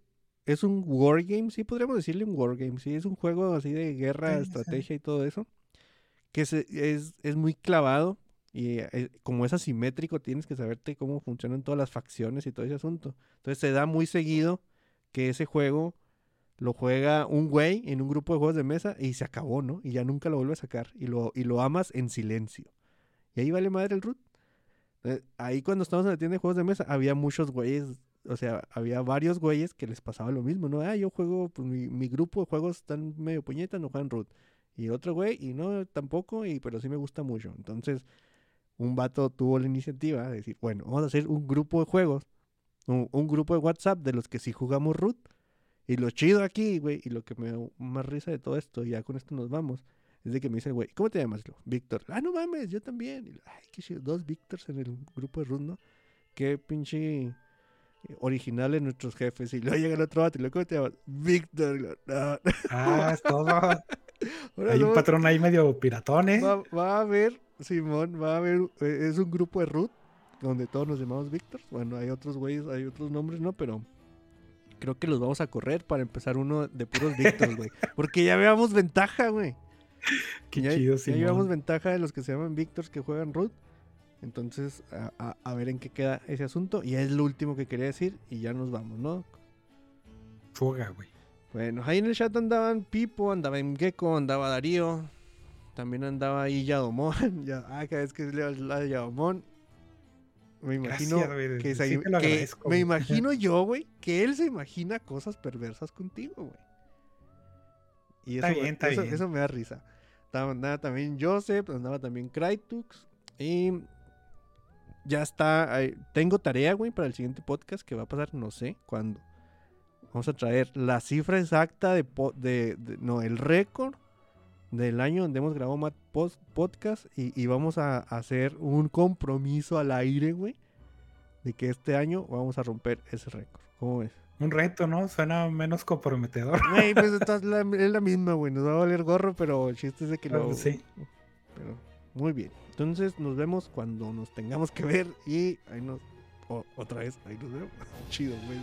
es un wargame, sí podríamos decirle un wargame, sí, es un juego así de guerra, Sí, sí. estrategia y todo eso, que se- es, es muy clavado y eh, como es asimétrico tienes que saberte cómo funcionan todas las facciones y todo ese asunto. Entonces se da muy seguido que ese juego lo juega un güey en un grupo de juegos de mesa y se acabó, ¿no? Y ya nunca lo vuelve a sacar y lo, y lo amas en silencio. Y ahí vale madre el root. Eh, Ahí cuando estábamos en la tienda de juegos de mesa había muchos güeyes, o sea, había varios güeyes que les pasaba lo mismo, ¿no? Ah, yo juego, pues mi, mi grupo de juegos están medio puñetas, no juegan root. Y otro güey, y no, tampoco, y pero sí me gusta mucho. Entonces, un vato tuvo la iniciativa de decir, bueno, vamos a hacer un grupo de juegos, un, un grupo de WhatsApp de los que sí jugamos root. Y lo chido aquí, güey, y lo que me da más risa de todo esto, y ya con esto nos vamos, es de que me dice el güey, ¿cómo te llamas? Víctor. Ah, no mames, yo también. Y Ay, qué chido, dos Víctors en el grupo de ¿no? Qué pinche eh, originales nuestros jefes. Y luego llega el otro vato, y luego, ¿cómo te llamas? Víctor. "No". Ah, es todo. Ahora Hay un patrón ahí medio piratón, ¿eh? Va, va a haber, Simón, va a haber, eh, es un grupo de root donde todos nos llamamos Víctor. Bueno, hay otros güeyes, hay otros nombres, ¿no? Pero creo que los vamos a correr para empezar uno de puros Víctor, güey. Porque ya veamos ventaja, güey. Qué ya, chido, ya llevamos ventaja de los que se llaman Víctors que juegan root. Entonces, a, a- a ver en qué queda ese asunto. Y es lo último que quería decir y ya nos vamos, ¿no? Fuga, güey. Bueno, ahí en el chat andaban Pipo, andaba Gecko, andaba Darío, también andaba ahí Yadomón. Ya, ah, cada vez que leo de Yadomón, me imagino Gracias, que, sí me imagino yo, güey, que él se imagina cosas perversas contigo, güey. Y eso, Está bien, está eso, bien. eso me da risa. Andaba también Joseph, andaba también Crytux y ya está. Tengo tarea, güey, para el siguiente podcast que va a pasar, no sé cuándo. Vamos a traer la cifra exacta de, no, el récord del año donde hemos grabado más podcast y, y vamos a hacer un compromiso al aire, güey, de que este año vamos a romper ese récord. ¿Cómo ves? Un reto, ¿no? Suena menos comprometedor. Güey, pues es la, es la misma, güey, nos va a valer gorro, pero el chiste es de que Claro, lo... sí. Pero muy bien. Entonces nos vemos cuando nos tengamos que ver y ahí nos... o- otra vez, ahí nos vemos. Chido, güey.